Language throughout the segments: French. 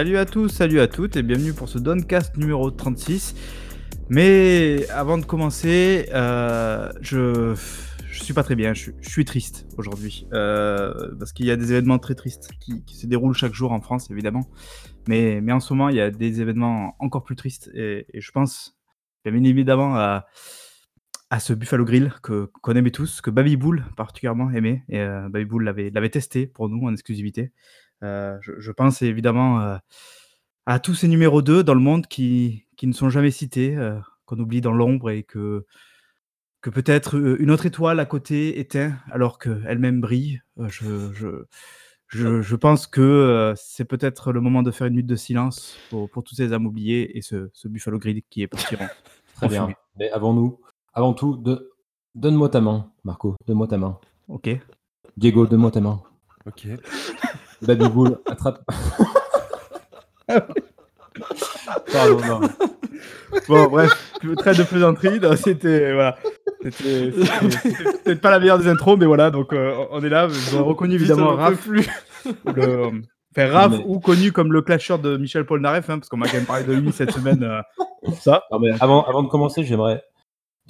Salut à tous, salut à toutes et bienvenue pour ce Doncast numéro 36. Mais avant de commencer, euh, je je suis pas très bien, je, suis triste aujourd'hui euh, parce qu'il y a des événements très tristes qui, se déroulent chaque jour en France évidemment. Mais, mais en ce moment, il y a des événements encore plus tristes et, je pense bien évidemment à, ce Buffalo Grill que qu'on aimait tous, que Baby Bull particulièrement aimait et euh, Baby Bull l'avait testé pour nous en exclusivité. Euh, je, je pense évidemment euh, à tous ces numéros 2 dans le monde qui, qui ne sont jamais cités, euh, qu'on oublie dans l'ombre et que, que peut-être une autre étoile à côté éteint alors qu'elle-même brille. Euh, je, je, je, je pense que euh, c'est peut-être le moment de faire une minute de silence pour, pour tous ces âmes oubliées et ce, ce Buffalo Grill qui est parti en, Très en bien. fumée. Mais avant nous, avant tout, de... donne-moi ta main, Marco. Donne-moi ta main. Ok. Diego, donne-moi ta main. Ok. Baby Bull, attrape. Pardon, non. Bon, bref, très de plaisanterie. C'était voilà. C'était c'était- c'était peut-être pas la meilleure des intros, mais voilà. Donc euh, on est là. Vous avez reconnu évidemment Raph, le, enfin, Raph Mais- ou connu comme le clasher de Michel Polnareff, hein, parce qu'on m'a quand même parlé de lui cette semaine. euh, ça. Non, mais avant, avant de commencer, j'aimerais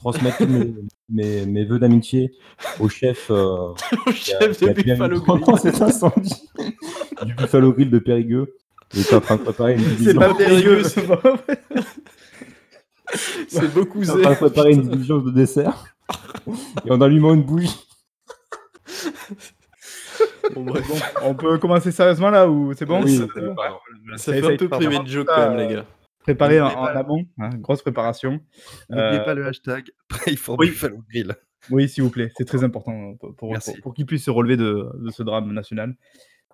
transmettre tous mes, mes, mes vœux d'amitié au chef, euh, qui a- Chef qui de a bien Buffalo mis Grill. pendant cet incendie du Buffalo Grill de Périgueux. Il était en train de préparer une C'est pas périlleux, c'est pas vrai. C'est beaucoup il est en train de préparer une division de dessert. Et en allumant une bougie. Bon, bref. Bon, on peut commencer sérieusement là ou c'est bon? Oui, Ça- fait un peu privé de joke quand même, les gars. Préparé en, amont, hein, grosse préparation. N'oubliez Euh, pas le hashtag Pray for oui. Buffalo Grill. Oui, s'il vous plaît, c'est très important pour, pour, pour- pour qu'il puisse se relever de, de ce drame national.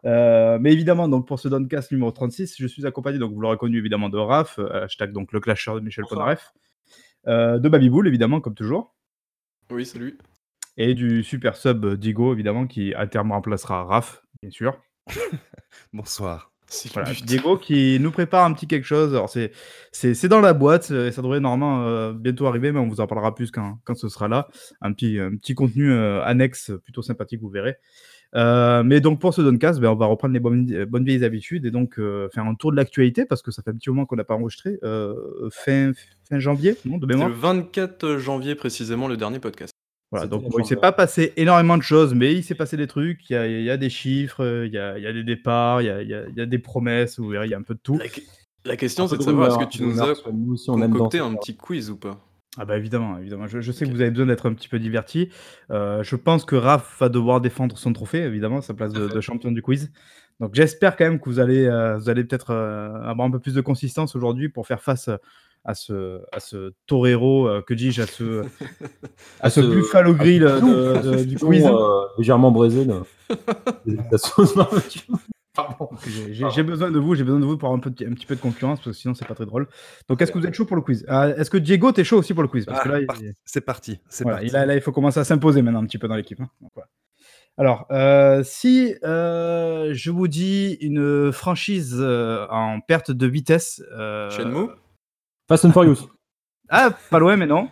Euh, mais évidemment, donc pour ce Doncast numéro 36, je suis accompagné, donc vous l'aurez connu évidemment de Raph, euh, hashtag donc le clasher de Michel euh, de Babyboul évidemment, comme toujours, Oui, salut. et du super sub euh, Digo évidemment, qui à terme remplacera Raph, bien sûr. Bonsoir. Voilà. Diego qui nous prépare un petit quelque chose. Alors c'est c'est c'est dans la boîte et ça devrait normalement euh, bientôt arriver, mais on vous en parlera plus quand, quand ce sera là. Un petit un petit contenu euh, annexe plutôt sympathique, vous verrez. Euh, mais donc pour ce Doncast, ben, on va reprendre les bonnes, bonnes vieilles habitudes et donc faire un tour de l'actualité parce que ça fait un petit moment qu'on n'a pas enregistré. Fin, fin janvier, non, de C'est mémoire? le 24 janvier précisément le dernier podcast. Voilà, donc bon, il s'est chanson. pas passé énormément de choses, mais il s'est passé des trucs. Il y a, il y a des chiffres, il y a, il y a des départs, il y a, il y a- il y a des promesses, vous verrez, il y a un peu de tout. La, la question c'est de savoir est-ce que tu nous as concocté un petit quiz ou pas? Ah bah évidemment, évidemment. Je, je sais que vous avez besoin d'être un petit peu diverti. Euh, je pense que Raph va devoir défendre son trophée, évidemment, sa place de, de champion du quiz. Donc j'espère quand même que vous allez, euh, vous allez peut-être euh, avoir un peu plus de consistance aujourd'hui pour faire face à ce, à ce torero, euh, que dis-je, à ce, à ce buffalo grill de- de- du quiz. euh, légèrement braisé. J'ai- besoin de vous, j'ai besoin de vous pour avoir un, peu un petit peu de concurrence, parce que sinon c'est pas très drôle. Donc est-ce que vous êtes chaud pour le quiz? Ah, Est-ce que Diego, t'es chaud aussi pour le quiz? Parce que Ah, il- C'est parti. C'est Voilà, parti. il a- là, il faut commencer à s'imposer maintenant un petit peu dans l'équipe. hein. Voilà. Alors, euh, si euh, je vous dis une franchise en perte de vitesse. Shenmue? Fast and Furious. Ah, pas loin, mais non.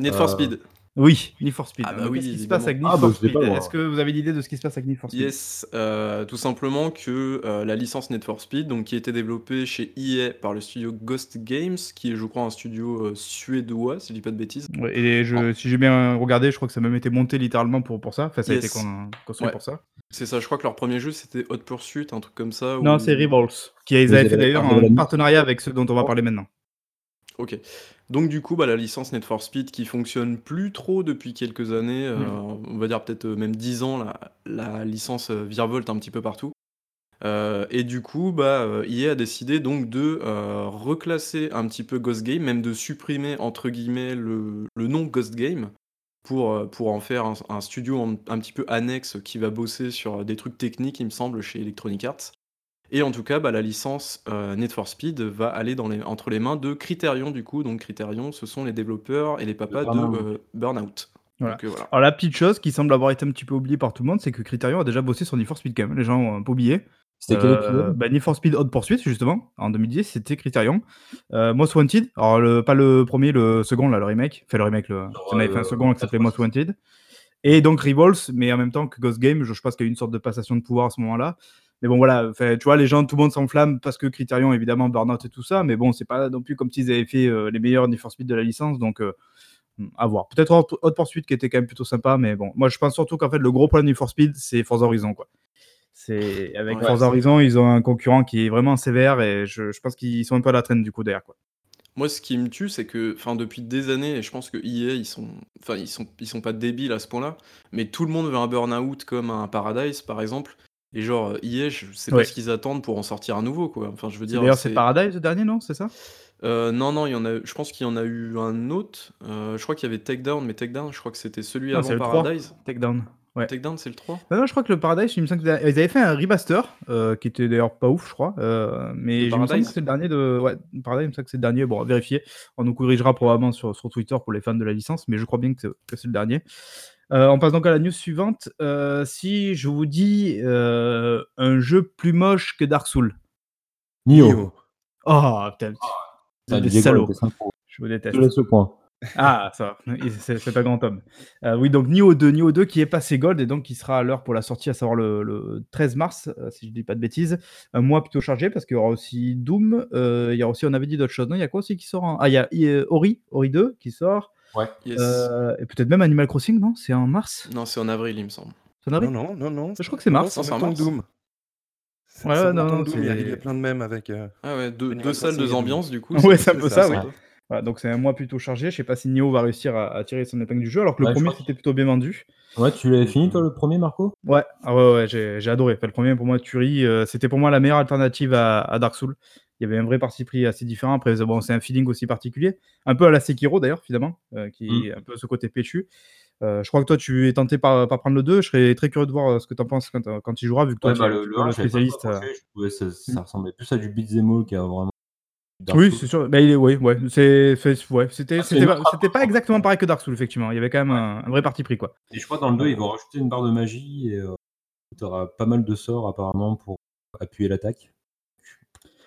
Need for Euh, Speed. Oui, Need for Speed. Ah bah oui, Qu'est-ce qui se passe avec Need. Ah for bah, Speed. Est-ce que vous avez l'idée de ce qui se passe avec Need for Speed Yes, euh, tout simplement que euh, la licence Need for Speed, donc qui a été développée chez EA par le studio Ghost Games, qui est je crois un studio euh, suédois, si je dis pas de bêtises. Ouais, Et je, si j'ai bien regardé, je crois que ça a même été monté littéralement pour, pour ça. Enfin, ça a Yes. été con- construit Ouais. pour ça. C'est ça, je crois que leur premier jeu c'était Hot Pursuit, un truc comme ça. Non, c'est Revolts, qui ils Vous avaient fait d'ailleurs nuit. partenariat avec ceux dont on va Oh. parler maintenant. Ok. Donc du coup, bah, la licence Need for Speed qui fonctionne plus trop depuis quelques années, euh, Mm. on va dire peut-être euh, même 10 ans, la, la licence euh, virevolte un petit peu partout. Euh, et du coup, bah, euh, EA a décidé donc de euh, reclasser un petit peu Ghost Game, même de supprimer entre guillemets le, le nom Ghost Game pour, euh, pour en faire un, un studio un, un petit peu annexe qui va bosser sur des trucs techniques, il me semble, chez Electronic Arts. Et en tout cas, bah, la licence euh, Need for Speed va aller dans les, entre les mains de Criterion, du coup. Donc Criterion, ce sont les développeurs et les papas de Burnout. euh, Burnout. Voilà. Donc, euh, voilà. Alors la petite chose qui semble avoir été un petit peu oubliée par tout le monde, c'est que Criterion a déjà bossé sur Need for Speed quand même. Les gens ont un peu oublié. C'était quel Euh, épisode? bah, Need for Speed Hot Pursuit justement en 2010 c'était Criterion euh, Most Wanted alors le, pas le premier le second là le remake fait le remake le on avait fait un second qui s'appelait Most Wanted et donc Revolts mais en même temps que Ghost Game je, je pense qu'il y a eu une sorte de passation de pouvoir à ce moment là Mais bon, voilà, tu vois, les gens, tout le monde s'enflamme parce que Criterion, évidemment, Burnout et tout ça. Mais bon, c'est pas non plus comme s'ils avaient fait euh, les meilleurs Need for Speed de la licence. Donc, euh, à voir. Peut-être Hot Pursuit qui était quand même plutôt sympa. Mais bon, moi, je pense surtout qu'en fait, le gros problème de Need for Speed, c'est Forza Horizon, quoi. C'est avec Ouais, Forza Horizon, ils ont un concurrent qui est vraiment sévère et je, je pense qu'ils sont un peu à la traîne du coup derrière quoi. Moi, ce qui me tue, c'est que, enfin, depuis des années, et je pense que EA, ils sont, enfin, ils sont, ils sont pas débiles à ce point-là, mais tout le monde veut un Burnout comme un Paradise, par exemple. Et genre, EA, je sais Ouais. pas ce qu'ils attendent pour en sortir un nouveau, quoi. Enfin, je veux dire, D'ailleurs, c'est c'est- Paradise le dernier, non C'est ça? Euh, non, non, il y en a, je pense qu'il y en a eu un autre. Euh, je crois qu'il y avait Takedown, mais Takedown, je crois que c'était celui Non, c'est avant le 3. Paradise. Takedown. Ouais. Takedown, c'est le 3 Non, non, je crois que le Paradise, il me semble qu'ils avaient fait un remaster euh, qui était d'ailleurs pas ouf, je crois. euh, mais Le je me semble Paradise que c'est le dernier de. Ouais, Paradise, il me semble que c'est le dernier. Bon, à vérifier. On nous corrigera probablement sur, sur Twitter pour les fans de la licence, mais je crois bien que c'est que c'est le dernier. Euh, on passe donc à la news suivante. Euh, si je vous dis euh, un jeu plus moche que Dark Souls. Nio. Nio. Oh, putain. Vous Ah, êtes des salauds. Je vous déteste. Je laisse le point. Ah, ça, c'est pas grand homme. Euh, oui, donc Nioh 2, Nioh 2 qui est passé Gold et donc qui sera à l'heure pour la sortie, à savoir le, le 13 mars, si je dis pas de bêtises. Un mois plutôt chargé parce qu'il y aura aussi Doom, euh, il y aura aussi, on avait dit d'autres choses, non Il y a quoi aussi qui sort en- Ah, il y a Ori, Ori 2 qui sort, Yes. euh, et peut-être même Animal Crossing, non? C'est en mars? Non, c'est en avril, il me semble. C'est en avril? Non, non, non, non. Je crois que c'est mars. C'est en mars. Doom. C'est- Ouais, ouais, non, non, Doom, il y a- c'est- il y a plein de mèmes avec. euh, Ah ouais, deux, salles, deux ambiances, du coup. Ouais, c'est- un peu ça, oui. sympa. Voilà, donc c'est un mois plutôt chargé. Je sais pas si Nioh va réussir à, à tirer son épingle du jeu, alors que le Ouais, premier c'était plutôt bien vendu. Ouais, tu l'avais fini toi le premier, Marco? Ouais, ah ouais, ouais, j'ai j'ai adoré. Enfin, le premier, pour moi, Turi, euh, c'était pour moi la meilleure alternative à, à Dark Souls. Il y avait un vrai parti pris assez différent. Après, bon, c'est un feeling aussi particulier. Un peu à la Sekiro, d'ailleurs, finalement, euh, qui Mm. est un peu ce côté péchu. Euh, je crois que toi, tu es tenté par, par prendre le 2. Je serais très curieux de voir euh, ce que tu en penses quand, quand tu joueras, vu que toi, Ouais, tu bah, le, le pas spécialiste. je trouvais ça, ça Mm. ressemblait plus à du beat'em all qu'à vraiment. Dark Oui, c'est sûr. Bah, il est, ouais, ouais. C'est, ouais. C'était, Ah, c'était, pas, exactement pareil que Dark Souls, effectivement. Il y avait quand même un, un vrai parti pris, quoi. Et je crois que dans le 2, ils vont rajouter une barre de magie et tu auras pas mal de sorts apparemment pour appuyer l'attaque.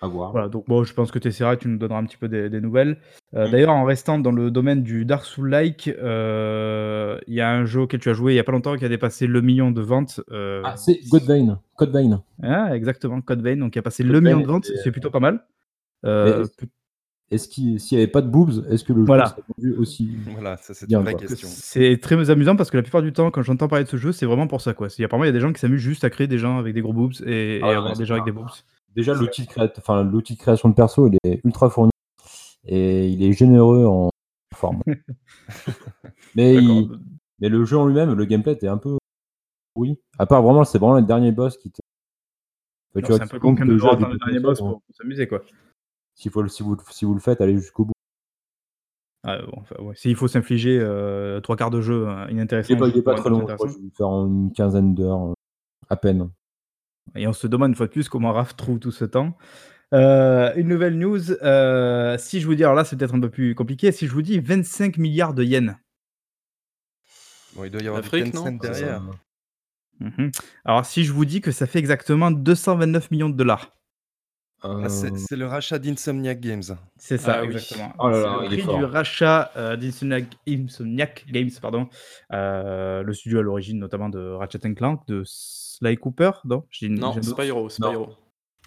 À voir. Voilà, donc bon, je pense que tu essaieras, tu nous donneras un petit peu des, des nouvelles. Euh, Mm. D'ailleurs, en restant dans le domaine du Dark Souls-like, euh, il y a un jeu auquel tu as joué il y a pas longtemps qui a dépassé le million de ventes. euh, Ah, c'est Code Vein. Code Vein. ah, exactement, Code Vein, donc qui a passé Code le million Vein, de ventes, c'est plutôt pas mal. Euh, Mais est-ce- qu'il s'il n'y avait pas de boobs, est-ce que le Voilà. jeu serait vendu aussi Voilà, ça c'est Bien, une vraie question. c'est très amusant parce que la plupart du temps, quand j'entends parler de ce jeu, c'est vraiment pour ça. Quoi. Apparemment, il y a des gens qui s'amusent juste à créer des gens avec des gros boobs et, et Ah ouais, avoir des gens avec des boobs. Déjà, l'outil de, créa- l'outil de création de perso, il est ultra fourni et il est généreux en forme. mais, il- mais le jeu en lui-même, le gameplay était un peu. Oui. À part vraiment, c'est vraiment le dernier boss qui te. Enfin, tu C'est un peu con jeu à attendre le dernier boss pour, pour s'amuser. quoi. s'il faut si, vous, si vous le faites, allez jusqu'au bout. Ah, bon, enfin, ouais. S'il faut s'infliger euh, trois quarts de jeu Il inintéressant, n'est pas, il est pas très long, je crois, je vais faire en une quinzaine d'heures, euh, à peine. Et on se demande une fois de plus comment Raph trouve tout ce temps. Euh, une nouvelle news. euh, si je vous dis, alors là c'est peut-être un peu plus compliqué, si je vous dis 25 milliards de yens. Bon, il doit y avoir L'Afrique, du Tencent non? derrière. Mhm. Alors si je vous dis que ça fait exactement 229 millions de dollars. Ah, c'est Euh, c'est le rachat d'Insomniac Games. C'est ça, Ah oui. exactement. Oh là C'est là, le il est prix fort. du rachat euh, d'Insomniac Insomniac Games, pardon. Euh, le studio à l'origine notamment de Ratchet Clank, de Sly Cooper, non? Une- Non, doute. Spyro, Spyro.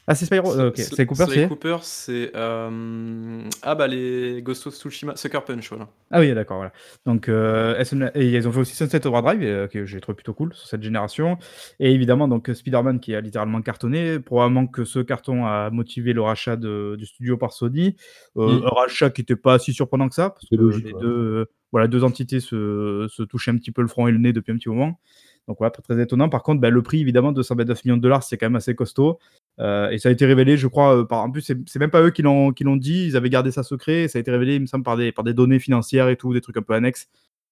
Ah c'est Spyro, euh, ok. Sly Cooper c'est Cooper, c'est. euh, Ah bah les Ghost of Tsushima, Sucker Punch, voilà. Ah oui, d'accord, voilà. Donc, euh, et ils ont fait aussi Sunset Overdrive, euh, que j'ai trouvé plutôt cool sur cette génération. Et évidemment, donc Spider-Man qui a littéralement cartonné. Probablement que ce carton a motivé le rachat de- du studio par Sony. Euh, Mm. Un rachat qui n'était pas si surprenant que ça, parce C'est que logique, les ouais. deux, euh, voilà, deux entités se, se touchaient un petit peu le front et le nez depuis un petit moment. Donc voilà, pas très étonnant. Par contre, bah, le prix, évidemment, 229 millions de dollars, c'est quand même assez costaud. Euh, et ça a été révélé, je crois, euh, par... en plus, c'est même pas eux qui l'ont qui l'ont dit, ils avaient gardé ça secret. Ça a été révélé, il me semble, par des, par des données financières et tout, des trucs un peu annexes,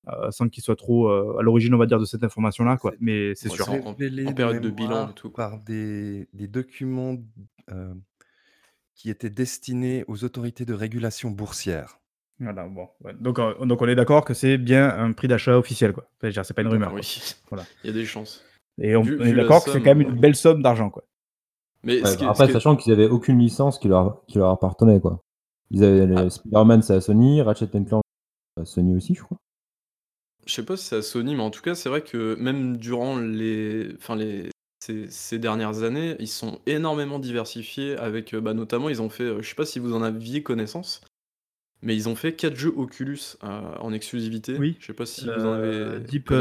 euh, sans qu'ils soient trop euh, à l'origine, on va dire, de cette information-là. quoi. Mais c'est sûr. en- période de bilan et tout, Par des, des documents euh, qui étaient destinés aux autorités de régulation boursière. Voilà, bon, ouais. donc, euh, donc on est d'accord que c'est bien un prix d'achat officiel. quoi. Enfin, c'est pas une rumeur. Oui, Voilà. il y a des chances. Et on, Vu- on vu est d'accord que c'est quand même une belle somme d'argent. quoi. Mais Ouais, ce qui est- après, sachant qu'ils avaient aucune licence qui leur, qui leur appartenait, quoi. Ils avaient le Ah. Spider-Man, c'est à Sony, Ratchet Clank, à Sony aussi, je crois. Je sais pas si c'est à Sony, mais en tout cas, c'est vrai que même durant les, enfin les ces ces dernières années, ils sont énormément diversifiés avec, heu, bah, notamment ils ont fait, heu, je sais pas si vous en aviez connaissance, mais ils ont fait 4 jeux Oculus, heu, en exclusivité. Oui, Je sais pas si vous en avez Deep?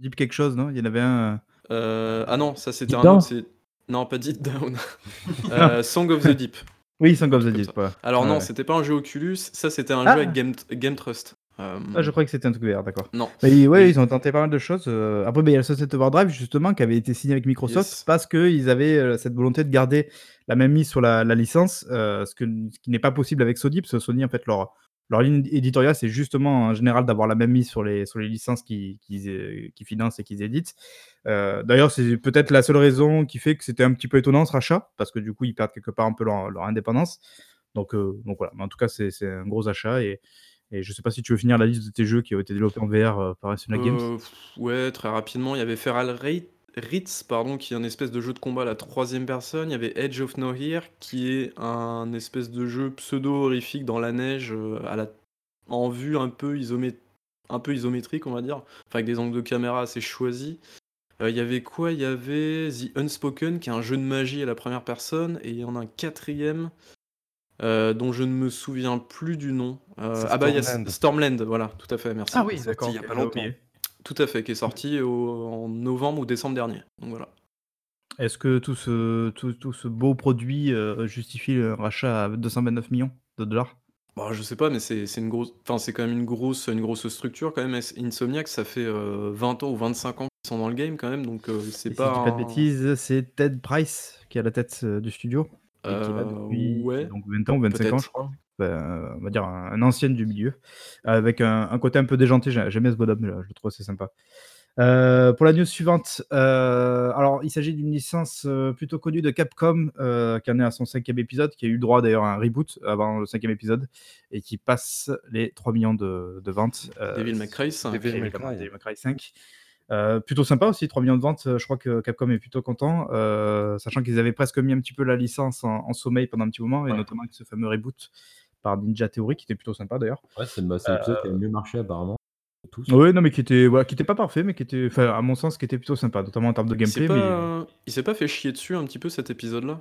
Deep quelque chose, non? Il y en avait un, ah non, ça c'était un Down? Non pas Deep Down, heu, Song of the Deep. Oui, Song of the Deep, voilà. Alors Ouais, non, ouais. c'était pas un jeu Oculus, ça c'était un jeu avec Ah! Game Game Trust. Ah, Hem, je croyais que c'était un truc VR, d'accord. non, Mais ouais, mais ils ont tenté pas mal de choses, heu, après, beh, il y a le Sunset Overdrive justement qui avait été signé avec Microsoft yes. parce qu'ils avaient, heu, cette volonté de garder la même mise sur la la licence, ce que ce qui n'est pas possible avec Sony, parce que Sony, en fait, leur leur ligne éditoriale, c'est justement en général d'avoir la même mise sur les sur les licences qu'ils qu'ils é qu'ils financent et qu'ils éditent. Heu, d'ailleurs, c'est peut-être la seule raison qui fait que c'était un petit peu étonnant ce rachat, parce que du coup, ils perdent quelque part un peu leur leur indépendance. Donc heu, donc voilà, mais en tout cas, c'est un gros achat et et je sais pas si tu veux finir la liste de tes jeux qui ont été développés en VR, par Insomniac Games? Ouais, très rapidement, il y avait Feral Rai Ritz, pardon, qui est un espèce de jeu de combat à la troisième personne. Il y avait Edge of Nowhere, qui est un espèce de jeu pseudo-horrifique dans la neige, heu, à la en vue un peu isomé un peu isométrique, on va dire, enfin avec des angles de caméra assez choisis. Heu, il y avait quoi? Il y avait The Unspoken, qui est un jeu de magie à la première personne et il y en a un quatrième, heu, dont je ne me souviens plus du nom. Ah bah, il y a Stormland. Voilà, tout à fait, merci. Ah oui, d'accord, il y a pas longtemps. Tout à fait, qui est sorti au en novembre ou décembre dernier, donc voilà. Est-ce que tout ce tout tout ce beau produit, heu, justifie le rachat à 229 000 000 $? Bah, je sais pas, mais c'est c'est une grosse enfin, c'est quand même une grosse une grosse structure quand même, Insomniac, ça fait, heu, 20 ans ou 25 ans qu'ils sont dans le game quand même, donc heu, c'est si pas je dis pas de un bêtises, c'est Ted Price qui est à la tête, heu, du studio et qui depuis ouais, donc 20 ans ou 25 ans, je crois. Bah, on va dire un un ancien du milieu, avec un un côté un peu déjanté. J'ai j'aime bien ce bonhomme-là, je le trouve assez sympa. Heu, pour la news suivante, heu, alors il s'agit d'une licence, plutôt connue de Capcom, qui en est à son 5e épisode, qui a eu le droit d'ailleurs à un reboot avant le 5e épisode et qui passe les 3 000 000 de de ventes, Devil May Cry 5. Devil May évidemment Cry. Devil May Cry 5. Heu, plutôt sympa aussi, 3 000 000 de ventes, je crois que Capcom est plutôt content, sachant qu'ils avaient presque mis un petit peu la licence en en sommeil pendant un petit moment et Ouais. notamment avec ce fameux reboot par Ninja Theory qui était plutôt sympa d'ailleurs. Ouais, c'est bah, l'épisode qui a le mieux marché apparemment, tous. Oui, non, mais qui était voilà, qui était pas parfait, mais qui était enfin, à mon sens, qui était plutôt sympa, notamment en termes de Il s'est gameplay, mais pas il s'est pas fait chier dessus un petit peu cet épisode-là?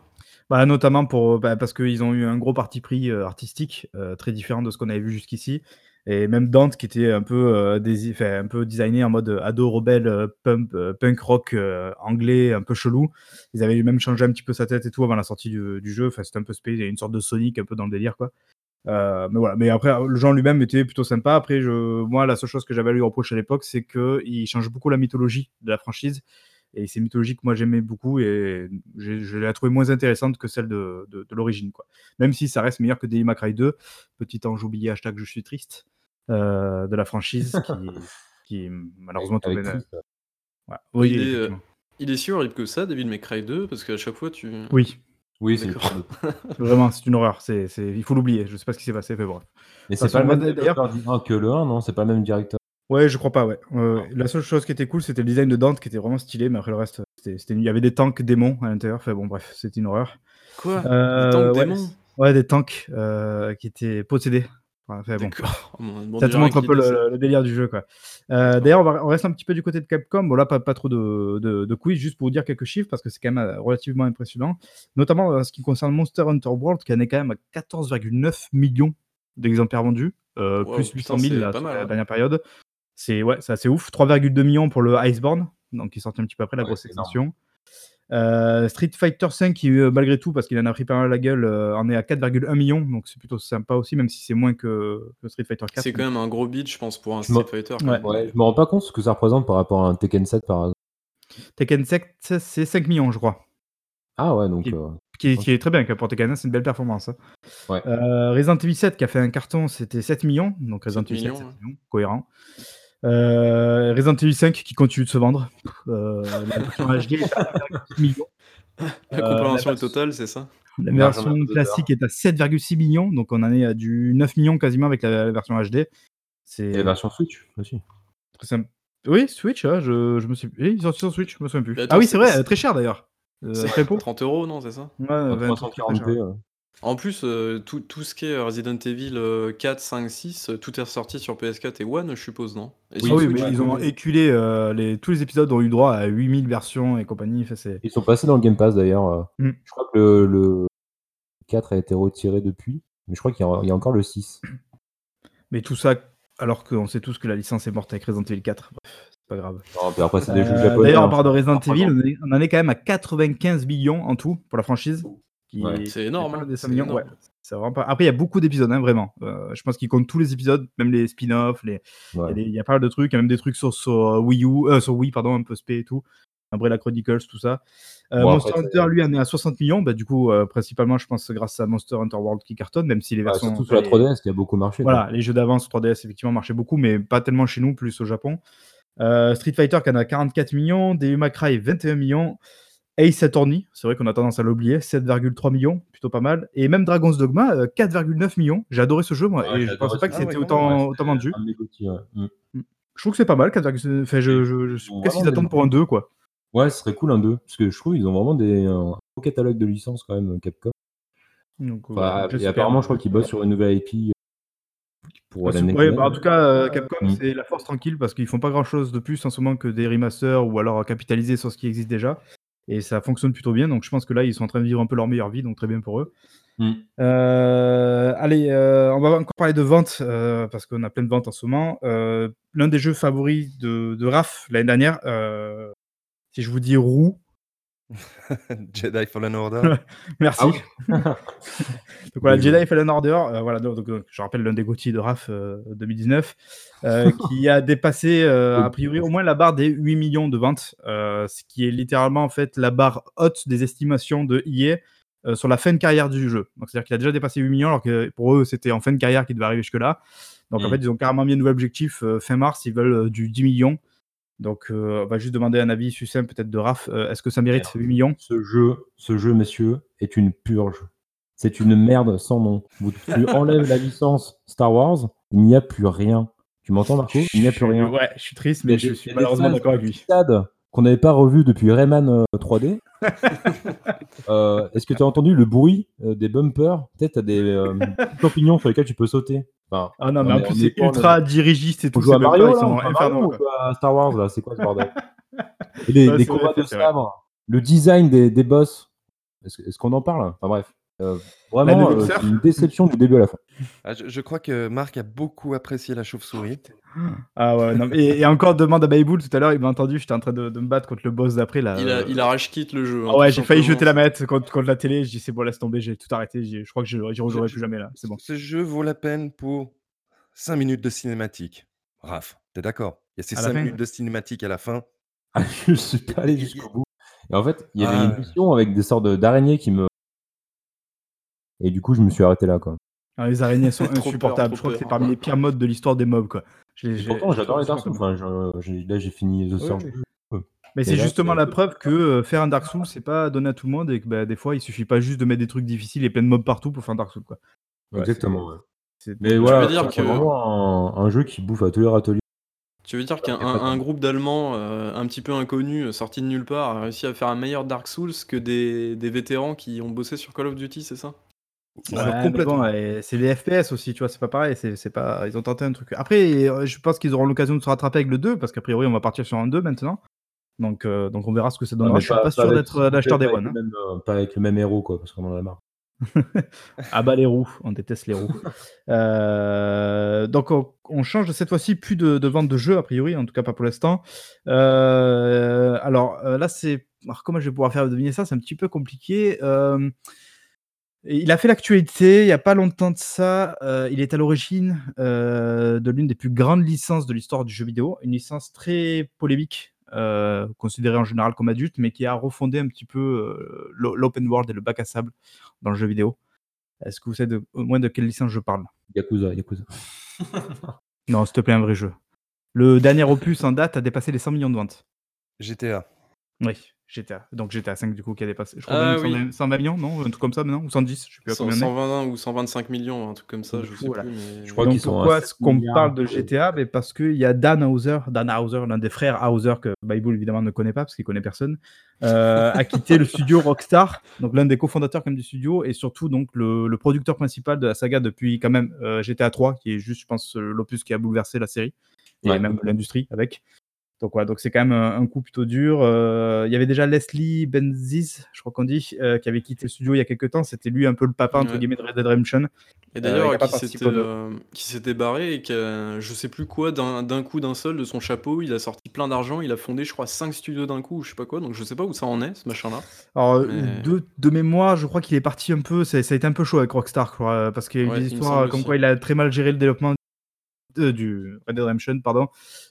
bah, notamment pour, bah, parce qu'ils ont eu un gros parti pris, heu, artistique, heu, très différent de ce qu'on avait vu jusqu'ici et même Dante qui était un peu, dési enfin, un peu designé en mode, ado rebelle, pump punk rock, anglais un peu chelou. Ils avaient même changé un petit peu sa tête et tout avant la sortie du du jeu, enfin, c'était un peu spé il y a une sorte de Sonic un peu dans le délire, quoi. Heu, mais voilà, mais après, le jeu en lui-même était plutôt sympa. Après, je moi, la seule chose que j'avais à lui reprocher à l'époque, c'est qu'il change beaucoup la mythologie de la franchise et c'est une mythologie que moi j'aimais beaucoup et je l'ai trouvée moins intéressante que celle de de de l'origine, quoi. Même si ça reste meilleur que Devil May Cry 2, petit ange oublié, hashtag je suis triste, heu, de la franchise qui qui malheureusement tombait ouais, oui, Il est, il est si horrible que ça, Devil May Cry 2? Parce qu'à chaque fois tu Oui, oui, c'est vraiment, c'est une horreur, c'est c'est il faut l'oublier. Je sais pas ce qui s'est passé, mais bref. Mais c'est pas le même 1 que le 1, non? C'est pas le même directeur? Ouais, je crois pas, ouais. Ah. La seule chose qui était cool, c'était le design de Dante qui était vraiment stylé, mais après le reste, c'était c'était nul. Il y avait des tanks démons à l'intérieur, enfin bon, bref, c'était une horreur. Quoi? Des Heu, tanks ouais, démons? ouais, des tanks, heu, qui étaient possédés. Enfin bon, bon ça te montre un peu le le délire du jeu, quoi. D'accord. d'ailleurs, on reste un petit peu du côté de Capcom. Bon là, pas pas trop de de de quiz, juste pour vous dire quelques chiffres parce que c'est quand même, heu, relativement impressionnant. Notamment, en ce qui concerne Monster Hunter World, qui en est quand même à 14,9 000 000 d'exemplaires vendus, plus putain, 800 000 c'est là pas sur mal, la hein. dernière période. C'est ouais, assez ouf. 3,2 000 000 pour le Iceborne, donc qui est sorti un petit peu après la Ouais, grosse extension. Heu, Street Fighter V qui, heu, malgré tout, parce qu'il en a pris pas mal la gueule, heu, en est à 4,1 000 000 donc c'est plutôt sympa aussi, même si c'est moins que que Street Fighter 4. C'est quand même un gros beat, je pense, pour un Street Fighter Ouais. ouais, je me rends pas compte ce que ça représente par rapport à un Tekken 7 par exemple. Tekken 7, c'est 5 000 000 je crois. Ah ouais, donc Qui est heu, qui est OK. qui est très bien, pour Tekken 1, c'est une belle performance, hein. Ouais. Resident Evil 7 qui a fait un carton, c'était 7 000 000 donc Resident 7 Evil 7, millions, 7 ouais. 000 000, cohérent. Euh, Resident Evil 5 qui continue de se vendre. Euh, la version HD est à 1,6 million. La compréhension euh, totale, c'est ça? La version classique est à 7,6 millions, donc on en est à du 9 millions quasiment avec la, version HD. C'est... Et la version Switch aussi. Très simple. Oui, Switch, je, me suis. Ils sont sur Switch, je me souviens plus. Bah, ah oui, c'est, vrai, très cher d'ailleurs. Euh, c'est très 30 euros, non, c'est ça? Ouais, 20, 30, en plus, euh, tout, tout ce qui est Resident Evil euh, 4, 5, 6, euh, tout est ressorti sur PS4 et One, je suppose, non? Et Oui, sur oui, Switch, mais ils ont éculé euh, les... tous les épisodes ont eu droit à 8000 versions et compagnie. Enfin, c'est- Ils sont passés dans le Game Pass d'ailleurs. euh. Mm. Je crois que le, le 4 a été retiré depuis, mais je crois qu'il y, a- il y a encore le 6. Mais tout ça, alors qu'on sait tous que la licence est morte avec Resident Evil 4. Bref, c'est pas grave. Non, puis après, c'est des jeux Euh, japonais. D'ailleurs, hein. on parle de Resident Evil, non. on est- on en est quand même à 95 millions en tout pour la franchise. Qui- Ouais. C'est énorme, hein, des 5 c'est millions, énorme. ouais. C'est vraiment pas... Après, il y a beaucoup d'épisodes, hein, vraiment. Euh, je pense qu'ils comptent tous les épisodes, même les spin-offs. Les... Il, y a Ouais. des- il y a pas mal de trucs. Il y a même des trucs sur, sur euh, Wii U, euh, sur Wii, pardon, un peu SP et tout. Umbrella Chronicles, tout ça. Euh, Bon, Monster après, Hunter, lui, en est à 60 millions. Bah, du coup, euh, principalement, je pense, grâce à Monster Hunter World qui cartonne, même si les Ouais, versions. surtout sur la les- 3DS qui a beaucoup marché. quoi. Voilà, les jeux d'avance 3DS effectivement marchaient beaucoup, mais pas tellement chez nous, plus au Japon. Euh, Street Fighter qui en a 44 millions, Devil May Cry 21 millions, Ace Attorney, c'est vrai qu'on a tendance à l'oublier, 7,3 millions, plutôt pas mal, et même Dragon's Dogma euh, 4,9 millions. J'ai adoré ce jeu moi, Ouais, et je pensais pas que c'était Ah ouais, autant, autant vendu. Mm. Je trouve que c'est pas mal, 4,9. Enfin, je, je, je- Bon, qu'est-ce qu'ils attendent pour un 2 quoi? Ouais, ce serait cool un 2. Parce que je trouve qu'ils ont vraiment des, un beau catalogue de licences quand même, Capcom. Donc, euh, et apparemment, je crois qu'ils bossent sur une nouvelle IP pour Ouais, l'année. ouais, bah, en tout cas, euh, Capcom, Mm. c'est la force tranquille parce qu'ils font pas grand chose de plus en ce moment que des remasters ou alors capitaliser sur ce qui existe déjà. Et ça fonctionne plutôt bien. Donc je pense que là, ils sont en train de vivre un peu leur meilleure vie. Donc très bien pour eux. Mm. Euh, allez, euh, on va encore parler de ventes euh, parce qu'on a plein de ventes en ce moment. L'un des jeux favoris de, de Raph l'année dernière, si je vous dis roue, Jedi Fallen Order. merci. Ah donc voilà, Oui, Jedi. Fallen Order, euh, voilà, donc, donc, je rappelle l'un des GOTY de RAF euh, 2019, euh, qui a dépassé euh, a priori au moins la barre des 8 millions de ventes, euh, ce qui est littéralement en fait la barre haute des estimations de EA euh, sur la fin de carrière du jeu. Donc c'est-à-dire qu'il a déjà dépassé 8 millions alors que pour eux c'était en fin de carrière qu'il devait arriver jusque-là. Donc en Mm. fait ils ont carrément mis un nouvel objectif euh, fin mars, ils veulent euh, du 10 millions. Donc euh, on va juste demander un avis succinct peut-être de Raph, Euh, est-ce que ça mérite Merde. 8 millions? Ce jeu, ce jeu, messieurs, est une purge. C'est une merde sans nom. Vous, tu enlèves la licence Star Wars, il n'y a plus rien. Tu m'entends, Marco? Il n'y a plus rien. Ouais, je suis triste, mais je suis malheureusement d'accord avec lui. stade qu'on n'avait pas revu depuis Rayman euh, 3D. Euh, Est-ce que tu as entendu le bruit euh, des bumpers? Peut-être tu as des euh, champignons sur lesquels tu peux sauter. Enfin, Ah non, on mais en plus c'est ultra dirigiste et tout. joue à Mario, là, sont à infernaux, Mario ou quoi. à Star Wars, là C'est quoi ce bordel? Et les, Ouais, les c'est vrai, combats de sabre, le design des, des boss. Est-ce est-ce qu'on en parle? Enfin bref. Euh, vraiment, euh, c'est une déception du début à la fin. Ah, je, je crois que Marc a beaucoup apprécié la chauve-souris. Ah ouais, non, mais- et, et encore demande à Bayboul tout à l'heure, il m'a entendu, j'étais en train de, de me battre contre le boss d'après là. Il a, euh, il a rage quitte le jeu. hein, Ah ouais, j'ai failli jeter la manette contre, contre la télé, je dis c'est bon, laisse tomber, j'ai tout arrêté, je crois que je j'y rejouerai plus jamais là, c'est bon. Ce jeu vaut la peine pour 5 minutes de cinématique. Raph, t'es d'accord? Il y a ces À la 5 fin minutes de cinématique à la fin. Ah, je suis pas allé jusqu'au bout. Et en fait, il y avait Ah. une mission avec des sortes d'araignées qui me. Et du coup, je me suis arrêté là. Quoi. Ah, les araignées sont peur, insupportables, je crois que c'est parmi les pires modes de l'histoire des mobs quoi. Je pourtant, j'adore les Dark Souls. Enfin, je- j'ai- là, j'ai fini The Oui, Surge. oui. Mais c'est justement la preuve que euh, faire un Dark Souls, c'est pas donné à tout le monde et que bah, des fois, il suffit pas juste de mettre des trucs difficiles et plein de mobs partout pour faire un Dark Souls quoi. Ouais, Exactement. ouais. c'est- Mais voilà, veux dire c'est que- vraiment un, un jeu qui bouffe à tous les râteliers. Tu veux dire qu'un un- groupe d'Allemands euh, un petit peu inconnus, euh, sortis de nulle part, a réussi à faire un meilleur Dark Souls que des, des vétérans qui ont bossé sur Call of Duty, c'est ça? Ouais, complètement. bon, c'est les FPS aussi, tu vois, c'est pas pareil, c'est pas ils ont tenté un truc. Après euh, je pense qu'ils auront l'occasion de se rattraper avec le 2 parce qu'a priori on va partir sur un 2 maintenant. Donc euh, donc on verra ce que ça donnera. Ouais, je suis pas, sûr d'être euh, l'acheteur des One. même, euh, Pas avec le même héros, quoi, parce qu'on en a marre. Ah bah les roues, on déteste les roues. Euh, donc on, on change cette fois-ci plus de, de vente de jeux a priori, en tout cas pas pour l'instant. Euh, alors là c'est, alors, comment je vais pouvoir faire deviner ça? C'est un petit peu compliqué. Il a fait l'actualité il y a pas longtemps de ça. euh, il est à l'origine euh, de l'une des plus grandes licences de l'histoire du jeu vidéo, une licence très polémique. euh, considérée en général comme adulte, mais qui a refondé un petit peu euh, l'o- l'open world et le bac à sable dans le jeu vidéo. Est-ce que vous savez de- au moins de quelle licence je parle? Yakuza, Yakuza. Non, s'il te plaît, un vrai jeu. Le dernier opus en date a dépassé les 100 millions de ventes. GTA. Oui. GTA. Donc GTA 5 du coup qui a dépassé. Je crois Ah oui. 120, 120 millions, non Un truc comme ça maintenant Ou 110 Je sais plus à 100 combien on est. 120 ou 125 millions, un truc comme ça, je sais Voilà. plus, mais Je crois Donc pourquoi 7 est-ce qu'on parle de GTA Mais Parce qu'il y a Dan Hauser, Dan Hauser, l'un des frères Hauser que Bible évidemment ne connaît pas parce qu'il connaît personne, euh, a quitté le studio Rockstar, donc l'un des cofondateurs comme du studio et surtout donc le, le producteur principal de la saga depuis quand même euh, GTA 3, qui est juste je pense l'opus qui a bouleversé la série et Ouais. même l'industrie avec. Donc voilà, donc c'est quand même un, un coup plutôt dur. Euh, Il y avait déjà Leslie Benzies, je crois qu'on dit, euh, qui avait quitté le studio il y a quelques temps. C'était lui un peu le papa entre Ouais. guillemets de Red Dead Redemption. Et Euh, d'ailleurs, qui s'était euh, qui s'était barré et qui a, je sais plus quoi, d'un d'un coup, d'un seul, de son chapeau, il a sorti plein d'argent, il a fondé, je crois, 5 studios d'un coup, ou je sais pas quoi, donc je sais pas où ça en est, ce machin-là. Alors, euh, Mais- de, de mémoire, je crois qu'il est parti un peu. Ça, ça a été un peu chaud avec Rockstar, quoi, euh, parce qu'il y a eu Ouais, des histoires comme aussi. quoi il a très mal géré le développement de- du Red Dead Redemption, pardon.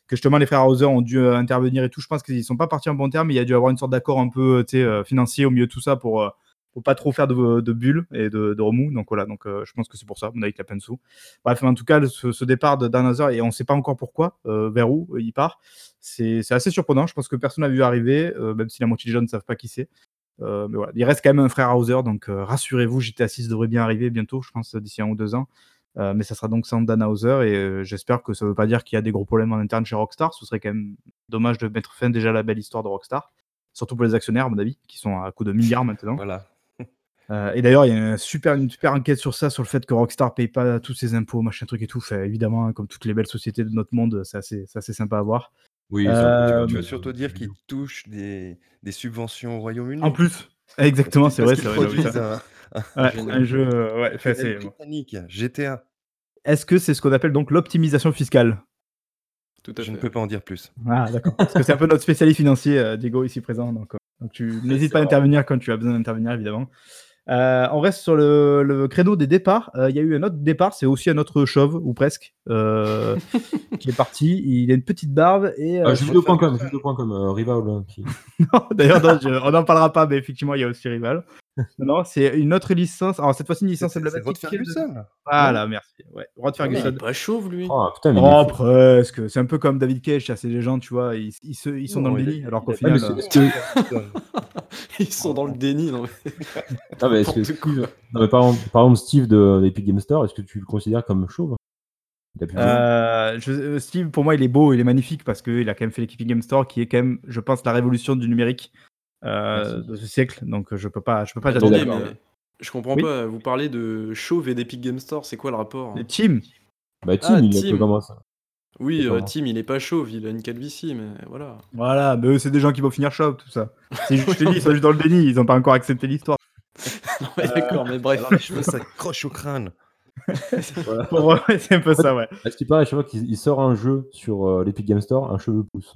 Que justement les frères Hauser ont dû euh, intervenir et tout. Je pense qu'ils sont pas partis en bon terme, mais il y a dû avoir une sorte d'accord un peu euh, euh, financier au milieu de tout ça pour, euh, pour pas trop faire de, de bulles et de, remous. Donc voilà, donc euh, je pense que c'est pour ça. On a avec la peine sous. Bref, mais en tout cas, ce, départ de Dan Hauser, et on sait pas encore pourquoi, euh, vers où euh, il part, c'est assez surprenant. Je pense que personne n'a vu arriver, euh, même si la moitié des gens ne savent pas qui c'est. Euh, mais voilà, il reste quand même un frère Hauser, donc euh, rassurez-vous, GTA 6 devrait bien arriver bientôt, je pense d'ici un ou deux ans. Euh, mais ça sera donc sans Dan Hauser et euh, j'espère que ça veut pas dire qu'il y a des gros problèmes en interne chez Rockstar. Ce serait quand même dommage de mettre fin déjà à la belle histoire de Rockstar, surtout pour les actionnaires, à mon avis, qui sont à coup de milliards maintenant. Voilà. Euh, et d'ailleurs, il y a une super, une super enquête sur ça, sur le fait que Rockstar paye pas tous ses impôts, machin truc et tout. Fait, évidemment, hein, comme toutes les belles sociétés de notre monde, c'est assez, c'est assez sympa à voir. Oui, Tu veux surtout dire qu'ils touchent des, des subventions au Royaume-Uni En plus, exactement, c'est vrai, c'est vrai. ça. un, Ouais, un jeu, euh, ouais, un c'est- britannique, GTA. Est-ce que c'est ce qu'on appelle donc l'optimisation fiscale? Tout à Je ne peux pas en dire plus. Ah, d'accord. Parce que c'est un peu notre spécialiste financier, euh, Diego, ici présent. Donc, euh, donc tu n'hésites pas à intervenir quand tu as besoin d'intervenir, évidemment. Euh, on reste sur le, le créneau des départs. Euh, Il y a eu un autre départ, c'est aussi un autre chauve, ou presque, euh, qui est parti. Il a une petite barbe et. euh, Euh, Jeuxvideo.com, euh, Rival. euh, qui- D'ailleurs, on n'en parlera pas, mais effectivement, il y a aussi Rival. Non, non, c'est une autre licence. Alors, cette fois-ci, une licence C'est c'est Rod emblématique. Ferguson. Voilà, merci. Ouais, Rod Ah, mais il Ferguson. est pas chauve, lui. Oh putain, mais Oh, presque. C'est un peu comme David Cage, c'est les gens, tu vois, ils, ils, se- ils sont dans Non, le il déni, alors qu'au final. Ah, euh, Ils sont dans le déni. Non, mais- Ah, mais est-ce que N'importe quoi. Steve... non, mais par, exemple, par exemple, Steve de d'Epic Game Store, est-ce que tu le considères comme chauve? De- Euh, je- euh, Steve, pour moi, il est beau, il est magnifique parce qu'il a quand même fait l'équipe Game Store qui est quand même, je pense, la révolution du numérique. De ce siècle. Donc, euh, je peux pas, je peux pas Attendez, mais je comprends Oui. pas. Vous parlez de chauve et d'Epic Game Store, c'est quoi le rapport Et Tim, Bah, Tim, Ah, il a Tim. comment ça Oui, euh, Tim, il est pas chauve, il a une calvitie, mais voilà. voilà, mais eux, c'est des gens qui vont finir chauve, tout ça. C'est juste, je te dis, ils sont juste dans le déni, ils ont pas encore accepté l'histoire. Non, mais D'accord, mais bref. Alors, les cheveux, ça croche au crâne. C'est un peu ça, ouais. À ce qui paraît, chaque fois qu'il il sort un jeu sur euh, l'Epic Game Store, un cheveu pousse?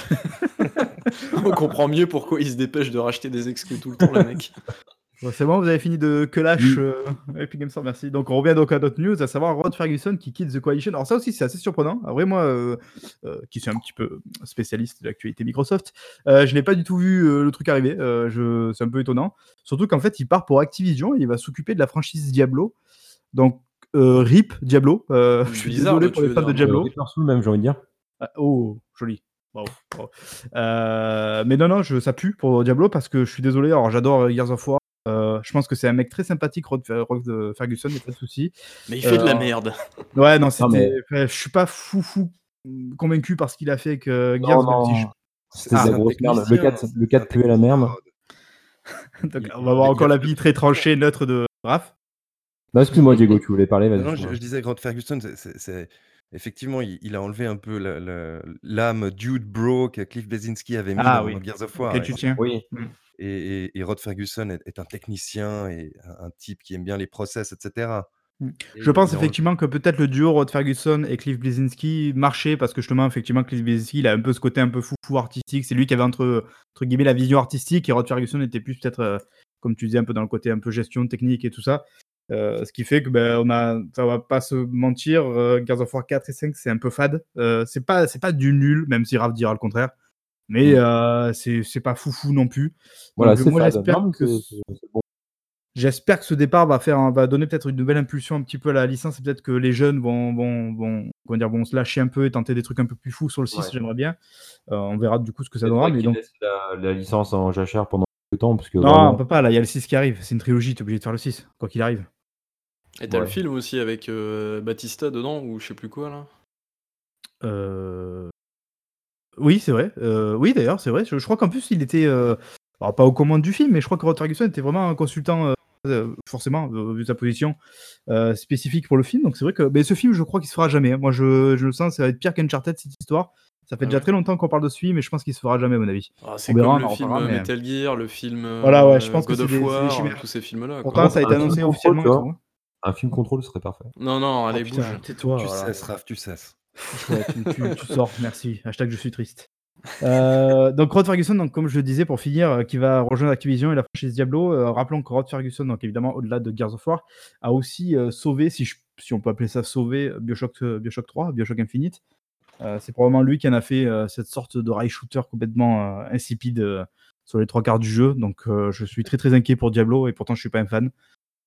On comprend mieux pourquoi il se dépêche de racheter des exclus tout le temps, le mec. Bon, c'est bon, vous avez fini de que lâche Oui. euh, Epic Games Store, merci. Donc on revient donc à notre news, à savoir Rod Ferguson qui quitte The Coalition. Alors ça aussi c'est assez surprenant. En vrai moi, euh, euh, qui suis un petit peu spécialiste de l'actualité Microsoft, euh, je n'ai pas du tout vu euh, le truc arriver. Euh, je... C'est un peu étonnant. Surtout qu'en fait il part pour Activision et il va s'occuper de la franchise Diablo. Donc euh, RIP Diablo. Euh, je suis Bizarre, désolé tu pour les fans de. Diablo. Même, j'ai envie de dire. Ah, oh, joli. Bravo, bravo. Euh, mais non, non, je, ça pue pour Diablo parce que je suis désolé. Alors, j'adore Gears of War. Euh, je pense que c'est un mec très sympathique, Rod, Rod euh, Ferguson, a pas de souci. Mais il fait de la Euh, merde. Ouais, non, c'était. mais- Je suis pas fou, fou convaincu par ce qu'il a fait avec euh, Non, Gears. non. si C'était Ah, la grosse merde. Le technicien, 4, c'est le un 4 puait la merde. Donc, Il- on va avoir il- encore il a- l'avis très tranché, neutre de Raph. Non, excuse-moi, Diego, tu voulais parler, vas-y. Non, je, je disais Rod Ferguson, c'est- effectivement, il, il a enlevé un peu l'âme dude bro que Cliff Blazinski avait mis Ah dans, oui. dans Gears of War. Auquel Et, tu tiens. Oui. et- et- et Rod Ferguson est, est un technicien et un, un type qui aime bien les process, etc. Mm. Et Je pense il a effectivement que peut-être le duo Rod Ferguson et Cliff Bleszinski marchait parce que justement, effectivement, Cliff Bleszinski, il a un peu ce côté un peu fou artistique. C'est lui qui avait entre, entre guillemets la vision artistique et Rod Ferguson était plus peut-être, euh, comme tu disais, un peu dans le côté un peu gestion technique et tout ça. Euh, ce qui fait que ben, on a, ça va pas se mentir, euh, Gears of War 4 et 5 c'est un peu fade. Euh, c'est pas, c'est pas du nul, même si Raph dira le contraire. Mais Mm. euh, c'est c'est pas foufou non plus. Voilà, Donc, moi, j'espère que bon. J'espère que ce départ va faire, va donner peut-être une nouvelle impulsion un petit peu à la licence et peut-être que les jeunes vont, vont, vont comment dire, vont se lâcher un peu et tenter des trucs un peu plus fous sur le 6, Ouais. j'aimerais bien. Euh, on verra du coup ce que ça donnera. Mais donc, la, la licence en jachère pendant peu de temps, parce que non, vraiment, on peut pas, là, il y a le 6 qui arrive. C'est une trilogie, t'es obligé de faire le 6, quoi qu'il arrive. Et t'as le film aussi avec euh, Batista dedans, ou je sais plus quoi là? Euh, Oui, c'est vrai. Euh, oui, d'ailleurs, c'est vrai. Je, je crois qu'en plus, il était. euh, alors, pas aux commandes du film, mais je crois que Rod Ferguson était vraiment un consultant, forcément, vu sa position euh, spécifique pour le film. Donc, c'est vrai que. Mais ce film, je crois qu'il se fera jamais. hein. Moi, je, je le sens, ça va être pire qu'Uncharted, cette histoire. Ça fait Ah déjà ouais. très longtemps qu'on parle de ce film, mais je pense qu'il se fera jamais, à mon avis. Ah, c'est verra, comme on le film mais- Metal Gear, le film Voilà, ouais, je pense que God c'est of des- des War, chimères. tous ces films-là. Pourtant, ça a été film annoncé officiellement. Un film contrôle serait parfait. Non, non, allez, Oh, putain, bouge. tais-toi. Tu voilà. cesses, Raph, tu cesses. Ouais, tu, tu- tu sors, merci. Hashtag je suis triste. Euh, donc Rod Ferguson, donc, comme je le disais pour finir, euh, qui va rejoindre Activision et la franchise Diablo. Euh, rappelons que Rod Ferguson, donc évidemment au-delà de Gears of War, a aussi euh, sauvé, si, je- si on peut appeler ça sauver, Bioshock, euh, Bioshock 3, Bioshock Infinite. Euh, c'est probablement lui qui en a fait euh, cette sorte de rail shooter complètement euh, insipide euh, sur les trois quarts du jeu. Donc euh, je suis très très inquiet pour Diablo et pourtant je suis pas un fan.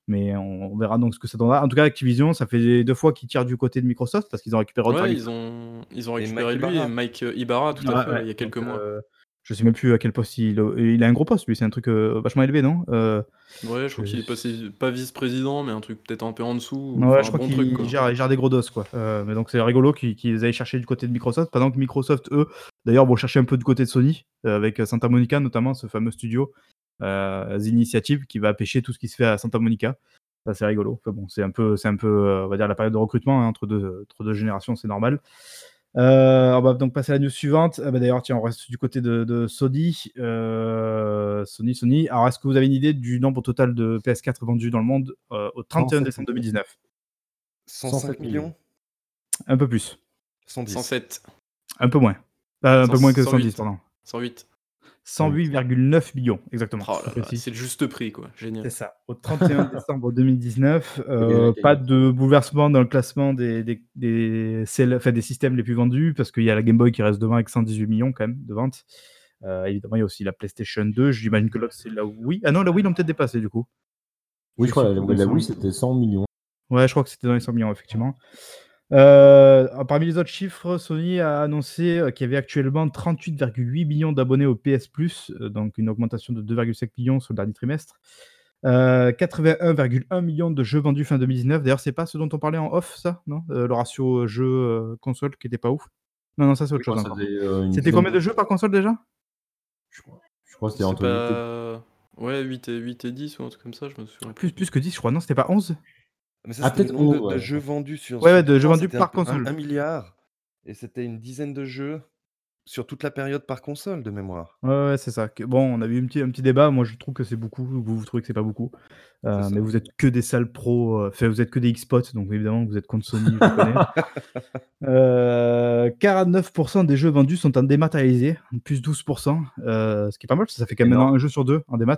Mais on, on verra donc ce que ça donnera. En tout cas, Activision, ça fait deux fois qu'ils tirent du côté de Microsoft parce qu'ils ont récupéré Ouais, ils ont, ils ont Et récupéré Mike lui Ibarra. et Mike euh, Ibarra, tout à Ouais, fait, ouais. il y a quelques Donc, mois. euh, je sais même plus à quel poste il a. Il a un gros poste, lui. C'est un truc euh, vachement élevé, non? Euh, Ouais, je crois qu'il est passé, pas vice-président, mais un truc peut-être un peu en dessous. ou ouais, enfin, je crois bon qu'il gère, il gère des gros dos, quoi. Euh, mais donc c'est rigolo qu'ils qu'ils aillent chercher du côté de Microsoft, pendant que Microsoft, eux, d'ailleurs, vont chercher un peu du côté de Sony, euh, avec Santa Monica notamment, ce fameux studio, euh, The Initiative, qui va pêcher tout ce qui se fait à Santa Monica. Ça, c'est rigolo. Enfin, bon, c'est un peu, c'est un peu, euh, on va dire, la période de recrutement hein, entre, deux, entre deux générations, c'est normal. Euh, on va donc passer à la news suivante. Ah bah D'ailleurs, tiens, on reste du côté de, de Sony. Euh, Sony, Sony. Alors, est-ce que vous avez une idée du nombre total de PS4 vendus dans le monde euh, au 31 107 décembre 2019 105 millions Un peu plus. 110. 107, Un peu moins. Euh, un peu 100, moins que 108. 110, pardon. 108. 108,9 millions, exactement. Oh là là, c'est le juste prix, quoi. Génial. C'est ça. Au 31 décembre 2019, euh, pas de bouleversement dans le classement des, des, des, enfin, des systèmes les plus vendus, parce qu'il y a la Game Boy qui reste devant avec 118 millions quand même de ventes. Euh, évidemment, il y a aussi la PlayStation 2. J'imagine que l'autre, c'est la Wii. Ah non, la Wii l'ont peut-être dépassé du coup. Oui, je crois que la, la Wii, c'était 100 millions. Ouais, je crois que c'était dans les 100 millions, effectivement. Euh, parmi les autres chiffres, Sony a annoncé euh, qu'il y avait actuellement 38,8 millions d'abonnés au PS Plus, euh, donc une augmentation de 2,5 millions sur le dernier trimestre. Euh, 81,1 millions de jeux vendus fin 2019. D'ailleurs, c'est pas ce dont on parlait en off, ça, non? Euh, Le ratio jeu-console qui était pas ouf. Non, non, ça c'est autre chose. euh, C'était combien de jeux par console déjà? Je crois, je crois que c'était C'est entre 8 et- pas. Ouais, 8 et, 8 et 10 ou un truc comme ça, je me souviens. plus, plus que 10, je crois. Non, c'était pas 11 Mais ça, Ah, c'était le peut-être nombre de, onze, de ouais. jeux vendus sur. Ouais, ouais, sur de jeux trois, vendus c'était par un peu- console. Milliard. Et c'était une dizaine de jeux sur toute la période par console de mémoire. Ouais, ouais, c'est ça. Que- Bon, on a eu un petit, un petit débat. Moi, je trouve que c'est beaucoup. Vous, vous trouvez que c'est pas beaucoup. Euh, ça. mais vous êtes que des sales pros. euh, Enfin, vous êtes que des Xbox, donc évidemment, vous êtes contre Sony, je connais. Euh, 49% des jeux vendus sont en dématérialisé, plus 12%, euh, ce qui est pas mal. parce que Ça fait quand même Énorme. un jeu sur deux en démat.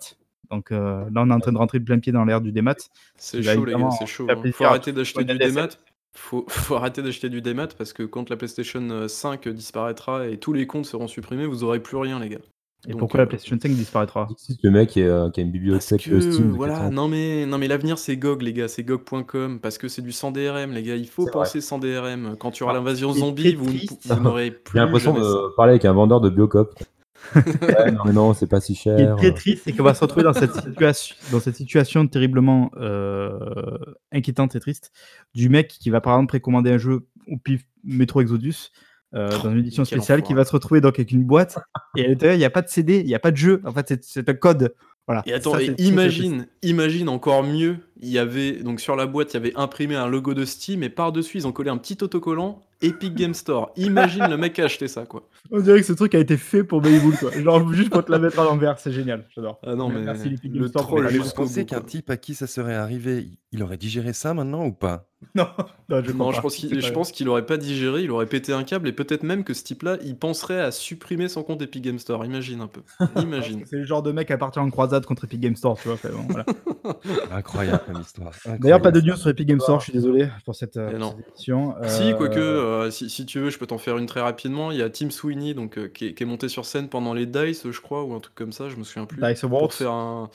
Donc euh, là, on est en train de rentrer de plein pied dans l'ère du démat. C'est chaud, les gars, c'est chaud. hein. Faut arrêter d'acheter du démat. Faut, faut arrêter d'acheter du démat parce que quand la PlayStation euh, 5 disparaîtra et tous les comptes seront supprimés, vous aurez plus rien, les gars. Et Donc, pourquoi euh, la PlayStation 5 disparaîtra? Le mec qui, a- qui a une bibliothèque que, euh, Steam voilà, 400. non mais, non mais l'avenir c'est GOG les gars, c'est GOG.com, parce que c'est du sans DRM les gars, il faut vrai. penser sans DRM. Quand tu auras Ah, l'invasion zombie, vous, n'aurez plus J'ai l'impression de parler avec un vendeur de Biocop. Ouais, non, mais non, c'est pas si Ce qui est cher. très triste, c'est qu'on va se retrouver dans cette situation, dans cette situation terriblement euh, inquiétante et triste du mec qui va par exemple précommander un jeu au pif Metro Exodus euh, dans une édition spéciale, qui va se retrouver donc avec une boîte et à l'intérieur il n'y a pas de CD, il n'y a pas de jeu. En fait, c'est- un code. Voilà. Et attends, Ça, et imagine, imagine encore mieux, il y avait donc sur la boîte, il y avait imprimé un logo de Steam et par-dessus ils ont collé un petit autocollant Epic Game Store. Imagine le mec qui a acheté ça quoi. On dirait que ce truc a été fait pour Bayboul, quoi. Genre juste pour te la mettre à l'envers, c'est génial. J'adore. Ah non mais Merci, l'Epic le Game Store, troll vous pensez qu'un type à qui ça serait arrivé, il- aurait digéré ça maintenant ou pas? Non, non, je, Non, je pas. pense qu'il pas- je pense qu'il aurait pas digéré, il aurait pété un câble et peut-être même que ce type-là, il penserait à supprimer son compte Epic Game Store. Imagine un peu. Imagine. C'est le genre de mec à partir en croisade contre Epic Game Store, tu vois. enfin, bon, voilà. Incroyable comme histoire. D'ailleurs, pas de news sur Epic Game Store, je suis désolé pour cette, euh, non. cette émission. Si, Euh, quoique, euh, si, si tu veux, je peux t'en faire une très rapidement. Il y a Tim Sweeney donc, euh, qui, est, qui est monté sur scène pendant les DICE, je crois, ou un truc comme ça, je me souviens plus. Dice pour Awards. faire un,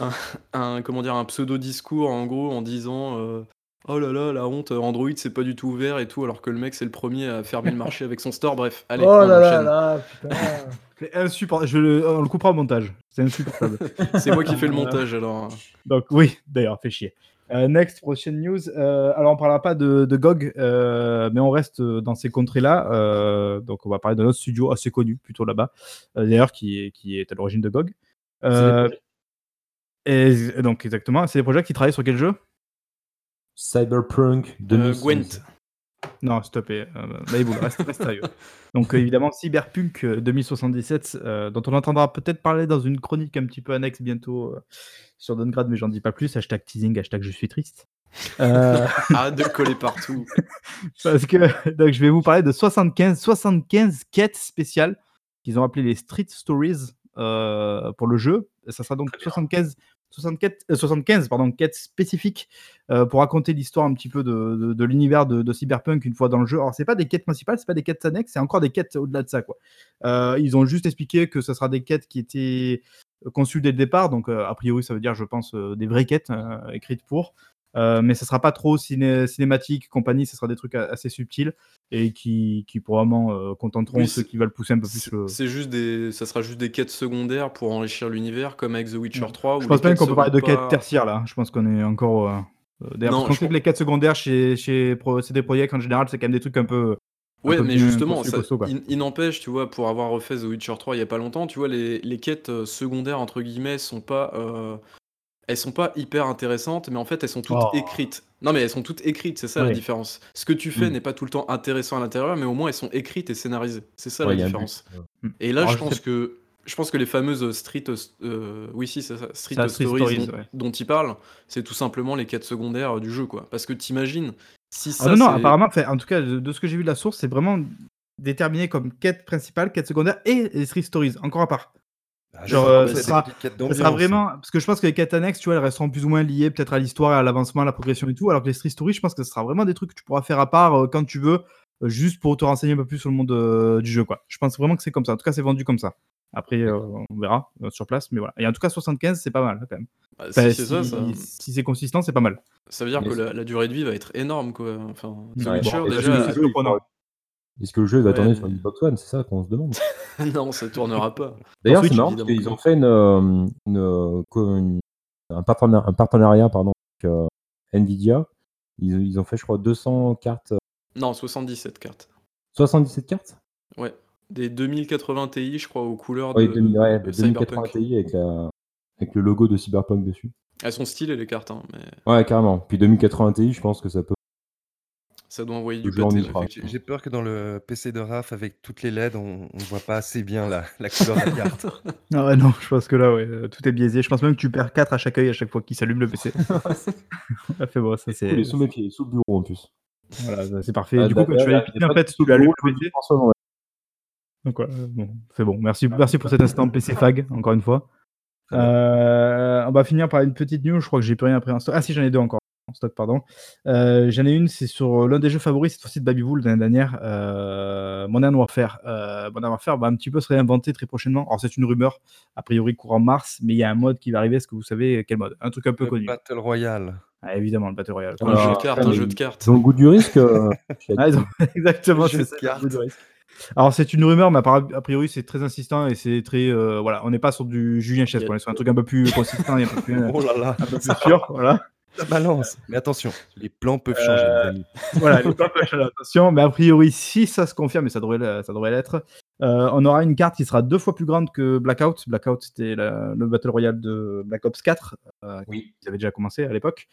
un, un- comment dire, un pseudo-discours, en gros, en disant euh, Oh là là, la honte, Android c'est pas du tout ouvert et tout, alors que le mec c'est le premier à fermer le marché avec son store. Bref, allez, oh on là là enchaîne. là, putain. C'est insupportable. Je le... On le coupera au montage. C'est insupportable. C'est moi qui fais le montage alors. Donc oui, d'ailleurs, fait chier. Euh, next, prochaine news. Euh, alors, on parlera pas de, de GOG, euh, mais on reste dans ces contrées-là. Euh, donc, on va parler d'un autre studio assez connu, plutôt là-bas, euh, d'ailleurs, qui, est- qui est à l'origine de GOG. Euh, et donc, exactement. C'est des projets qui travaillent sur quel jeu? Cyberpunk Euh, 2016. Gwent. Non, plaît. Euh, Maïboul, reste, reste sérieux. Donc, euh, évidemment, Cyberpunk euh, 2077, euh, dont on entendra peut-être parler dans une chronique un petit peu annexe bientôt euh, sur Downgrade, mais j'en dis pas plus. Hashtag teasing, hashtag je suis triste. Euh, Arrête de le coller partout. Parce que donc, je vais vous parler de 75, 75 quêtes spéciales qu'ils ont appelées les Street Stories euh, pour le jeu. Ça sera donc 75, 75, euh, 75 pardon, quêtes spécifiques euh, pour raconter l'histoire un petit peu de, de- l'univers de, Cyberpunk une fois dans le jeu. Alors, c'est pas des quêtes principales, c'est pas des quêtes annexes, c'est encore des quêtes au-delà de ça. Quoi. Euh, ils ont juste expliqué que ça sera des quêtes qui étaient conçues dès le départ. Donc, euh, a priori, ça veut dire, je pense, euh, des vraies quêtes euh, écrites pour. Euh, mais ça sera pas trop ciné- cinématique, compagnie, ce sera des trucs assez subtils et qui, qui probablement euh, contenteront Oui, ceux qui veulent pousser un peu plus le. c'est juste des, ça sera juste des quêtes secondaires pour enrichir l'univers, comme avec The Witcher Ouais. 3. Je où pense quêtes qu'on peut parler de quêtes pas- tertiaires là. Je pense qu'on est encore. euh, D'ailleurs, je sait que pense- les quêtes secondaires chez, chez CD Projekt en général, c'est quand même des trucs un peu. Ouais, mais justement, ça- il n'empêche, tu vois, pour avoir refait The Witcher 3 il y a pas longtemps, tu vois, les, les quêtes euh, secondaires, entre guillemets, sont pas. euh, elles sont pas hyper intéressantes, mais en fait, elles sont toutes Oh. écrites. Non, mais elles sont toutes écrites, c'est ça la différence. Ce que tu fais Mm. n'est pas tout le temps intéressant à l'intérieur, mais au moins elles sont écrites et scénarisées. C'est ça Ouais, la différence. but. Et là, Alors, je je pense sais- que je pense que les fameuses street, euh, oui, si, c'est ça, street, Ça, Street stories, Stories, dont, ouais. dont il parle, c'est tout simplement les quêtes secondaires euh, du jeu, quoi. Parce que t'imagines, si ça, Ah non, non, c'est- apparemment, enfin, en tout cas, de, de ce que j'ai vu de la source, c'est vraiment déterminé comme quête principale, quête secondaire et les Street Stories, encore à part. Ah, Genre, euh, ça sera- Ça vraiment. Parce que je pense que les quêtes annexes, tu vois, elles resteront plus ou moins liées peut-être à l'histoire, et à l'avancement, à la progression et tout. Alors que les Street Stories, je pense que ce sera vraiment des trucs que tu pourras faire à part euh, quand tu veux, euh, juste pour te renseigner un peu plus sur le monde euh, du jeu, quoi. Je pense vraiment que c'est comme ça. En tout cas, c'est vendu comme ça. Après, euh, on verra euh, sur place, mais voilà. Et en tout cas, 75, c'est pas mal quand même. bah, Enfin, si c'est ça, si ça, si c'est consistant, c'est pas mal. ça veut dire Mais que la, la durée de vie va être énorme, quoi. Enfin, The Ouais, Witcher, bon, déjà, Est-ce que le jeu il va Ouais, tourner mais- sur une Xbox One C'est ça qu'on se demande. non, ça tournera pas. D'ailleurs, c'est marrant parce qu'ils ont fait une, euh, une, co- une- un, partenariat, un partenariat pardon, avec euh, Nvidia. Ils, ils ont fait, je crois, 200 cartes. euh, Non, 77 cartes. 77 cartes? Ouais. Des 2080 Ti, je crois, aux couleurs de, 2000, ouais, de de 2080 Cyberpunk. Ti avec, la- avec le logo de Cyberpunk dessus. Elles sont stylées, les cartes, hein, mais Ouais, carrément. Puis 2080 Ti, je pense que ça peut. Ça doit envoyer du en pâté, ouais, J'ai effectivement. j'ai peur que dans le PC de Raph, avec toutes les LED, on ne voit pas assez bien la, la couleur de la carte. Ah ouais, non, je pense que là, ouais, euh, tout est biaisé. Je pense même que tu perds 4 à chaque œil à chaque fois qu'il s'allume le PC. Ah, fait bon, ça Il c'est. est sous mes pieds, sous le bureau en plus. Voilà, ça, c'est parfait. Ah, du coup, quand là, tu là, vas en pas fait, de sous tu allumes le PC. ouais. Donc, ouais, euh, bon, c'est bon. Merci, merci pour cet instant PC fag, encore une fois. Euh, on va finir par une petite news. Je crois que j'ai plus rien après en stock. Ah, si, j'en ai deux encore en stock, pardon. Euh, j'en ai une, c'est sur l'un des jeux favoris, cette fois-ci de Babywool de l'année dernière, euh, Modern Warfare. Euh, Modern Warfare va un petit peu se réinventer très prochainement. Alors, c'est une rumeur, a priori courant mars, mais il y a un mode qui va arriver. Est-ce que vous savez quel mode? Un truc un peu Le connu. Battle Royale. Ah, évidemment, le Battle Royale. Un Alors, jeu de cartes, après, un mais- jeu de cartes. Ils ont le goût du risque. euh, Ah, ont- Exactement, c'est ça. cartes. le goût du risque. Alors c'est une rumeur, mais a priori c'est très insistant et c'est très euh, voilà, on n'est pas sur du Julien Chess, on est sur un truc un peu plus consistant et un peu plus, un Oh là là, peu plus sûr, voilà. balance. Mais attention, les plans peuvent changer, Euh, les amis. voilà, les plans peuvent changer, attention, mais a priori si ça se confirme, et ça devrait le- ça devrait l'être, euh, on aura une carte qui sera deux fois plus grande que Blackout. Blackout c'était le battle royale de Black Ops 4, euh, Oui. qui avait déjà commencé à l'époque.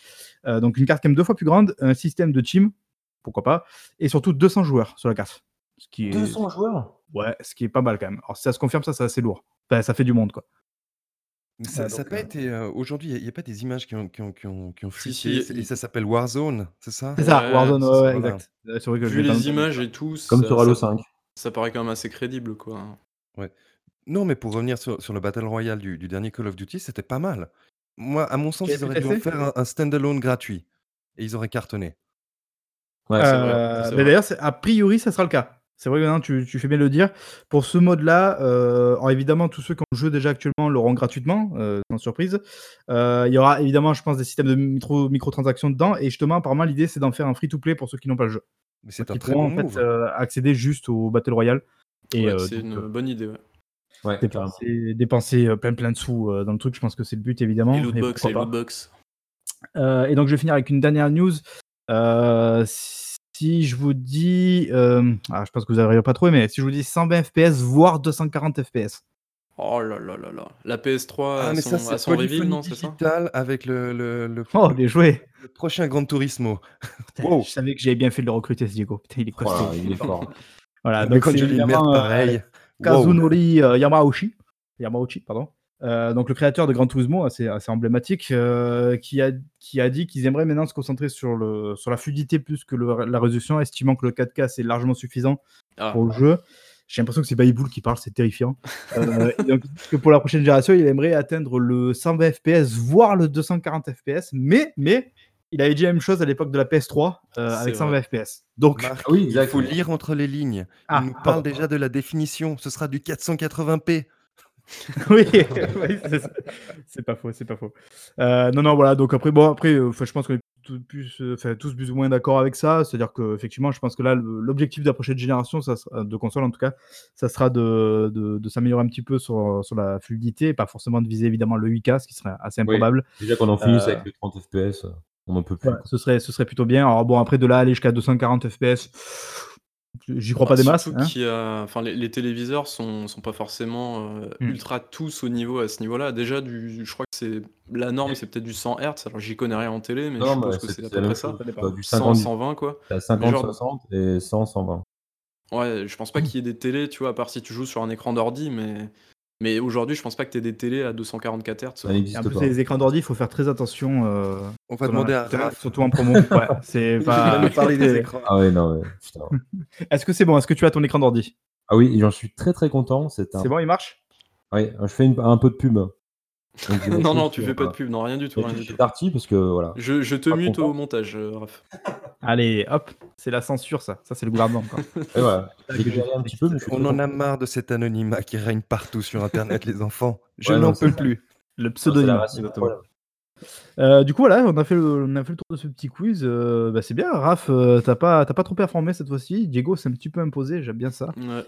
Euh, donc une carte quand même deux fois plus grande, un système de team, pourquoi pas, et surtout 200 joueurs sur la carte. Ce qui est... 200 joueurs? Ouais, ce qui est pas mal quand même. Alors, si ça se confirme, ça, c'est assez lourd. Enfin, ça fait du monde, quoi. Mais Ça Ouais, donc, pas été. euh, Aujourd'hui, il n'y a, pas des images qui ont, qui ont, qui ont, qui ont Si, fuité. si, c'est- il- et ça s'appelle Warzone, c'est ça? C'est ça, Ouais, Warzone, c'est ouais, ça, ouais, voilà. exact. C'est vrai que je Vu l'ai pas les images et tout, Comme ça, sur Halo ça- 5. ça paraît quand même assez crédible, quoi. Non, mais pour revenir sur, sur le Battle Royale du, du dernier Call of Duty, c'était pas mal. Moi, à mon sens, ils auraient dû en faire un, un standalone gratuit. Et ils auraient cartonné. Ouais, c'est Euh, c'est mais vrai. d'ailleurs, c'est- a priori, ça sera le cas. C'est vrai que non, tu, tu fais bien le dire. Pour ce mode-là, euh, alors évidemment, tous ceux qui ont le jeu déjà actuellement l'auront gratuitement, euh, sans surprise. Euh, il y aura évidemment, je pense, des systèmes de micro, microtransactions dedans. Et justement, apparemment, l'idée, c'est d'en faire un free-to-play pour ceux qui n'ont pas le jeu. Mais c'est un Qui très bon en fait move. euh, accéder juste au Battle Royale. Et Ouais, euh, c'est donc, une bonne idée. Ouais. Dépenser, dépenser, plein plein de sous euh, dans le truc, je pense que c'est le but évidemment. Et lootbox, lootbox. Euh, et donc, je vais finir avec une dernière news. Si je vous dis. euh, ah, je pense que vous n'arriverez pas trouvé, mais si je vous dis 120 FPS, voire 240 FPS. Oh là là là là. La PS3 Ah, à mais son, ça, à son reveal, non, c'est ça? Digital avec le, le, le, Oh, bien joué le prochain Gran Turismo. Putain, Wow. Je savais que j'avais bien fait de le recruter, ce Diego. Putain, il est costaud. Voilà, il est fort. Voilà, mais donc quand c'est je une merde évidemment, euh, wow. Kazunori euh, Yamauchi, Yamauchi, pardon. Euh, donc le créateur de Gran Turismo, assez, assez emblématique, euh, qui, a, qui a dit qu'ils aimeraient maintenant se concentrer sur, le, sur la fluidité plus que le- la résolution, estimant que le 4K c'est largement suffisant Ah, pour le jeu. J'ai l'impression que c'est Baïboul qui parle, c'est terrifiant. Euh, donc, que pour la prochaine génération, il aimerait atteindre le 120 FPS, voire le 240 FPS, mais, mais il avait dit la même chose à l'époque de la PS3 euh, C'est avec vrai. 120 FPS. Donc, Marc, oui, il faut lire entre les lignes. Ah, il nous pardon. parle déjà de la définition. Ce sera du 480p. oui, oui, c'est pas faux, c'est pas faux. Euh, non, non, voilà. Donc après, bon, après, euh, je pense qu'on est tous plus, euh, tous plus ou moins d'accord avec ça. C'est-à-dire que effectivement, je pense que là, l'objectif de la prochaine génération, ça sera- de console en tout cas, ça sera de, de, de s'améliorer un petit peu sur, sur la fluidité, et pas forcément de viser évidemment le 8K, ce qui serait assez Oui. improbable. Déjà qu'on en finisse avec le 30 FPS, on n'en peut plus. Ouais, ce serait, ce serait plutôt bien. Alors bon, après de là aller jusqu'à 240 FPS, j'y crois pas des masses. Hein. y a- enfin, les, les téléviseurs sont, sont pas forcément euh, Hmm. ultra tous au niveau à ce niveau-là. Déjà, du, je crois que c'est la norme, c'est peut-être du 100 Hz. Alors j'y connais rien en télé, mais je Non, suppose mais que c'est c'est à c'est peu près ça. Ça. T'as du 100, 50, 120 quoi. t'as 50, genre- 60 et 100, 120. Ouais, je pense pas qu'il y ait des télés, tu vois, à part si tu joues sur un écran d'ordi, mais mais aujourd'hui, je pense pas que tu aies des télés à 244 Hz. Ça en n'existe plus, pas. les écrans d'ordi, il faut faire très attention. euh, On va demander à Raph. surtout en promo. Ouais, c'est pas. nous parler des écrans. Ah ouais, non, ouais. putain. Est-ce que c'est bon Est-ce que tu as ton écran d'ordi? Ah oui, j'en suis très très content. C'est un... C'est bon, il marche? Ouais, je fais une- un peu de pub. Donc, non, non, tu fais pas de pub, non, rien du tout, Je rien je suis parti parce que voilà. Je, je te mute content. au montage, euh, Raph. Allez, hop, c'est la censure, ça. Ça, c'est le gouvernement. quoi. Et voilà. J'ai galéré un petit peu, mais je suis On en a marre de cet anonymat qui règne partout sur Internet, les enfants. Je Ouais, n'en peux ça. plus. Le pseudonyme. Euh, du coup, voilà, on a fait le, on a fait le tour de ce petit quiz. Euh, bah, c'est bien, Raph, euh, t'as pas, t'as pas trop performé cette fois-ci. Diego s'est un petit peu imposé, j'aime bien ça. Ouais.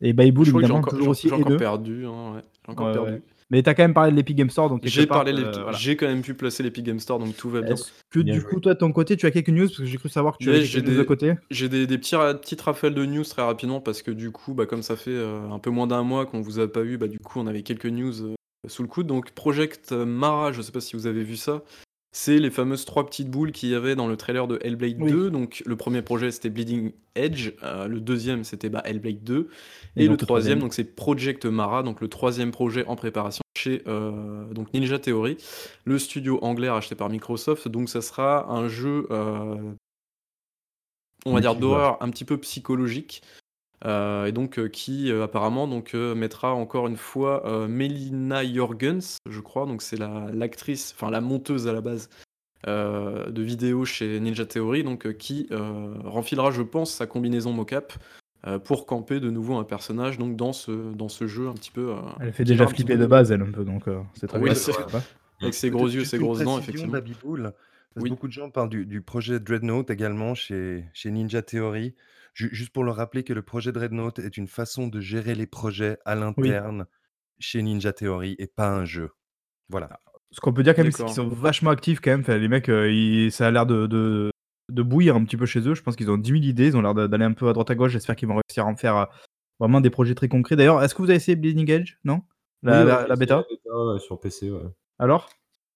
Et Baïboul, évidemment, encore, toujours aussi j'ai encore perdu. hein, ouais. J'ai encore Ouais, perdu. Mais t'as quand même parlé de l'Epic Game Store, donc J'ai parlé euh, voilà. j'ai quand même pu placer l'Epic Game Store, donc tout va bien. Est-ce que Bien du joué. coup, toi, de ton côté, tu as quelques news Parce que j'ai cru savoir que tu avais news des- de côté. J'ai des, des petits, petites rafales de news très rapidement parce que du coup, bah, comme ça fait euh, un peu moins d'un mois qu'on vous a pas eu, bah, du coup, on avait quelques news euh, sous le coude. Donc, Project Mara, je sais pas si vous avez vu ça. C'est les fameuses trois petites boules qu'il y avait dans le trailer de Hellblade Oui. 2. Donc, le premier projet c'était Bleeding Edge, euh, le deuxième c'était bah, Hellblade 2, Et et, donc, le troisième, troisième. donc c'est Project Mara, donc le troisième projet en préparation chez euh, donc Ninja Theory, le studio anglais racheté par Microsoft. Donc, ça sera un jeu, euh, on va dire d'horreur un petit peu psychologique. Euh, et donc euh, qui euh, apparemment donc euh, mettra encore une fois euh, Melina Jorgens, je crois, donc c'est la l'actrice, enfin la monteuse à la base euh, de vidéos chez Ninja Theory, donc euh, qui euh, renfilera, je pense, sa combinaison mocap euh, pour camper de nouveau un personnage donc dans ce dans ce jeu un petit peu. euh, Elle fait déjà flipper peu- de base, elle, un peu, donc euh, c'est très Oui, bien. avec ses gros yeux, ses grosses dents, effectivement. Parce Oui. Beaucoup de gens parlent du, du projet Dreadnought également chez, chez Ninja Theory. Ju- juste pour leur rappeler que le projet Dreadnought est une façon de gérer les projets à l'interne chez Ninja Theory et pas un jeu. Voilà. Ce qu'on peut dire quand même, c'est D'accord. qu'ils sont vachement actifs quand même. Enfin, les mecs, euh, ils- ça a l'air de, de, de bouillir un petit peu chez eux. Je pense qu'ils ont 10 000 idées. Ils ont l'air de- d'aller un peu à droite à gauche. J'espère qu'ils vont réussir à en faire euh, vraiment des projets très concrets. D'ailleurs, est-ce que vous avez essayé Bleeding Edge Non? La, Oui, ouais, la- j'ai la essayé bêta? la bêta, ouais, sur PC, ouais. Alors?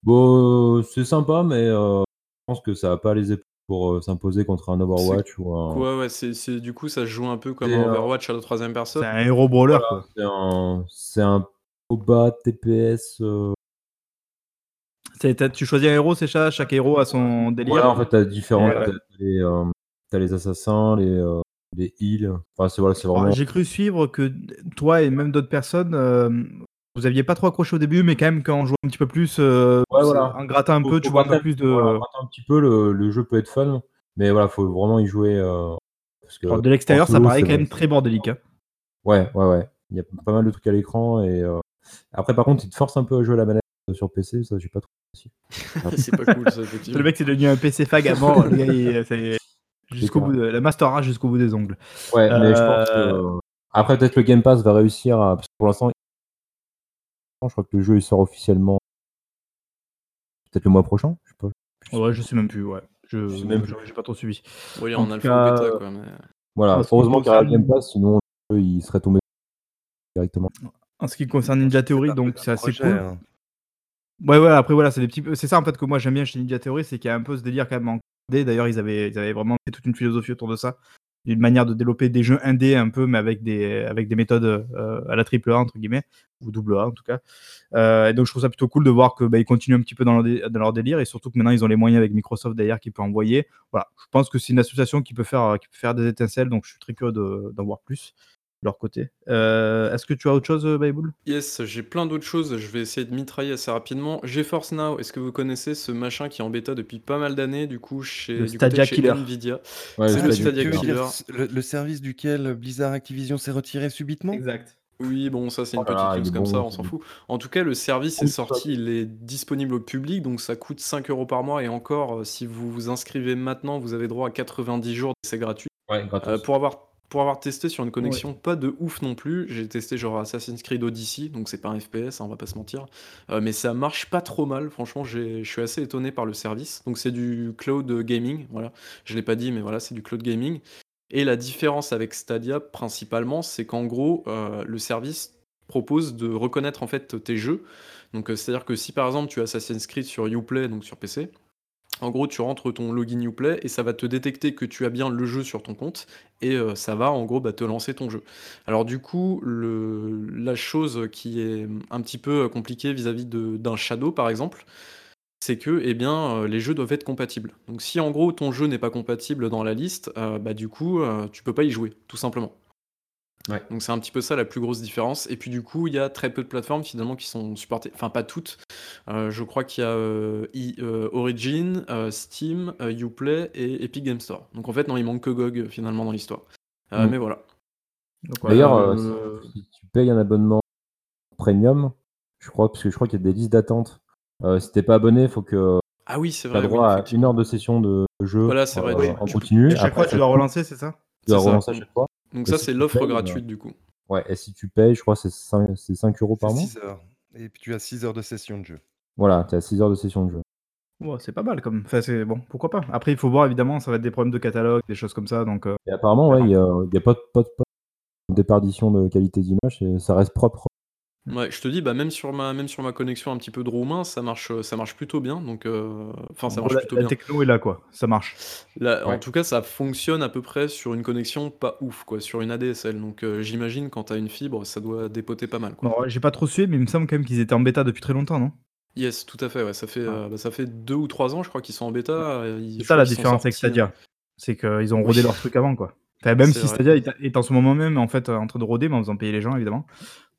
Bon, euh, c'est sympa, mais euh, je pense que ça va pas les épaules pour euh, s'imposer contre un Overwatch ou un. Quoi, ouais, c'est c'est- du coup ça se joue un peu comme un Overwatch à la troisième personne. C'est un héros brawler, quoi. C'est un, c'est un OBA TPS. euh, C'est- t'as- Tu choisis un héros, c'est ça? Chaque héros a son délire. Voilà, en fait, t'as différents. Ouais, ouais. t'as les, euh, t'as les assassins, les, euh, les heals. Enfin, c'est voilà, c'est Alors, vraiment. J'ai cru suivre que toi et même d'autres personnes, euh, vous aviez pas trop accroché au début, mais quand même quand on joue un petit peu plus, euh, Ouais, voilà. en grattant un Faut- peu, faut tu vois un peu plus de. voilà, un petit peu, le, le jeu peut être fun, mais voilà, faut vraiment y jouer. euh, Parce que Alors, de l'extérieur, ça paraît quand même très bordélique. hein. Ouais, ouais, ouais. Il y a pas mal de trucs à l'écran et euh, après par contre, il te force un peu à jouer à la manette euh, sur PC, ça j'ai pas trop aussi. c'est pas cool ça, Le mec, c'est devenu un PC fag à mort. le gars, il- c'est jusqu'au bout de la Master Race jusqu'au bout des ongles. Ouais, mais je pense que après peut-être le Game Pass va réussir à parce que pour l'instant je crois que le jeu il sort officiellement peut-être le mois prochain, je sais pas. Ouais, je sais même plus. Ouais, je Je sais même j'ai pas trop suivi. Oui, En en tout alpha bêta quoi. Mais... Voilà, en heureusement qu'il y aura le concerne- Game Pass sinon le jeu, il serait tombé directement. En ce qui concerne Ninja Theory, donc c'est assez projet, cool. hein. Ouais, ouais, après voilà, c'est des petits peu- c'est ça en fait que moi j'aime bien chez Ninja Theory, c'est qu'il y a un peu ce délire quand même en. D'ailleurs, ils avaient, ils avaient vraiment fait toute une philosophie autour de ça, une manière de développer des jeux indés un peu, mais avec des, avec des méthodes euh, à la triple A entre guillemets, ou double A en tout cas. Euh, et donc je trouve ça plutôt cool de voir que bah, continuent un petit peu dans leur, délire et surtout que maintenant ils ont les moyens avec Microsoft derrière qui peut envoyer. Voilà, je pense que c'est une association qui peut faire, faire des étincelles, donc je suis très curieux de- d'en voir plus leur côté. Euh, Est-ce que tu as autre chose, Bayboul Yes, j'ai plein d'autres choses, je vais essayer de mitrailler assez rapidement. GeForce Now, est-ce que vous connaissez ce machin qui est en bêta depuis pas mal d'années, du coup, chez, Le du côté de Stadia chez Killer. Nvidia? Ouais, C'est le Stadia Killer. service duquel Blizzard Activision s'est retiré subitement? Exact. Oui, bon, ça c'est une Oh petite est comme bon, ça, on s'en fout. En tout cas, le service est sorti, il est disponible au public, donc ça coûte 5 euros par mois, et encore, euh, si vous vous inscrivez maintenant, vous avez droit à 90 jours, c'est gratuit. Ouais. Euh, pour avoir pour avoir testé sur une connexion pas de ouf non plus, j'ai testé genre Assassin's Creed Odyssey, donc c'est pas un FPS, hein, on va pas se mentir, Euh, mais ça marche pas trop mal. Franchement, je suis assez étonné par le service. Donc c'est du cloud gaming, voilà. Je l'ai pas dit, mais voilà, c'est du cloud gaming. Et la différence avec Stadia principalement, c'est qu'en gros, euh, le service propose de reconnaître en fait tes jeux. Donc euh, c'est-à-dire que si par exemple tu as Assassin's Creed sur Uplay, donc sur PC, en gros, tu rentres ton login Uplay et ça va te détecter que tu as bien le jeu sur ton compte et euh, ça va en gros bah, te lancer ton jeu. Alors du coup, la chose qui est un petit peu compliquée vis-à-vis d'un Shadow par exemple, c'est que eh bien, euh, les jeux doivent être compatibles. Donc si en gros ton jeu n'est pas compatible dans la liste, euh, bah, du coup euh, tu peux pas y jouer, tout simplement. Ouais. Donc c'est un petit peu ça la plus grosse différence. Et puis du coup, il y a très peu de plateformes finalement qui sont supportées, enfin pas toutes. Euh, je crois qu'il y a euh, i- euh, Origin, euh, Steam, euh, Uplay et Epic Game Store. Donc en fait, non, il manque que GOG finalement dans l'histoire. Euh, Mm. Mais voilà. D'ailleurs, euh, euh, si tu payes un abonnement premium, je crois, parce que je crois qu'il y a des listes d'attente. Euh, si t'es pas abonné, il faut que Ah oui, c'est tu as vrai. oui, droit à une heure de session de jeu Voilà, c'est vrai, euh, oui. en Tu- continu. Et chaque fois, tu dois relancer, c'est ça? Tu dois relancer à chaque fois. Donc Et ça, si c'est l'offre payes, gratuite du coup. Ouais, et si tu payes, je crois que c'est 5, c'est 5 euros par mois. 6 heures. Et puis tu as 6 heures de session de jeu. Voilà, tu as 6 heures de session de jeu. Ouais, c'est pas mal comme. Enfin, c'est bon, pourquoi pas. Après, il faut voir évidemment, ça va être des problèmes de catalogue, des choses comme ça. Donc, euh, Et apparemment, ouais, il n'y a, y a pas, de- pas, de- pas de déperdition de qualité d'image et ça reste propre. Ouais, je te dis, bah même sur ma même sur ma connexion un petit peu de roumain, ça marche ça marche plutôt bien. Donc euh, enfin, ça marche la, plutôt la bien. techno est là, quoi. Ça marche. Là, En Ouais. tout cas, ça fonctionne à peu près sur une connexion pas ouf, quoi, sur une ADSL. Donc euh, j'imagine quand t'as une fibre, ça doit dépoter pas mal. Quoi. Bon, j'ai pas trop suivi, mais il me semble quand même qu'ils étaient en bêta depuis très longtemps, non? Yes, tout à fait. Ouais, ça fait euh, bah, ça fait deux ou trois ans, je crois qu'ils sont en bêta. euh, ils- C'est je ça crois la qu'ils sont différence avec sortis, euh, Stadia. C'est qu'ils ont Oui. rodé leur truc avant, quoi. Enfin, même C'est si vrai. Stadia est, est en ce moment même en fait en train de roder, mais en faisant payer les gens évidemment.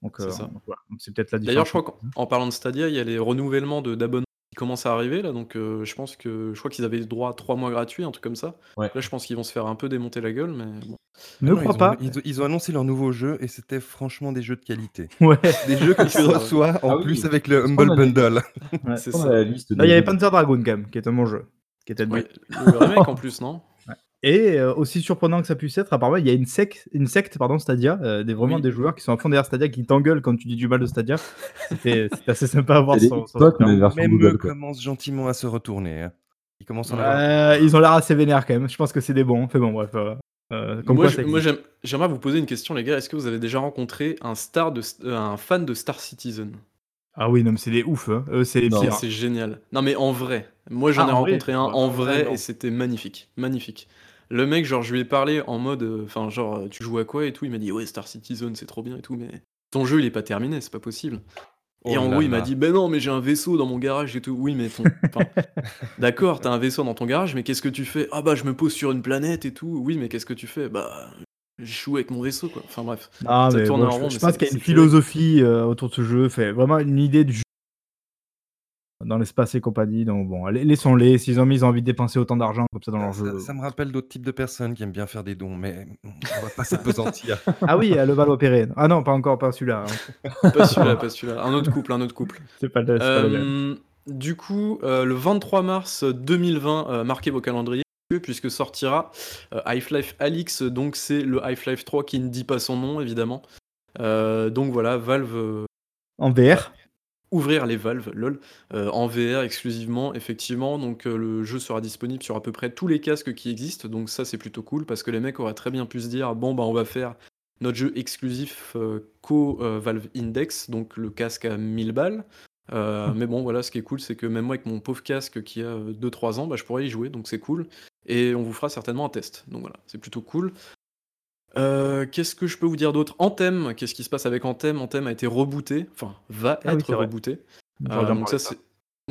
Donc, C'est euh, ça. donc voilà. Donc, c'est peut-être la différence. D'ailleurs, je crois qu'en en parlant de Stadia, il y a les renouvellements de- d'abonnements qui commencent à arriver là. Donc euh, je pense que je crois qu'ils avaient le droit à trois mois gratuits, un truc comme ça. Ouais. Là, je pense qu'ils vont se faire un peu démonter la gueule, mais bon. Ne Non, crois ils pas. Ils, ont, ils ont annoncé leur nouveau jeu et c'était franchement des jeux de qualité. Ouais. Des jeux que tu reçois en Ah oui. plus avec le Humble Bundle. Ouais. C'est ça. la liste Là, il y avait Panzer Dragoon quand même, qui est un bon jeu. Qui était Ouais, le remake en plus, non? Et euh, aussi surprenant que ça puisse être, apparemment, il y a une, sec- une secte pardon, Stadia, euh, des, vraiment Oui. des joueurs qui sont à fond derrière Stadia, qui t'engueulent quand tu dis du mal de Stadia. C'était assez sympa à voir. Mais version Même eux Google. quoi. commencent gentiment à se retourner. hein. Ils commencent à en avoir. Euh, ils ont l'air assez vénères quand même. Je pense que c'est des bons. Enfin bon, bref. euh, euh, comme Moi, j'aimerais vous poser une question, les gars. Est-ce que vous avez déjà rencontré un, star de, euh, un fan de Star Citizen? Ah oui, non, mais c'est des oufs. Hein. Eux, c'est. C'est génial. Non, mais en vrai. Moi, j'en Ah, ai en vrai? rencontré un Ouais, en vrai et c'était magnifique. Magnifique. Le mec, genre, je lui ai parlé en mode. euh, Enfin, genre, euh, tu joues à quoi et tout. Il m'a dit, ouais, Star Citizen, c'est trop bien et tout, mais ton jeu, il est pas terminé, c'est pas possible. Et Oh en là gros, il m'a dit, ben non, mais j'ai un vaisseau dans mon garage et tout. Oui, mais ton. enfin, D'accord, t'as un vaisseau dans ton garage, mais qu'est-ce que tu fais? Ah bah, je me pose sur une planète et tout. Oui, mais qu'est-ce que tu fais? Bah, je joue avec mon vaisseau, quoi. Enfin, bref. Ah, Ça mais tourne bon, en je, rond, je mais pense qu'il y a une philosophie euh, autour de ce jeu. Fait vraiment une idée du jeu. Dans l'espace et compagnie. Donc bon, allez, laissons-les. S'ils ont mis, ils ont envie de dépenser autant d'argent comme ça dans leur Ça, jeu. ça me rappelle d'autres types de personnes qui aiment bien faire des dons, mais on va pas s'apesantir. Ah oui, le bal opéré. Ah non, pas encore, pas celui-là. hein. Pas celui-là, pas celui-là. Un autre couple, un autre couple. C'est pas, le- c'est pas le même. Euh, du coup, euh, le 23 mars 2020, euh, marquez vos calendriers, puisque sortira euh, Half-Life Alix, donc c'est le Half-Life 3 qui ne dit pas son nom, évidemment. Euh, donc voilà, Valve euh, En VR. Ouvrir les valves, lol, euh, en VR exclusivement, effectivement. Donc euh, le jeu sera disponible sur à peu près tous les casques qui existent. Donc ça, c'est plutôt cool parce que les mecs auraient très bien pu se dire bon, bah on va faire notre jeu exclusif euh, co euh, Valve Index, donc le casque à 1000 balles. Euh, mais bon, voilà, ce qui est cool, c'est que même moi, avec mon pauvre casque qui a 2-3 ans, bah, je pourrais y jouer, donc c'est cool. Et on vous fera certainement un test. Donc voilà, c'est plutôt cool. Euh, qu'est-ce que je peux vous dire d'autre? Anthem, qu'est-ce qui se passe avec Anthem? Anthem a été rebooté, enfin va Ah oui, être c'est vrai. rebooté. Euh, bien donc ça, de c'est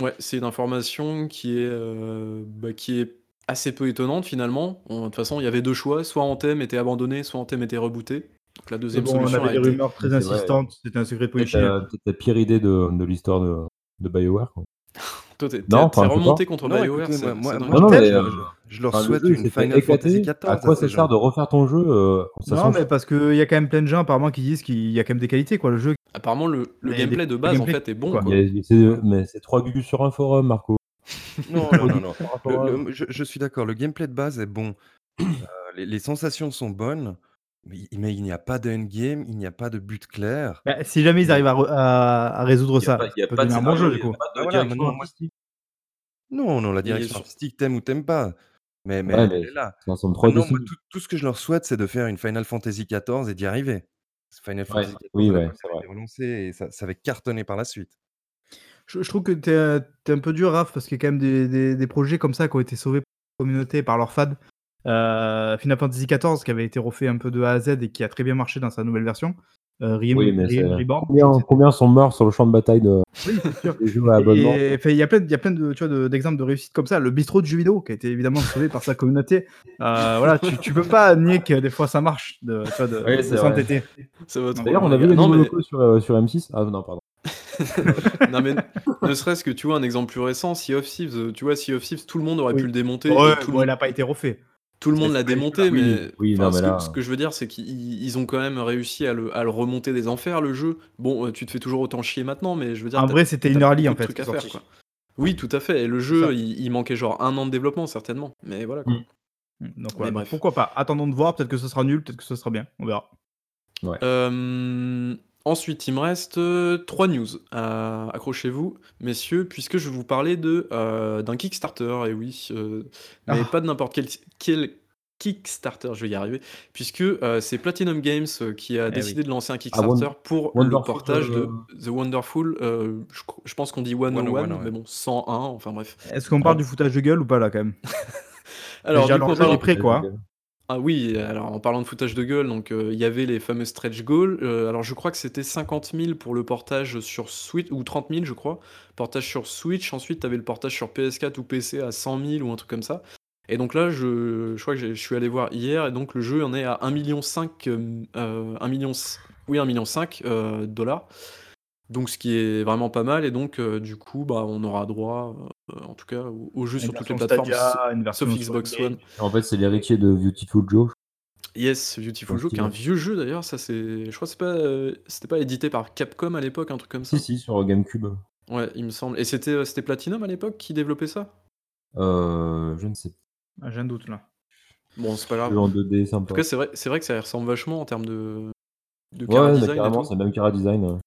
ouais, c'est une information qui est, euh, bah, qui est assez peu étonnante finalement. On- De toute façon, il y avait deux choix, soit Anthem était abandonné, soit Anthem était rebooté. Donc la Mais deuxième bon, on solution a avait des été... rumeurs très C'est vrai. insistantes. C'était un secret de Peut-être polichinelle. la, peut-être la pire idée de, de l'histoire de, de BioWare. quoi. Toi, t'es remonté contre Non, BioWare, moi- je, euh, je leur Enfin, le souhaite jeu, une Final. Fantasy XIV. À quoi ça sert de refaire ton jeu euh, Non, mais parce qu'il y a quand même plein de gens apparemment qui disent qu'il y a quand même des qualités. Quoi. Le jeu, Apparemment, le, gameplay des- de base, en fait, est bon. mais c'est trois gus sur un forum, Marco. Non, non, non, je, suis d'accord, le gameplay de base est bon. Euh, les sensations sont bonnes, mais, mais il n'y a pas d'endgame, il n'y a pas de but clair. bah, si jamais ils arrivent à, re- à- à résoudre Il y a ça, pas- il y a ça pas de bon jeu du coup. de Ah, voilà, direction maintenant, moi, artistique. Non, non, la direction sur- artistique, t'aimes ou t'aimes pas. Mais, mais Ouais, elle est là. Ça moi, Destiny. tout, tout ce que je leur souhaite, c'est de faire une Final Fantasy XIV et d'y arriver. Final Ouais, Fantasy XIV, oui, ouais, vrai. été relancé et ça, ça avait cartonné par la suite. Je, je trouve que t'es euh, t'es un peu dur, Raph, parce qu'il y a quand même des, des- des projets comme ça qui ont été sauvés par la communauté et par leurs fans. Euh, Final Fantasy XIV, qui avait été refait un peu de A à Z et qui a très bien marché dans sa nouvelle version. Euh, Riem- Oui, mais Riem c'est- Reborn. Combien, combien sont morts sur le champ de bataille de, Oui, sûr. des jeux à abonnement Et enfin, il y a plein, de- il y a plein de, tu vois, de- d'exemples de réussite comme ça. Le bistrot de jeux vidéo, qui a été évidemment sauvé par sa communauté. Euh, voilà, tu, tu peux pas nier que des fois ça marche de, tu vois, de, Ouais, de c'est s'entêter. D'ailleurs, on a vu les nouveaux mais, locaux sur, euh, sur M6 Ah non, pardon. non, mais ne serait-ce que tu vois un exemple plus récent, Sea of Thieves, euh, tu vois, Sea of Thieves, tout le monde aurait Oui. pu le démonter. Ouais, le il a pas été refait. Tout le monde l'a démonté, mais, oui, enfin, non, mais ce, là- que, ce que je veux dire, c'est qu'ils ils ont quand même réussi à le, à le remonter des enfers, le jeu. Bon, euh, tu te fais toujours autant chier maintenant, mais je veux dire. En vrai, c'était une early, en de fait, à faire, quoi. Oui, tout à fait. Et le jeu, il, il manquait genre un an de développement, certainement. Mais voilà. quoi. Mm. Donc, voilà, Mais bref. pourquoi pas Attendons de voir. Peut-être que ce sera nul, peut-être que ce sera bien. On verra. Euh, ensuite, il me reste euh, trois news. Euh, Accrochez-vous, messieurs, puisque je vais vous parler de, euh, d'un Kickstarter, et oui, euh, mais Ah. pas de n'importe quel, quel Kickstarter, je vais y arriver, puisque c'est Platinum Games qui a Eh décidé de lancer un Kickstarter Won- pour le portage de The Wonderful, je, pense qu'on dit 101, 101, ouais. mais bon, 101, enfin bref. Est-ce qu'on parle du foutage de gueule ou pas là quand même? Alors, Déjà, du coup, prêt, quoi. Ah oui, alors en parlant de foutage de gueule, donc euh, il y avait les fameux stretch goals. euh, alors je crois que c'était 50 000 pour le portage sur Switch, ou 30 000 je crois, portage sur Switch. Ensuite, tu avais le portage sur PS4 ou PC à 100 000 ou un truc comme ça. Et donc là, je, je crois que je suis allé voir hier, et donc le jeu en est à 1,5 million, euh, euh, 1 million, oui, 1,5 million euh, dollars. Donc ce qui est vraiment pas mal, et donc euh, du coup, bah, on aura droit, en tout cas, au, au jeu Une sur toutes les plateformes, Stadia, une version sauf Xbox Game. One. En fait, c'est l'héritier de Beautiful Joe. Yes, Beautiful Joe, qui est un vieux jeu d'ailleurs. Ça, c'est, je crois, que c'est pas, euh, c'était pas édité par Capcom à l'époque, un truc comme ça. Si, si, sur GameCube. Ouais, il me semble. Et c'était, euh, c'était Platinum à l'époque qui développait ça? Euh, je ne sais Ah, J'ai un doute là. Bon, c'est pas grave. En 2D, En sympa. tout cas, c'est vrai, c'est vrai que ça y ressemble vachement en termes de, de Ouais, design c'est même Cara Design.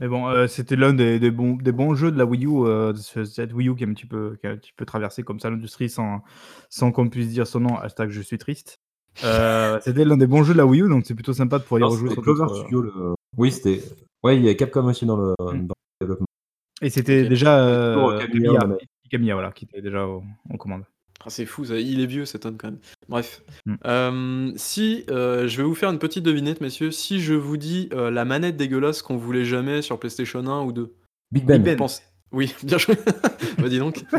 Mais bon, euh, c'était l'un des, des bons, des bons jeux de la Wii U, euh, cette Wii U qui a un petit peu, qui a un petit peu traversé comme ça l'industrie sans, sans qu'on puisse dire son nom. Hashtag je suis triste. Euh, c'était l'un des bons jeux de la Wii U, donc c'est plutôt sympa de pouvoir y Non, rejouer c'était Clover euh, Studio. Le... Oui, c'était. Ouais, il y a Capcom aussi dans le, Mm. dans le développement. Et c'était déjà euh, Camilla, Camilla, voilà, qui était déjà en commande. Ah, c'est fou, ça. il est vieux cet homme quand même. Bref. Mm. Euh, si, euh, je vais vous faire une petite devinette, messieurs. Si je vous dis euh, la manette dégueulasse qu'on voulait jamais sur PlayStation 1 ou 2. Big Ben. Big Ben. Pense- Oui, bien joué. bah dis donc.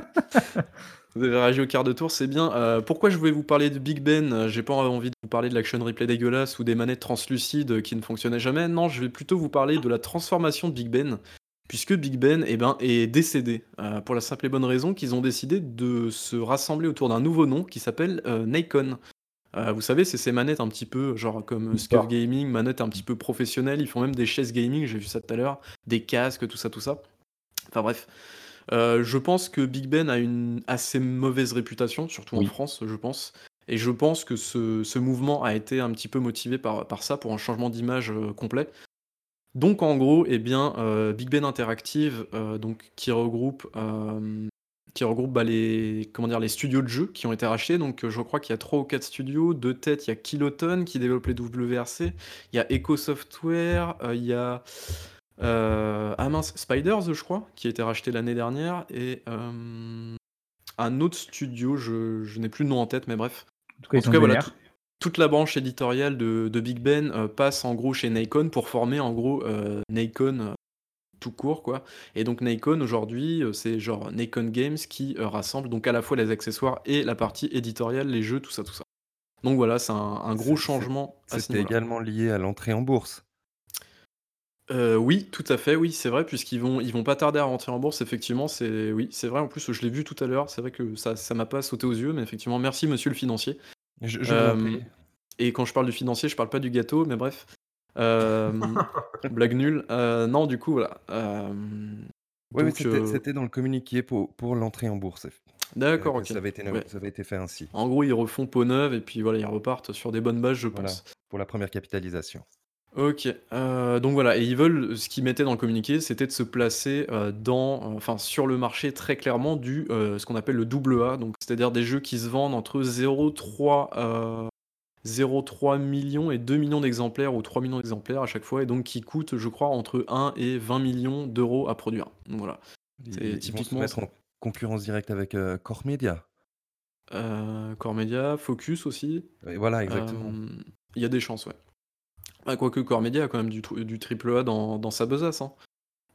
Vous avez réagi au quart de tour, c'est bien. Euh, pourquoi je voulais vous parler de Big Ben? J'ai pas envie de vous parler de l'action replay dégueulasse ou des manettes translucides qui ne fonctionnaient jamais. Non, je vais plutôt vous parler de la transformation de Big Ben puisque Big Ben eh ben, est décédé, euh, pour la simple et bonne raison qu'ils ont décidé de se rassembler autour d'un nouveau nom qui s'appelle euh, Nikon. Euh, vous savez, c'est ces manettes un petit peu, genre comme Scuf Gaming, manettes un petit peu professionnelles, ils font même des chaises gaming, j'ai vu ça tout à l'heure, des casques, tout ça, tout ça. Enfin bref. je pense que Big Ben a une assez mauvaise réputation, surtout en France, je pense. Et je pense que ce, ce, mouvement a été un petit peu motivé par, par ça, pour un changement d'image complet. Donc en gros, eh bien, euh, Big Ben Interactive, euh, donc, qui regroupe, euh, qui regroupe bah, les, comment dire, les studios de jeux qui ont été rachetés. Donc je crois qu'il y a 3 ou 4 studios. De tête, il y a Kiloton qui développe les WRC. Il y a Echo Software. il y a ah mince, Spiders, je crois, qui a été racheté l'année dernière. Et un autre studio, je, je n'ai plus le nom en tête, mais bref. En tout cas, voilà, toute la branche éditoriale de, Big Ben euh, passe en gros chez Nikon pour former en gros euh, Nikon euh, tout court quoi. Et donc Nikon aujourd'hui c'est genre Nikon Games qui rassemble donc à la fois les accessoires et la partie éditoriale, les jeux, tout ça, tout ça. Donc voilà, c'est un, gros changement. C'était également lié à l'entrée en bourse. oui, tout à fait, oui, c'est vrai, puisqu'ils vont, ils vont pas tarder à rentrer en bourse, effectivement, c'est, oui, c'est vrai. En plus, je l'ai vu tout à l'heure. C'est vrai que ça, ça m'a pas sauté aux yeux, mais effectivement, merci, monsieur le financier. Je, et quand je parle du financier, je parle pas du gâteau, mais bref. Euh, blague nulle. Euh, non, du coup, voilà. Euh, oui, c'était dans le communiqué pour, pour l'entrée en bourse. D'accord, ok. Ça avait, été, ça avait été fait ainsi. En gros, ils refont peau neuve et puis voilà, ils repartent sur des bonnes bases, je pense. pour la première capitalisation. Ok, donc voilà, et ils veulent, ce qu'ils mettaient dans le communiqué, c'était de se placer dans, enfin sur le marché très clairement du, ce qu'on appelle le double A, donc c'est-à-dire des jeux qui se vendent entre 0,3 0,3 millions et 2 millions d'exemplaires ou 3 millions d'exemplaires à chaque fois et donc qui coûtent, je crois, entre 1 et 20 millions d'euros à produire. Donc voilà. C'est typiquement. Vont se mettre en concurrence directe avec euh, Core Media. Euh, Core Media, Focus aussi. voilà, exactement. Euh, il y a des chances, ouais. Bah, quoique Core Media a quand même du, du triple A dans, dans sa besace. Hein.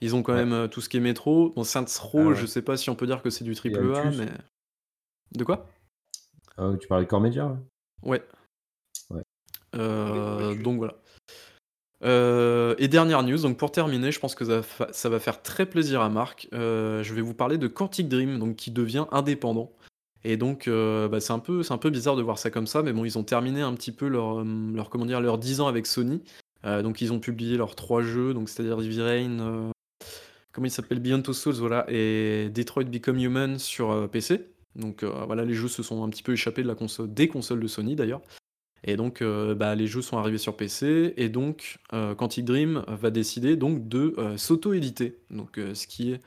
Ils ont quand même euh, tout ce qui est métro. Bon, Saints Row, ah je sais pas si on peut dire que c'est du triple A, mais. De quoi? Tu parlais de Core Media Ouais. Euh, donc voilà. Euh, et dernière news, donc pour terminer, je pense que ça, va faire très plaisir à Marc. Euh, je vais vous parler de Quantic Dream, donc qui devient indépendant. Et donc, bah, c'est un peu, bizarre de voir ça comme ça, mais bon, ils ont terminé un petit peu leur, leur comment dire, leurs 10 ans avec Sony. donc, ils ont publié leurs trois jeux, c'est-à-dire Heavy Rain, comment il s'appelle, Beyond Two Souls, voilà, et Detroit Become Human sur PC. Donc voilà, les jeux se sont un petit peu échappés de la console, des consoles de Sony d'ailleurs. Et donc, euh, bah, les jeux sont arrivés sur PC, et donc euh, Quantic Dream va décider donc de euh, s'auto-éditer. Donc, ce qui est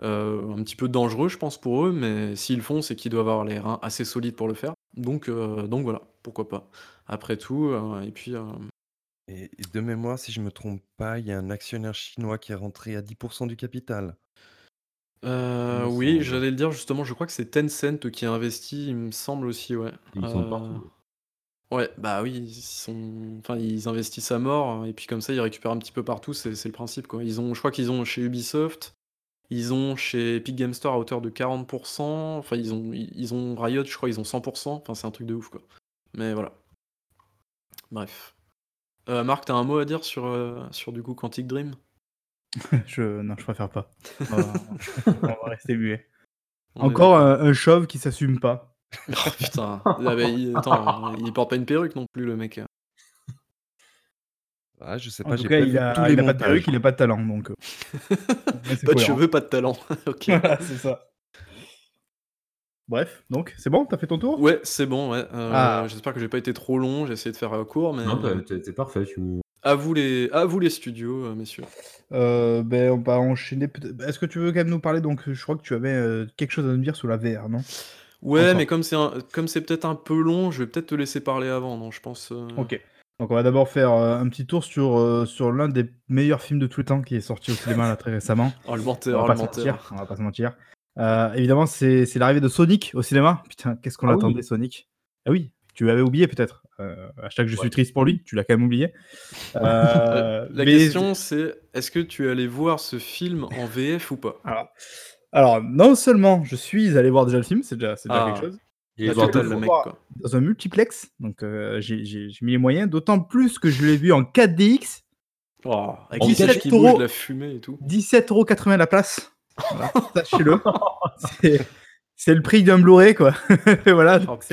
un petit peu dangereux, je pense, pour eux, mais s'ils le font, c'est qu'ils doivent avoir les reins assez solides pour le faire. Donc, donc voilà, pourquoi pas. Après tout, et puis. Et, de mémoire, si je me trompe pas, il y a un actionnaire chinois qui est rentré à 10% du capital. oui, j'allais le dire justement, je crois que c'est Tencent qui a investi, il me semble aussi, ouais. Ils sont partout. Ouais, bah oui, ils sont enfin, ils investissent à mort et puis comme ça, ils récupèrent un petit peu partout, c'est le principe, quoi. Ils ont je crois qu'ils ont chez Ubisoft, ils ont chez Epic Game Store à hauteur de 40% enfin, ils ont ils ont Riot, je crois, ils ont 100% enfin, c'est un truc de ouf, quoi. Mais voilà. Bref. Euh, Marc, t'as un mot à dire sur, euh, sur du coup Quantic Dream? Je non, je préfère pas. On va rester muet. Encore un chauve qui s'assume pas. Oh putain. Ah bah, il, attends, il porte pas une perruque non plus, le mec. Ah, je sais En pas, tout cas, il a, il a pas de perruque, il a pas de talent. Donc, euh. Pas de cheveux, pas de talent. ok. Voilà, c'est ça. Bref, donc c'est bon, t'as fait ton tour? Ouais, c'est bon, ouais. Euh, ah. J'espère que j'ai pas été trop long, j'ai essayé de faire euh, court, mais. Non, t'es parfait. À vous les, à vous les studios, messieurs. ben, on va enchaîner. Est-ce que tu veux quand même nous parler Donc, je crois que tu avais quelque chose à nous dire sur la VR, non? Ouais, mais comme c'est comme c'est peut-être un peu long, je vais peut-être te laisser parler avant, non, je pense. Euh. Ok. Donc on va d'abord faire euh, un petit tour sur, euh, sur l'un des meilleurs films de tous les temps qui est sorti au cinéma là, très récemment. Oh le menteur, on va, pas se mentir, on va pas se mentir. évidemment, c'est l'arrivée de Sonic au cinéma. Putain, qu'est-ce qu'on ah attendait Sonic? Ah oui, tu l'avais oublié peut-être. à chaque je suis triste pour lui, tu l'as quand même oublié. La question c'est est-ce que tu es allé voir ce film en VF ou pas? Alors, alors, non seulement je suis allé voir déjà le film, c'est déjà, déjà quelque ah. chose. Il est le mec, quoi. Dans un multiplex, donc euh, j'ai mis les moyens, d'autant plus que je l'ai vu en 4DX. Oh, avec En les quatre sièges qui euros. bougent, la fumée et tout. 17,80€ la place. Voilà, sachez-le. C'est- le prix d'un Blu-ray, quoi. voilà, Oh, donc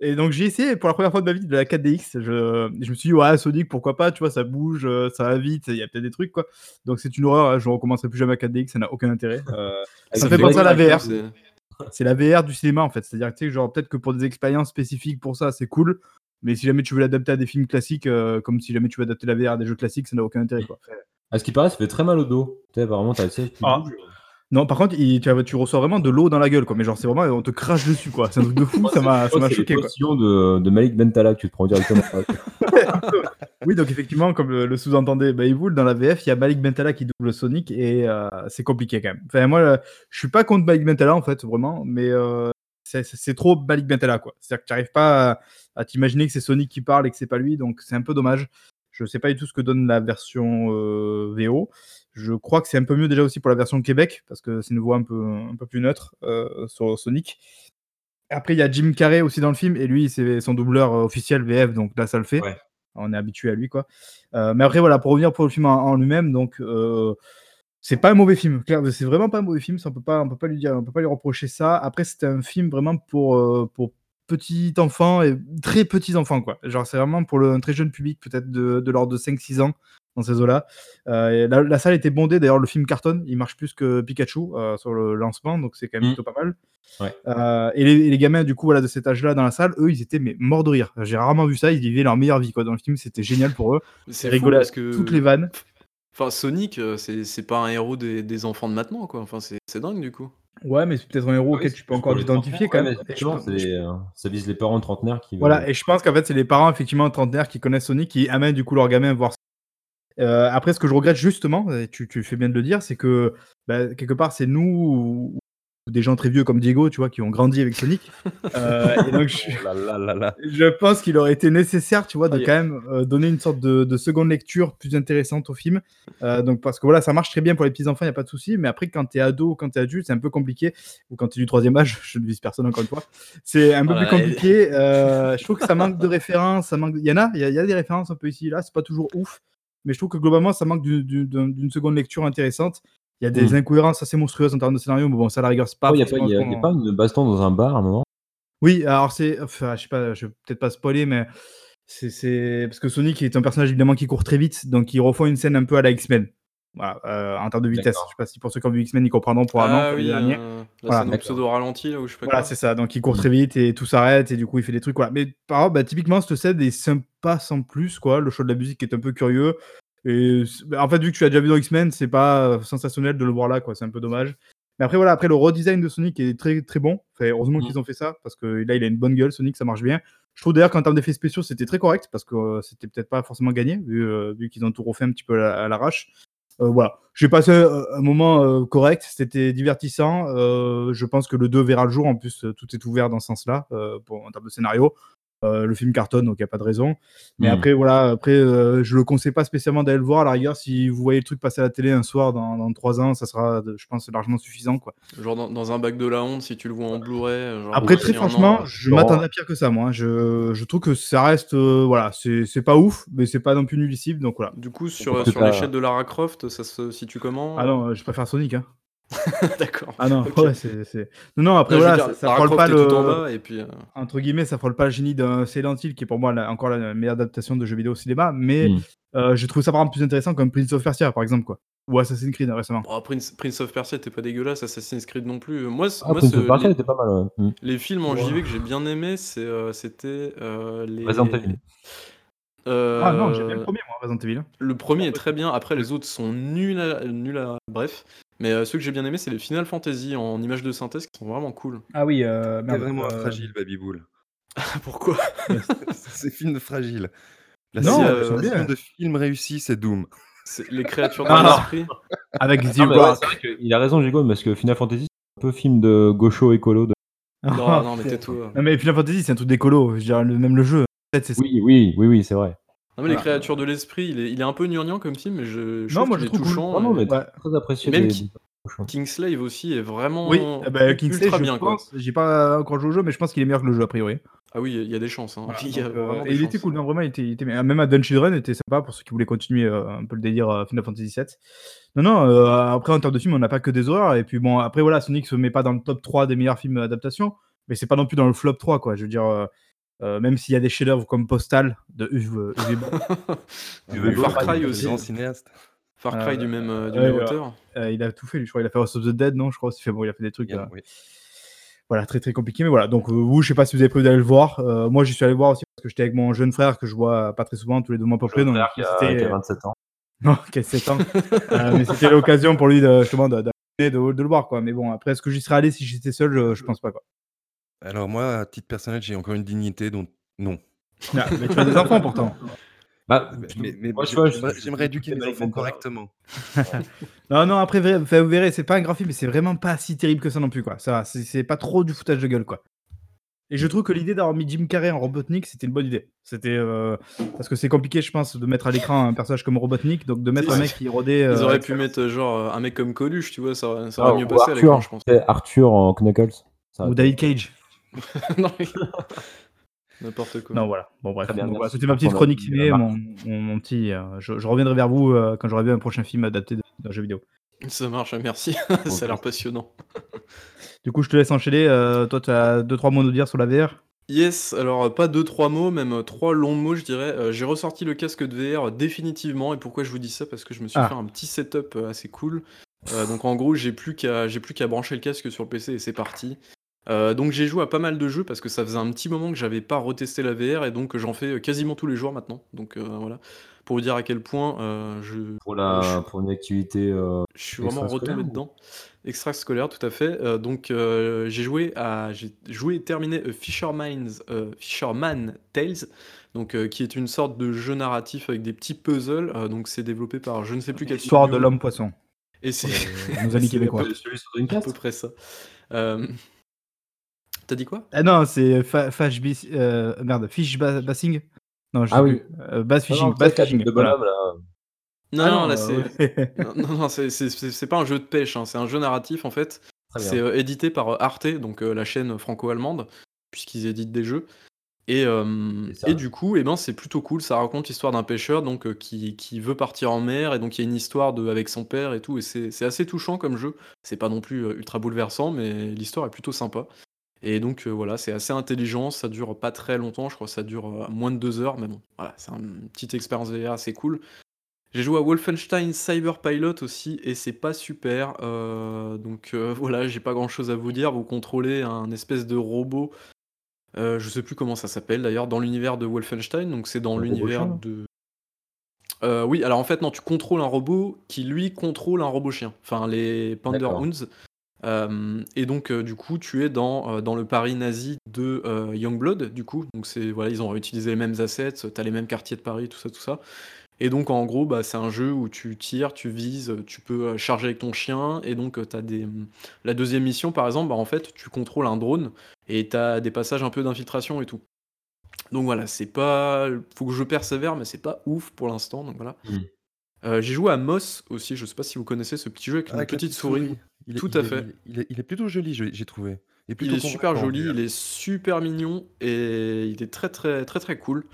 Et donc j'ai essayé pour la première fois de ma vie de la 4DX. Je, je me suis dit, ouais, Sonic, pourquoi pas, tu vois, ça bouge, euh, ça va vite, il y a peut-être des trucs, quoi. Donc c'est une horreur, hein, je ne recommencerai plus jamais à 4DX, ça n'a aucun intérêt. Euh, ça Avec fait penser à la VR. C'est- la VR du cinéma, en fait. C'est-à-dire que, tu sais, genre, peut-être que pour des expériences spécifiques pour ça, c'est cool. Mais si jamais tu veux l'adapter à des films classiques, euh, comme si jamais tu veux adapter la VR à des jeux classiques, ça n'a aucun intérêt, quoi. À ce qui paraît, ça fait très mal au dos. Tu sais, apparemment, t'as le qui Ah. bouge. Non, par contre, il- tu, reçois vraiment de l'eau dans la gueule, quoi. Mais genre, c'est vraiment, on te crache dessus, quoi. C'est un truc de fou, ça m'a, C'est choqué, potions de, de Malik Bentala que tu te prends directement. Oui, donc effectivement, comme le, le sous-entendait Baywool, dans la VF, il y a Malik Bentala qui double Sonic et euh, c'est compliqué quand même. Enfin, moi, euh, je suis pas contre Malik Bentala, en fait, vraiment, mais euh, c'est- c'est c'est trop Malik Bentala, quoi. C'est-à-dire que tu n'arrives pas à, à t'imaginer que c'est Sonic qui parle et que c'est pas lui, donc c'est un peu dommage. Je sais pas du tout ce que donne la version euh, VO. Je crois que c'est un peu mieux déjà aussi pour la version Québec, parce que c'est une voix un peu, un peu plus neutre euh, sur Sonic. Après, il y a Jim Carrey aussi dans le film, et lui, c'est son doubleur euh, officiel VF, donc là, ça le fait. Ouais. On est habitué à lui, quoi. Euh, mais après, voilà, pour revenir pour le film en, en lui-même, donc euh, c'est pas un mauvais film. C'est vraiment pas un mauvais film. Ça, on peut pas, on peut pas lui dire, on peut pas lui reprocher ça. Après, c'était un film vraiment pour pour petits enfants et très petits enfants, quoi. Genre, c'est vraiment pour le, un très jeune public, peut-être de, de l'ordre de 5-6 ans dans ces eaux-là. Euh, la, la salle était bondée. D'ailleurs, le film cartonne. Il marche plus que Pikachu euh, sur le lancement, donc c'est quand même Mm. plutôt pas mal. Ouais. Euh, et, les, et les gamins, du coup, voilà, de cet âge-là dans la salle, eux, ils étaient mais morts de rire. J'ai rarement vu ça. Ils vivaient leur meilleure vie, quoi. Dans le film, c'était génial pour eux. C'est à parce que. toutes les vannes. Enfin, Sonic, c'est pas un héros des, des enfants de maintenant, quoi. Enfin, c'est dingue, du coup. Ouais, mais c'est peut-être un héros Ouais, auquel tu peux encore t'identifier quand même. ouais, pense- euh, ça vise les parents trentenaires qui Voilà, et je pense qu'en fait, c'est les parents, effectivement, trentenaires qui connaissent Sonic qui amènent du coup leurs gamins voir. Euh, après, ce que je regrette justement, tu, tu fais bien de le dire, c'est que bah, quelque part, c'est nous ou, des gens très vieux comme Diego, tu vois, qui ont grandi avec Sonic. Euh, et donc, je, Oh là là là là. je pense qu'il aurait été nécessaire, tu vois, de Ah, quand même euh, donner une sorte de, de seconde lecture plus intéressante au film. Euh, donc, parce que voilà, ça marche très bien pour les petits enfants, il n'y a pas de souci. Mais après, quand tu es ado ou quand tu es adulte, c'est un peu compliqué. Ou quand tu es du troisième âge, je ne vise personne encore une fois. C'est un peu Voilà, plus compliqué. Je trouve que ça manque de références. Ça manque... Il y en a, il y, y a des références un peu ici là. C'est pas toujours ouf. Mais je trouve que globalement, ça manque d'une- seconde lecture intéressante. Il y a des Mm. incohérences assez monstrueuses en termes de scénario, mais bon, ça, à la rigueur, c'est pas. Oh, Il n'y a, pas- a- a une baston dans un bar à un moment oui, alors c'est. Enfin, je sais pas, je vais peut-être pas spoiler, mais c'est- c'est. Parce que Sonic est un personnage évidemment qui court très vite, donc il refait une scène un peu à la X-Men. Voilà, euh, en termes de vitesse. Je sais pas si pour ceux qui ont vu X-Men, ils comprendront probablement. ah comme oui, euh, Voilà, pseudo ralenti, là, où je sais pas Voilà, c'est ça. Donc il court très vite et tout s'arrête et du coup il fait des trucs. Voilà. Mais par exemple, bah, typiquement, cette scène est sympa sans plus. quoi. Le choix de la musique est un peu curieux. Et bah, en fait, vu que tu l'as déjà vu dans X-Men, c'est pas euh, sensationnel de le voir là. quoi. C'est un peu dommage. Mais après, voilà, après le redesign de Sonic est très très bon. Enfin, heureusement Mm. qu'ils ont fait ça parce que là il a une bonne gueule. Sonic, ça marche bien. Je trouve d'ailleurs qu'en termes d'effets spéciaux, c'était très correct parce que euh, c'était peut-être pas forcément gagné vu, euh, vu qu'ils ont tout refait un petit peu à l'arrache. Euh, voilà, j'ai passé un, un moment euh, correct, c'était divertissant. Euh, je pense que le 2 verra le jour. En plus, euh, tout est ouvert dans ce sens-là euh, en termes de scénario. Euh, le film cartonne, donc il n'y a pas de raison. Mais Mm. après, voilà, après, euh, je le conseille pas spécialement d'aller le voir. À la rigueur, si vous voyez le truc passer à la télé un soir dans, dans 3 ans, ça sera, je pense, largement suffisant. Quoi. Genre dans, dans un bac de la honte, si tu le vois en Blu-ray. euh, Après, très an, franchement, je m'attendais à pire que ça, moi. hein. Je, je trouve que ça reste, euh, voilà, c'est c'est pas ouf, mais c'est pas non plus nullicible, donc voilà. Du coup, sur, sur l'échelle de Lara Croft, ça se situe comment? Ah non, je préfère Sonic. Hein. D'accord. Ah non, ouais, c'est. Non, non, après, Non, je voilà, dire, ça, ça frôle pas le. tout en bas, et puis. euh, entre guillemets, ça frôle pas le génie d'un Silent Hill, qui est pour moi la- encore la meilleure adaptation de jeux vidéo au cinéma, mais Mm. euh, j'ai trouvé ça par exemple plus intéressant comme Prince of Persia, par exemple, quoi. Ou Assassin's Creed récemment. bon, Prince, Prince of Persia était pas dégueulasse, Assassin's Creed non plus. Moi, Ah, moi Prince ce- of Persia les, était pas mal. ouais. Mm. les films en Ouais. JV que j'ai bien aimé, c'est, euh, c'était euh, les. Resident Evil. Euh, Ah non, j'ai bien le premier, moi, Resident Evil. Le premier est très bien, après les autres sont nuls à, nuls à- Bref. Mais euh, ceux que j'ai bien aimé, c'est les Final Fantasy en images de synthèse qui sont vraiment cool. Ah oui, euh, T'es vraiment un fragile, Babyboul. Pourquoi? C'est film fragile. La Non, seule bien. de film réussi, c'est Doom. C'est Les créatures de Ah, l'esprit Avec Ah, ouais, que il a raison, Gigo, parce que Final Fantasy, c'est un peu film de gaucho écolo. De... Non, non, mais tais-toi. Non, mais Final Fantasy, c'est un truc d'écolo, je dirais, même le jeu. Oui, oui, oui, oui, c'est vrai. Non, mais les créatures de l'esprit, il est, il est un peu gnangnan comme film, mais je, je Non, trouve moi, je trouve cool. touchant. Non, mais Ouais. très apprécié. Même des-. Kingslave aussi est vraiment Oui, Kingsley, ultra je bien. J'ai pas encore joué au jeu, mais je pense qu'il est meilleur que le jeu, a priori. Ah oui, il y a des chances. Hein. Voilà, Il y a donc, euh, et il était chances. cool, non, vraiment, il était, il était bien. Même à Dungeon Run était sympa pour ceux qui voulaient continuer euh, un peu le délire euh, Final Fantasy VII. Non, non, euh, après en termes de film, on n'a pas que des horreurs. Et puis bon, après voilà, Sonic se met pas dans le top 3 des meilleurs films adaptation, mais c'est pas non plus dans le flop 3, quoi. Je veux dire, euh, même s'il y a des chefs-d'œuvre comme Postal de Uwe, Uwe Far Cry aussi. Grand cinéaste. Far Euh, Cry du même, euh, du même ouais. auteur. euh, il a tout fait, lui, je crois. Il a fait House of the Dead, non Je crois. Fait, bon, il a fait des trucs. Euh, oui. Voilà, très très compliqué. Mais voilà, donc euh, vous, je sais pas si vous avez prévu d'aller le voir. Euh, moi, j'y suis allé le voir aussi parce que j'étais avec mon jeune frère que je vois pas très souvent, tous les deux mois à peu près. Donc, qui a, c'était- qui a 27 ans. Non, qui a 7 ans. Euh, mais c'était l'occasion pour lui de, justement de, de, de- de le voir. Quoi. Mais bon, après, est-ce que j'y serais allé si j'étais seul? Je, je pense pas. Quoi. Alors moi, à titre personnel, j'ai encore une dignité, donc non. Ah, mais tu as des enfants pourtant. Bah, Mais, mais moi, j'aimerais éduquer mes enfants correctement. Non, non, après, vous verrez, c'est pas un grand film, mais c'est vraiment pas si terrible que ça non plus. quoi. Ça, va, c'est pas trop du foutage de gueule. quoi. Et je trouve que l'idée d'avoir mis Jim Carrey en Robotnik, c'était une bonne idée. C'était euh, parce que c'est compliqué, je pense, de mettre à l'écran un personnage comme Robotnik, donc de mettre un mec qui rodait. Ils euh, auraient avec pu mettre euh, genre un mec comme Coluche, tu vois, ça, aurait- ça Ah, aurait mieux ou passé à l'écran, Arthur, je pense. Arthur en Knuckles. Ça ou David Cage. N'importe quoi. Non, voilà. Bon, bref. Voilà, merci C'était ma petite chronique ciné, mon, mon, mon petit. euh, je, je reviendrai vers vous euh, quand j'aurai vu un prochain film adapté d'un jeu vidéo. Ça marche, merci. ça a l'air passionnant. Du coup, je te laisse enchaîner. euh, toi, tu as 2-3 mots à nous dire sur la VR Yes, alors pas deux, trois mots, même trois longs mots, je dirais. Euh, j'ai ressorti le casque de VR définitivement. Et pourquoi je vous dis ça? Parce que je me suis Ah. fait un petit setup assez cool. Euh, donc en gros, j'ai plus qu'à j'ai plus qu'à brancher le casque sur le PC et c'est parti. Euh, donc j'ai joué à pas mal de jeux parce que ça faisait un petit moment que j'avais pas retesté la VR et donc j'en fais euh, quasiment tous les jours maintenant. Donc euh, voilà, pour vous dire à quel point euh, je, Pour, la, je- pour une activité. euh, je suis vraiment Extrascolaire retombé ou- dedans. Extrascolaire, tout à fait. Euh, donc, euh, j'ai joué à, j'ai joué et terminé euh, Fisherman's, euh, Fisherman Tales, donc euh, qui est une sorte de jeu narratif avec des petits puzzles. Euh, donc, c'est développé par je ne sais plus quel Histoire studio. de l'homme poisson. Et c'est Euh, nos amis c'est québécois. Celui sur à Dreamcast peu près ça. Euh, T'as dit quoi? Ah non, c'est fa Fash Bis- euh, merde, Fish Ba- Bassing Non, je Ah oui. Euh, Bass Non, Fishing. non, Bass Fishing. de voilà. bonhomme, là. Non, Ah non, là, euh, c'est. Non, non, non, c'est- c'est c'est- c'est pas un jeu de pêche, hein, c'est un jeu narratif en fait. Très bien. C'est euh, édité par euh, Arte, donc euh, la chaîne franco-allemande, puisqu'ils éditent des jeux. Et, euh, et du coup, eh ben, c'est plutôt cool. Ça raconte l'histoire d'un pêcheur donc, euh, qui, qui veut partir en mer. Et donc, il y a une histoire de, avec son père et tout. Et c'est c'est assez touchant comme jeu. C'est pas non plus euh, ultra bouleversant, mais l'histoire est plutôt sympa. Et donc, euh, voilà, c'est assez intelligent. Ça dure pas très longtemps. Je crois que ça dure euh, moins de deux heures. Mais bon, voilà, c'est une petite expérience VR assez cool. J'ai joué à Wolfenstein Cyber Pilot aussi et c'est pas super. euh, donc voilà, j'ai pas grand chose à vous dire. Vous contrôlez un espèce de robot. je sais plus comment ça s'appelle d'ailleurs dans l'univers de Wolfenstein. Donc c'est dans l'univers de. Oui, alors en fait non, tu contrôles un robot qui lui contrôle un robot chien. Enfin les. Panderhounds. Euh, et donc euh, du coup tu es dans, euh, dans le Paris nazi de euh, Youngblood du coup. Donc c'est voilà, ils ont réutilisé les mêmes assets, t'as les mêmes quartiers de Paris, tout ça, tout ça. Et donc en gros, bah, c'est un jeu où tu tires, tu vises, tu peux charger avec ton chien. Et donc tu as des. La deuxième mission, par exemple, bah, en fait, tu contrôles un drone et tu as des passages un peu d'infiltration et tout. Donc voilà, c'est pas. Faut que je persévère, mais c'est pas ouf pour l'instant. Donc voilà. Mm. Euh, J'ai joué à Moss aussi, je sais pas si vous connaissez ce petit jeu avec une Ah, Avec la petite souris. Il est- Tout il à est- fait. Il est, il est plutôt joli, je- j'ai trouvé. Et Il plutôt est super convaincant, joli, il est super mignon et il est très très très très cool.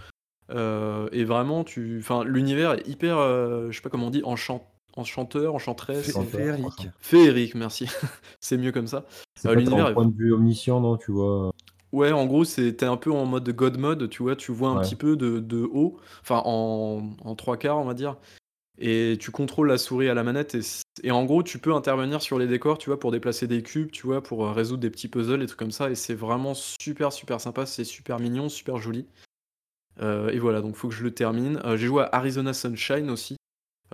Euh, et vraiment, tu, enfin, l'univers est hyper, euh, je sais pas comment on dit, enchant... enchanteur, enchanteresse, Fé- Féerique. féerique, merci. c'est mieux comme ça. C'est Euh, pas l'univers un est- point de vue omniscient, non Tu vois? Ouais, en gros, c'était un peu en mode God mode, tu vois, tu vois un Ouais. petit peu de, de haut, enfin en, en trois quarts, on va dire. Et tu contrôles la souris à la manette et, en gros, tu peux intervenir sur les décors, tu vois, pour déplacer des cubes, tu vois, pour euh, résoudre des petits puzzles et trucs comme ça. Et c'est vraiment super, super sympa, c'est super mignon, super joli. Euh, et voilà, donc faut que je le termine. Euh, J'ai joué à Arizona Sunshine aussi,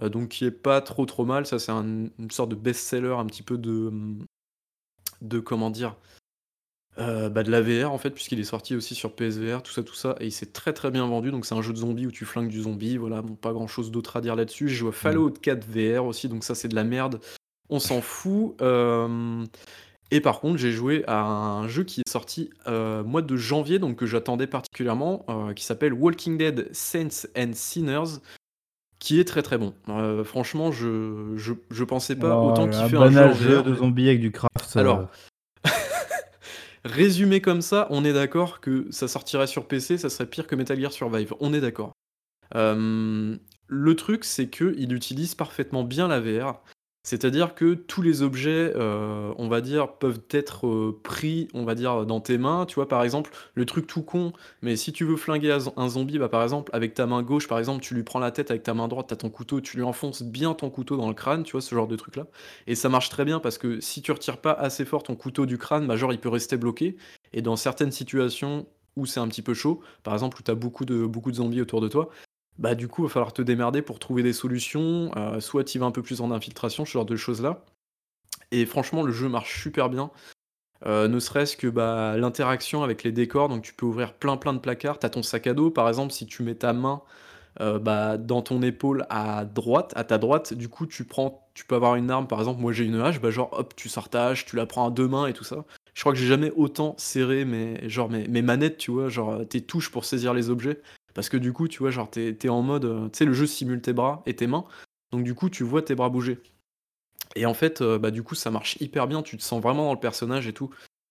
donc qui est pas trop trop mal. Ça, c'est un- une sorte de best-seller, un petit peu de, de comment dire, euh, bah, de la VR en fait, puisqu'il est sorti aussi sur PSVR, tout ça, tout ça, et il s'est très très bien vendu. Donc c'est un jeu de zombies où tu flingues du zombie. Voilà, bon, pas grand chose d'autre à dire là-dessus. J'ai joué à Fallout 4 VR aussi, donc ça c'est de la merde. On s'en fout. Euh, Et par contre, j'ai joué à un jeu qui est sorti euh, mois de janvier, donc que j'attendais particulièrement, qui s'appelle Walking Dead Saints and Sinners, qui est très très bon. Franchement, je, je, je pensais pas Oh, autant un kiffer un jeu en VR. de zombies avec du craft. Alors, résumé comme ça, on est d'accord que ça sortirait sur PC, ça serait pire que Metal Gear Survive. On est d'accord. le truc, c'est qu'il utilise parfaitement bien la VR. C'est-à-dire que tous les objets, euh, on va dire, peuvent être, euh, pris, on va dire, dans tes mains. Tu vois, par exemple, le truc tout con, mais si tu veux flinguer un zombie, bah, par exemple, avec ta main gauche, par exemple, tu lui prends la tête, avec ta main droite, tu ton couteau, tu lui enfonces bien ton couteau dans le crâne, tu vois, ce genre de truc-là. Et ça marche très bien parce que si tu retires pas assez fort ton couteau du crâne, bah, genre, il peut rester bloqué et dans certaines situations où c'est un petit peu chaud, par exemple, où tu as beaucoup de zombies autour de toi, bah, du coup, il va falloir te démerder pour trouver des solutions, euh, soit tu vas un peu plus en infiltration, ce genre de choses-là. Et franchement, le jeu marche super bien. Euh, ne serait-ce que bah, l'interaction avec les décors, donc tu peux ouvrir plein plein de placards. Tu ton sac à dos, par exemple, si tu mets ta main euh, bah, dans ton épaule à droite, à ta droite, du coup tu prends, tu peux avoir une arme, par exemple, moi j'ai une hache, bah genre hop, tu sors ta hache, tu la prends à deux mains et tout ça. Je crois que j'ai jamais autant serré mes, genre mes manettes, tu vois, genre tes touches pour saisir les objets. Parce que du coup, tu vois, genre, t'es es en mode. Euh, tu sais, le jeu simule tes bras et tes mains. Donc, du coup, tu vois tes bras bouger. Et en fait, euh, bah, du coup, ça marche hyper bien. Tu te sens vraiment dans le personnage et tout.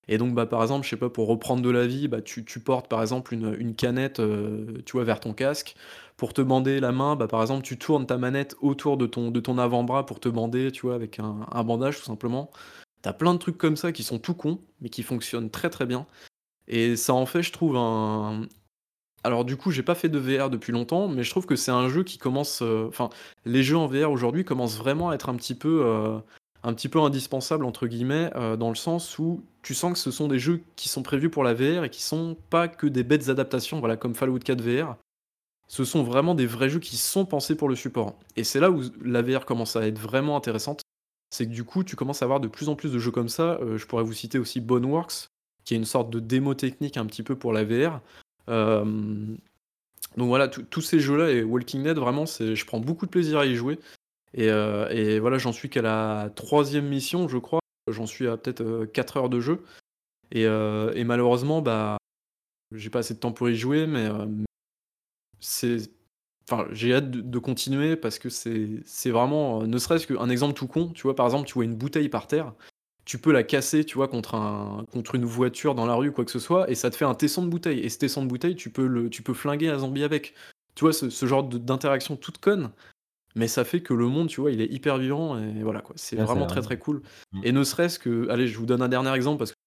Et donc, bah, par exemple, je sais pas, pour reprendre de la vie, bah, tu, portes par exemple une, une canette, euh, tu vois, vers ton casque. Pour te bander la main, bah, par exemple, tu tournes ta manette autour de ton, de ton avant-bras pour te bander, tu vois, avec un, un bandage tout simplement. T'as plein de trucs comme ça qui sont tout cons, mais qui fonctionnent très très bien. Et ça en fait, je trouve, un, alors du coup, j'ai pas fait de VR depuis longtemps, mais je trouve que c'est un jeu qui commence, euh, enfin, les jeux en VR aujourd'hui commencent vraiment à être un petit peu, euh, «indispensables» entre guillemets, euh, dans le sens où tu sens que ce sont des jeux qui sont prévus pour la VR et qui sont pas que des bêtes adaptations, voilà, comme Fallout 4 VR. Ce sont vraiment des vrais jeux qui sont pensés pour le support et c'est là où la VR commence à être vraiment intéressante. C'est que du coup, tu commences à avoir de plus en plus de jeux comme ça, je pourrais vous citer aussi Boneworks, qui est une sorte de démo technique un petit peu pour la VR, donc voilà, tous ces jeux-là et Walking Dead, vraiment, je prends beaucoup de plaisir à y jouer. Et, euh, voilà, j'en suis qu'à la troisième mission, je crois. J'en suis à peut-être 4 euh, heures de jeu. Et, malheureusement, bah, j'ai pas assez de temps pour y jouer, mais j'ai hâte de, de, continuer parce que c'est vraiment, ne serait-ce qu'un exemple tout con, tu vois, par exemple, tu vois une bouteille par terre, tu peux la casser, tu vois, contre, un, contre une voiture dans la rue, quoi que ce soit, et ça te fait un tesson de bouteille. Et ce tesson de bouteille, tu peux, le, tu peux flinguer un zombie avec. Tu vois, ce, genre d'interaction toute conne, mais ça fait que le monde, tu vois, il est hyper vivant, et voilà, quoi. C'est vraiment très très cool. Mm. Et ne serait-ce que, allez, je vous donne un dernier exemple, parce que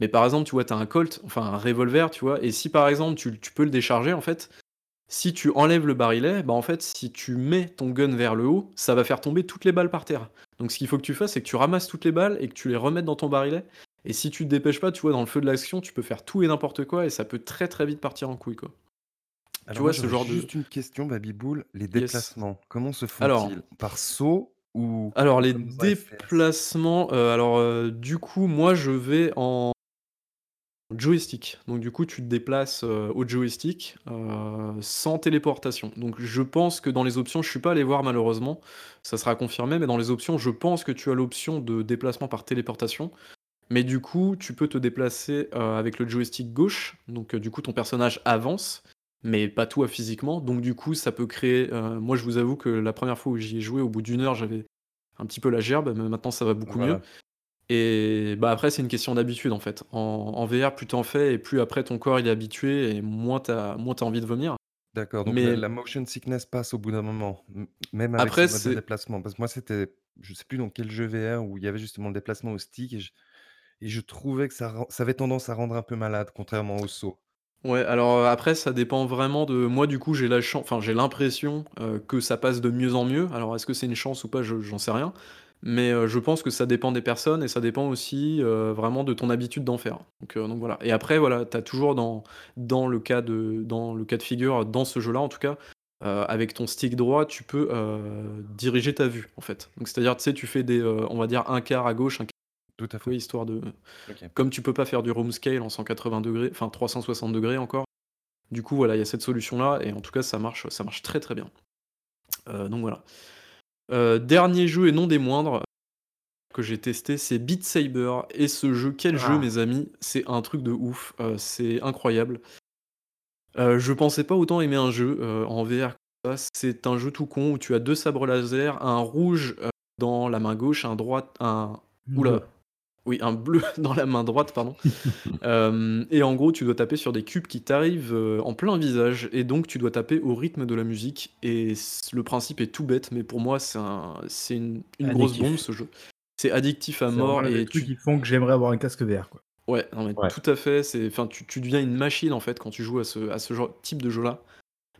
mais par exemple, tu vois, tu as un Colt, enfin un revolver, tu vois, et si par exemple tu, tu peux le décharger, en fait, si tu enlèves le barillet, bah en fait, si tu mets ton gun vers le haut, ça va faire tomber toutes les balles par terre. Donc ce qu'il faut que tu fasses, c'est que tu ramasses toutes les balles et que tu les remettes dans ton barillet. Et si tu te dépêches pas, tu vois, dans le feu de l'action, tu peux faire tout et n'importe quoi et ça peut très très vite partir en couille, quoi. tu vois, ce genre de. Juste une question, Babyboul. Les déplacements, comment se font-ils? Par saut ou. Alors, les déplacements, euh, alors, euh, du coup, moi, je vais en joystick. Donc du coup, tu te déplaces euh, au joystick euh, sans téléportation. Donc je pense que dans les options, je suis pas allé voir malheureusement, ça sera confirmé, mais dans les options, je pense que tu as l'option de déplacement par téléportation. Mais du coup, tu peux te déplacer euh, avec le joystick gauche. Donc du coup, ton personnage avance, mais pas tout à physiquement. Donc du coup, ça peut créer. moi, je vous avoue que la première fois où j'y ai joué, au bout d'une heure, j'avais un petit peu la gerbe, mais maintenant ça va beaucoup mieux. Et bah après, c'est une question d'habitude en fait. En, VR, plus t'en fais et plus après ton corps il est habitué et moins t'as moins as envie de vomir. D'accord, donc la, motion sickness passe au bout d'un moment, même avec après, ce mode de déplacement. Parce que moi, c'était, je sais plus dans quel jeu VR où il y avait justement le déplacement au stick et je, trouvais que ça, ça avait tendance à rendre un peu malade, contrairement au saut. Ouais, alors euh, après, ça dépend vraiment de. Moi, du coup, j'ai la chance, enfin, j'ai l'impression euh, que ça passe de mieux en mieux. Alors, est-ce que c'est une chance ou pas, je- j'en sais rien. Mais euh, je pense que ça dépend des personnes et ça dépend aussi euh, vraiment de ton habitude d'en faire. Donc, euh, donc voilà. Et après, voilà, tu as toujours dans, dans, le cas de, dans le cas de figure, dans ce jeu-là en tout cas, avec ton stick droit, tu peux diriger ta vue en fait. Donc c'est-à-dire, tu sais, tu fais des, on va dire, un quart à gauche, un quart Tout à fait. histoire de. Comme tu peux pas faire du room scale en 180 degrés, enfin 360 degrés encore. Du coup, voilà, il y a cette solution-là et en tout cas, ça marche, ça marche très très bien. donc voilà. Euh, dernier jeu et non des moindres que j'ai testé, c'est Beat Saber. Et ce jeu, quel jeu, ah. mes amis? C'est un truc de ouf. Euh, c'est incroyable. Euh, je pensais pas autant aimer un jeu en VR. C'est un jeu tout con où tu as deux sabres laser, un rouge dans la main gauche, un droite, un. Oula. Oui, un bleu dans la main droite, pardon. Hem et en gros, tu dois taper sur des cubes qui t'arrivent, heu, en plein visage et donc tu dois taper au rythme de la musique et c le principe est tout bête, mais pour moi, c'est un c'est une une grosse bombe ce jeu. C'est addictif à C'est mort vraiment trucs tu qui font que j'aimerais avoir un casque quoi. Ouais, non mais Ouais. tout à fait, c'est enfin tu tu deviens une machine en fait quand tu joues à ce à ce genre type de jeu-là.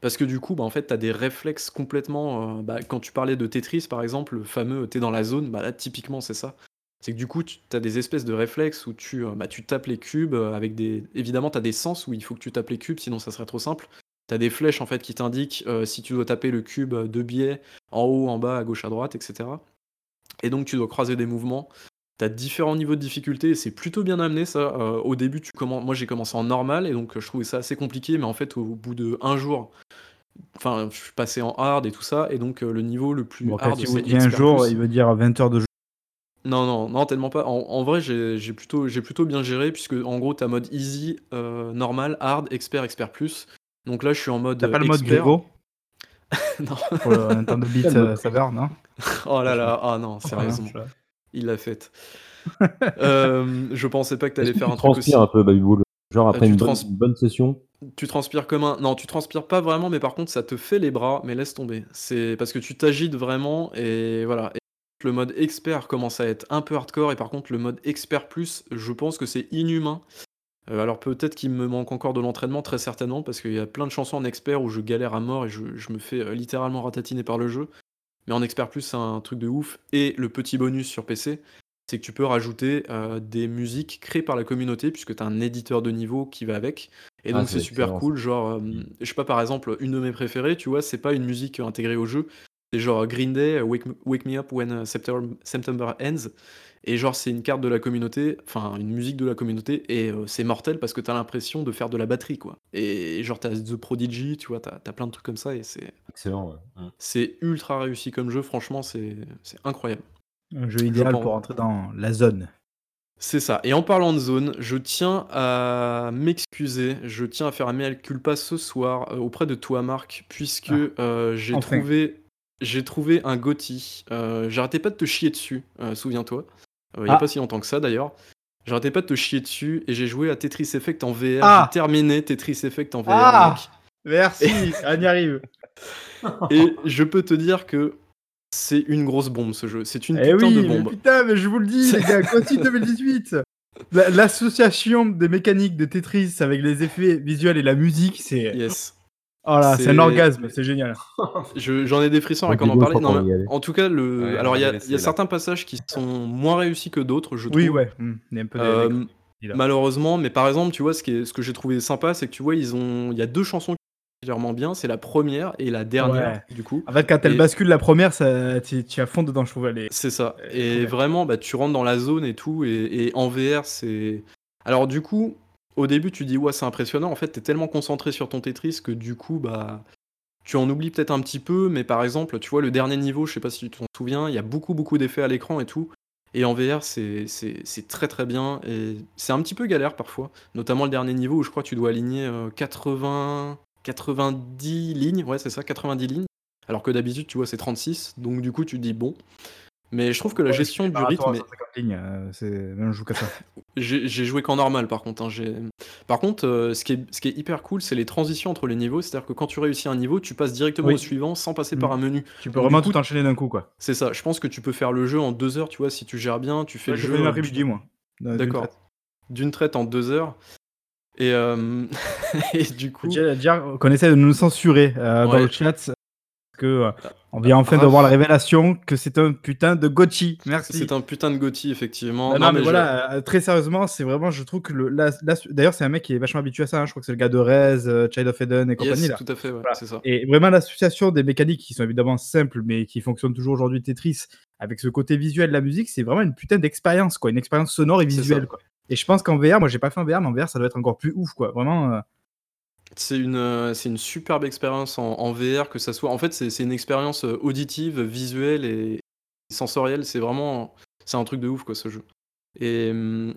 Parce que du coup, bah, en fait, tu as des réflexes complètement, heu, bah, quand tu parlais de Tetris par exemple, le fameux «tu es dans la zone», bah, là typiquement c'est ça. C'est que du coup, tu as des espèces de réflexes où tu, heu, bah, tu tapes les cubes, heu, avec des évidemment tu as des sens où il faut que tu tapes les cubes, sinon ça serait trop simple. Tu as des flèches en fait qui t'indiquent, heu, si tu dois taper le cube, de biais, en haut, en bas, à gauche, à droite, et cetera. Et donc tu dois croiser des mouvements. Tu as différents niveaux de difficulté et c'est plutôt bien amené ça. Au début, tu commen moi j'ai commencé en normal et donc, je trouvais ça assez compliqué, mais en fait au bout d'1 jour, enfin je suis passé en hard et tout ça et donc, le niveau le plus Bon, hard il vous dit un jour, plus. il veut dire 20 heures de jeu. Non, non, non, tellement pas. En en vrai, j'ai j'ai plutôt j'ai plutôt bien géré puisque en gros, tu as mode easy, heu, normal, hard, expert, expert plus. Donc là, je suis en mode, Tu as heu, pas le mode expert. Grigo? Non. Pour le Nintendo Beat, heu, Saber, non? Oh là là, ah non, Voilà, sérieusement, il l'a faite. Hem, je pensais pas que tu Est-ce allais que faire tu un truc aussi transpires un peu, Babyboul? Genre Heu, après tu une bonne trans une bonne session? tu transpires comme un non, tu transpires pas vraiment, mais par contre, ça te fait les bras, mais laisse tomber. C'est parce que tu t'agites vraiment et voilà le mode expert commence à être un peu hardcore et par contre le mode expert plus, je pense que c'est inhumain. Heu, alors peut-être qu'il me manque encore de l'entraînement, très certainement, parce qu'il y a plein de chansons en expert où je galère à mort et je je me fais, heu, littéralement ratatiner par le jeu. Mais en expert plus, c'est un truc de ouf et le petit bonus sur PC, c'est que tu peux rajouter, heu, des musiques créées par la communauté puisque tu as un éditeur de niveau qui va avec et Ah, donc c'est super cool. Genre, je sais pas, par exemple, une de mes préférées, tu vois, c'est pas une musique, intégrée au jeu, c'est genre Green Day, Wake Me Wake Me Up When, heu, Septem September Ends et genre c'est une carte de la communauté, enfin une musique de la communauté et heu, c'est mortel parce que tu as l'impression de faire de la batterie, quoi et genre tu as The Prodigy, tu vois? Tu as plein de trucs comme ça et c'est Excellent, ouais. C'est ultra réussi comme jeu, franchement, c'est c'est incroyable. Un jeu Je idéal pour entrer dans la zone. C'est ça et en parlant de zone, je tiens à m'excuser, je tiens à faire un mea culpa ce soir, auprès de toi Marc, puisque, Ah, j'ai enfin. trouvé j'ai trouvé un GOTY. Heu, j'arrêtais pas de te chier dessus, heu, souviens-toi. Heu, il y a Ah. pas si longtemps que ça d'ailleurs. J'arrêtais pas de te chier dessus et j'ai joué à Tetris Effect en VR. Ah! J'ai terminé Tetris Effect en VR, Ah! Merci, on y arrive. et je peux te dire que c'est une grosse bombe ce jeu. C'est une Eh putain oui, de mais bombe. putain, mais je vous le dis, les gars, GOTY 2018. La l'association des mécaniques de Tetris avec les effets visuels et la musique, c'est Yes. Oh là, c'est un C'est orgasme, c'est génial. Je j'en ai des frissons rien qu'en en Non, mais aller. en tout cas, le Ouais, on alors il y a y a certains passages qui sont moins réussis que d'autres, je trouve. Oui, ouais, mmh, il y a un peu des des Hem, il a malheureusement, mais par exemple, tu vois, ce qui est ce que j'ai trouvé sympa, c'est que tu vois, ils ont il y a 2 chansons qui sont particulièrement bien, c'est la 1re et la dernière, Ouais. du coup En fait, quand elle et bascule la 1re, ça tu à fond dedans, je trouve, elle est c'est ça et vraiment, bah, tu rentres dans la zone et tout et et en VR, c'est alors du coup, au début, tu dis: «Ouais, c'est impressionnant». En fait, tu es tellement concentré sur ton Tetris que du coup, bah, tu en oublies peut-être un petit peu, mais par exemple, tu vois, le dernier niveau, je sais pas si tu t'en souviens, il y a beaucoup, beaucoup d'effets à l'écran et tout. Et en VR, c'est très, très bien. Et c'est un petit peu galère parfois, notamment le dernier niveau où je crois que tu dois aligner, heu, 80 90 lignes, ouais, c'est ça, 90 lignes, alors que d'habitude, tu vois, c'est 36 donc du coup, tu te dis: «Bon» mais je trouve que la Ouais, gestion du rythme est 150 lignes, heu, c'est maintenant je joue qu'à ça. J'ai joué qu'en normal par contre, hein, par contre, heu, ce qui est ce qui est hyper cool, c'est les transitions entre les niveaux. C'est-à-dire que quand tu réussis un niveau, tu passes directement au suivant sans passer Mmh. par un menu. Tu peux Donc vraiment coup tout enchaîner d'un coup, quoi. c'est ça, je pense que tu peux faire le jeu en 2 heures, tu vois? Si tu gères bien, tu fais Ouais, le jeu, fait une heu, après-midi, d'une moi, d'une d'accord, traite. d'une traite en 2 heures et hem et du coup Déjà qu'on essaie de nous censurer, heu, dans le chat, parce que, on vient enfin de Raph voir la révélation que c'est un putain de GOTY. Merci. c'est un putain de GOTY effectivement. Non, Non non, mais voilà, heu, très sérieusement, c'est vraiment je trouve que le la la d'ailleurs, c'est un mec qui est vachement habitué à ça, hein, je crois que c'est le gars de Rez, heu, Child of Eden et compagnie, yes, là. tout à fait, ouais, Voilà c'est ça. et vraiment l'association des mécaniques qui sont évidemment simples, mais qui fonctionnent toujours aujourd'hui Tetris, avec ce côté visuel de la musique, c'est vraiment une putain d'expérience, quoi, une expérience sonore et visuelle, quoi et je pense qu'en VR, moi j'ai pas fait en VR, mais en VR, ça doit être encore plus ouf, quoi, vraiment, heu C'est une, heu, c'est une superbe expérience en en VR, que ça soit en fait, c'est c'est une expérience, heu, auditive, visuelle et sensorielle. C'est vraiment c'est un truc de ouf, quoi, ce jeu et mmh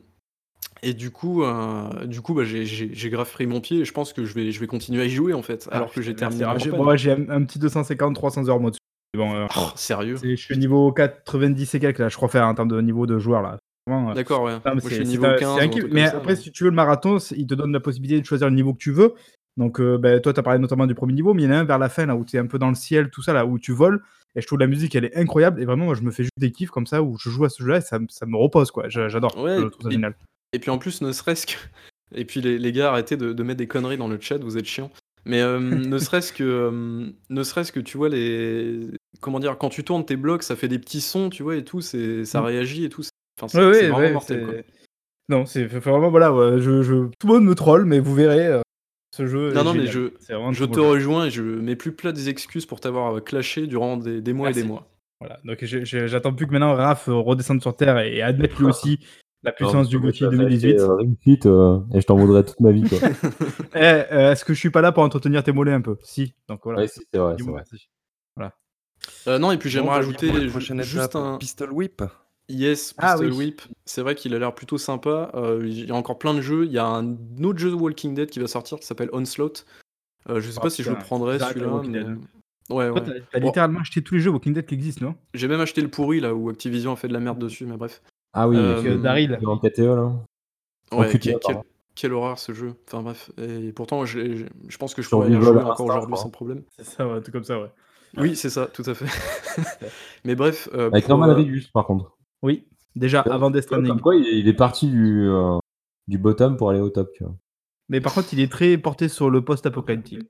et du coup, heu, du coup, bah, j'ai j'ai j'ai grave pris mon pied et je pense que je vais je vais continuer à y jouer, en fait, ah alors que j'ai terminé j'ai bon, j'ai un un petit 250-300 heures moi dessus. Mais bon, Oh, sérieux? c'est je suis niveau 90 et quelques là, je crois faire en termes de niveau de joueur là. Vraiment, euh, D'accord, ouais. non, mais Moi, je c'est suis c'est niveau un- 15 c'est un ou un kiff. truc Mais ça, après, si tu veux le marathon, c'est- il te donne la possibilité de choisir le niveau que tu veux. Donc, euh, ben, toi, tu as parlé notamment du premier niveau, mais il y en a un vers la fin, là, où tu es un peu dans le ciel, tout ça, là, où tu voles. Et je trouve la musique, elle est incroyable. Et vraiment, moi, je me fais juste des kiffs comme ça, où je joue à ce jeu-là et ça, me- ça me repose, quoi. J'a- J'adore. Ouais, je trouve ça et- génial. Et puis en plus, ne serait-ce que. Et puis les, les gars, arrêtez de, de mettre des conneries dans le chat, vous êtes chiants. Mais euh, ne serait-ce que. euh, ne serait-ce que tu vois les. Comment dire, quand tu tournes tes blocs, ça fait des petits sons, tu vois, et tout, c'est, ça Mm. réagit et tout. Enfin, c'est Ouais, c'est ouais, vraiment mortel, quoi. Non, c'est vraiment, voilà, ouais, je, je- tout le monde me troll, mais vous verrez, euh, ce jeu. Non, non, mais je, je te rejoins et je mets plus plat des excuses pour t'avoir euh, clashé durant des, des mois et des mois. Voilà, donc j'attends plus que maintenant Raph euh, redescende sur Terre et, et admette lui aussi la puissance du Gauthier 2018. Euh, euh, et je t'en voudrais toute ma vie. Quoi. Eh, euh, Est-ce que je suis pas là pour entretenir tes mollets un peu? Si, donc voilà. Ouais, si, c'est vrai. c'est. Euh, non, et puis j'aimerais ajouter juste étape, un. Pistol Whip. Yes, Ah Pistol oui. Whip. C'est vrai qu'il a l'air plutôt sympa. Euh, il y a encore plein de jeux. Il y a un autre jeu de Walking Dead qui va sortir qui s'appelle Onslaught. Euh, je sais Ah, pas si je le prendrais celui-là. Mais-. Ouais, ouais. t'as Bon. littéralement acheté tous les jeux Walking Dead qui existent, non? J'ai même acheté le pourri là où Activision a fait de la merde dessus, mais bref. Ah oui, Euh, Avec, euh, Daryl. en TTE là. En Ouais, QTE, quel- quelle horreur ce jeu. Enfin bref. Et pourtant, je, l'ai- je- je pense que je pourrais y jouer encore aujourd'hui sans problème. C'est ça, ouais, tout comme ça, ouais. Oui, c'est ça, tout à fait. mais bref. euh, Avec pour, Norman euh, Reedus, par contre. Oui, déjà avant Death Comme Stranding. quoi, il est, parti du, euh, du bottom pour aller au top. Tu vois. Mais par contre, il est très porté sur le post-apocalyptique.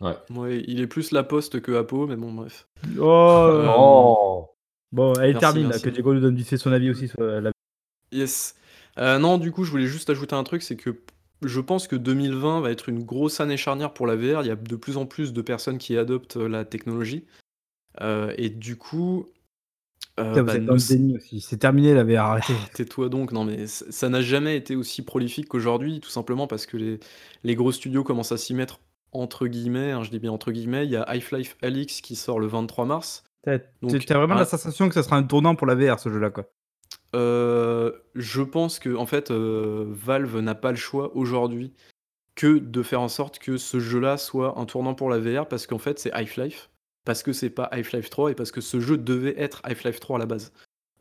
ouais, il est plus la poste que Apo, mais bon, bref. Oh Euh, Oh Bon, elle merci, termine, là, que Diego nous donne vite fait son avis aussi sur la Yes. Euh, non, du coup, je voulais juste ajouter un truc, c'est que je pense que 2020 va être une grosse année charnière pour la VR. Il y a de plus en plus de personnes qui adoptent euh, la technologie. Euh, et du coup. Euh, vous bah, êtes dans le déni aussi. C'est terminé, la VR, arrêtez. Tais-toi donc, non mais ça n'a jamais été aussi prolifique qu'aujourd'hui, tout simplement parce que les, les gros studios commencent à s'y mettre entre guillemets, hein, je dis bien entre guillemets, il y a Half-Life Alyx qui sort le 23 mars. T'as vraiment ah. la sensation que ça sera un tournant pour la VR, ce jeu-là, quoi. Euh, je pense que en fait euh, Valve n'a pas le choix aujourd'hui que de faire en sorte que ce jeu-là soit un tournant pour la VR parce qu'en fait c'est Half-Life, parce que c'est pas Half-Life 3 et parce que ce jeu devait être Half-Life 3 à la base.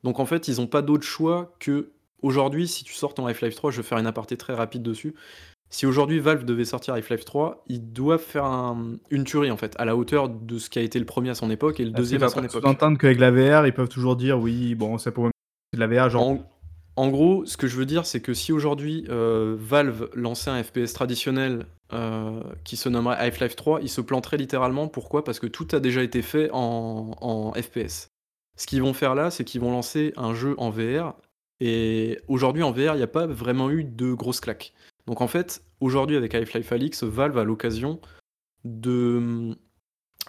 Donc en fait ils ont pas d'autre choix que aujourd'hui si tu sors ton Half-Life 3, je vais faire une aparté très rapide dessus. Si aujourd'hui Valve devait sortir Half-Life 3, ils doivent faire un- une tuerie en fait, à la hauteur de ce qui a été le premier à son époque et le deuxième à son époque. entendre qu'avec la VR, ils peuvent toujours dire oui, bon, c'est pour de la VR, genre. En, en gros, ce que je veux dire, c'est que si aujourd'hui euh, Valve lançait un FPS traditionnel euh, qui se nommerait Half-Life 3, il se planterait littéralement. Pourquoi Parce que tout a déjà été fait en, FPS. Ce qu'ils vont faire là, c'est qu'ils vont lancer un jeu en VR. Et aujourd'hui, en VR, il n'y a pas vraiment eu de grosses claques. Donc en fait, aujourd'hui, avec Half-Life Alyx, Valve a l'occasion de,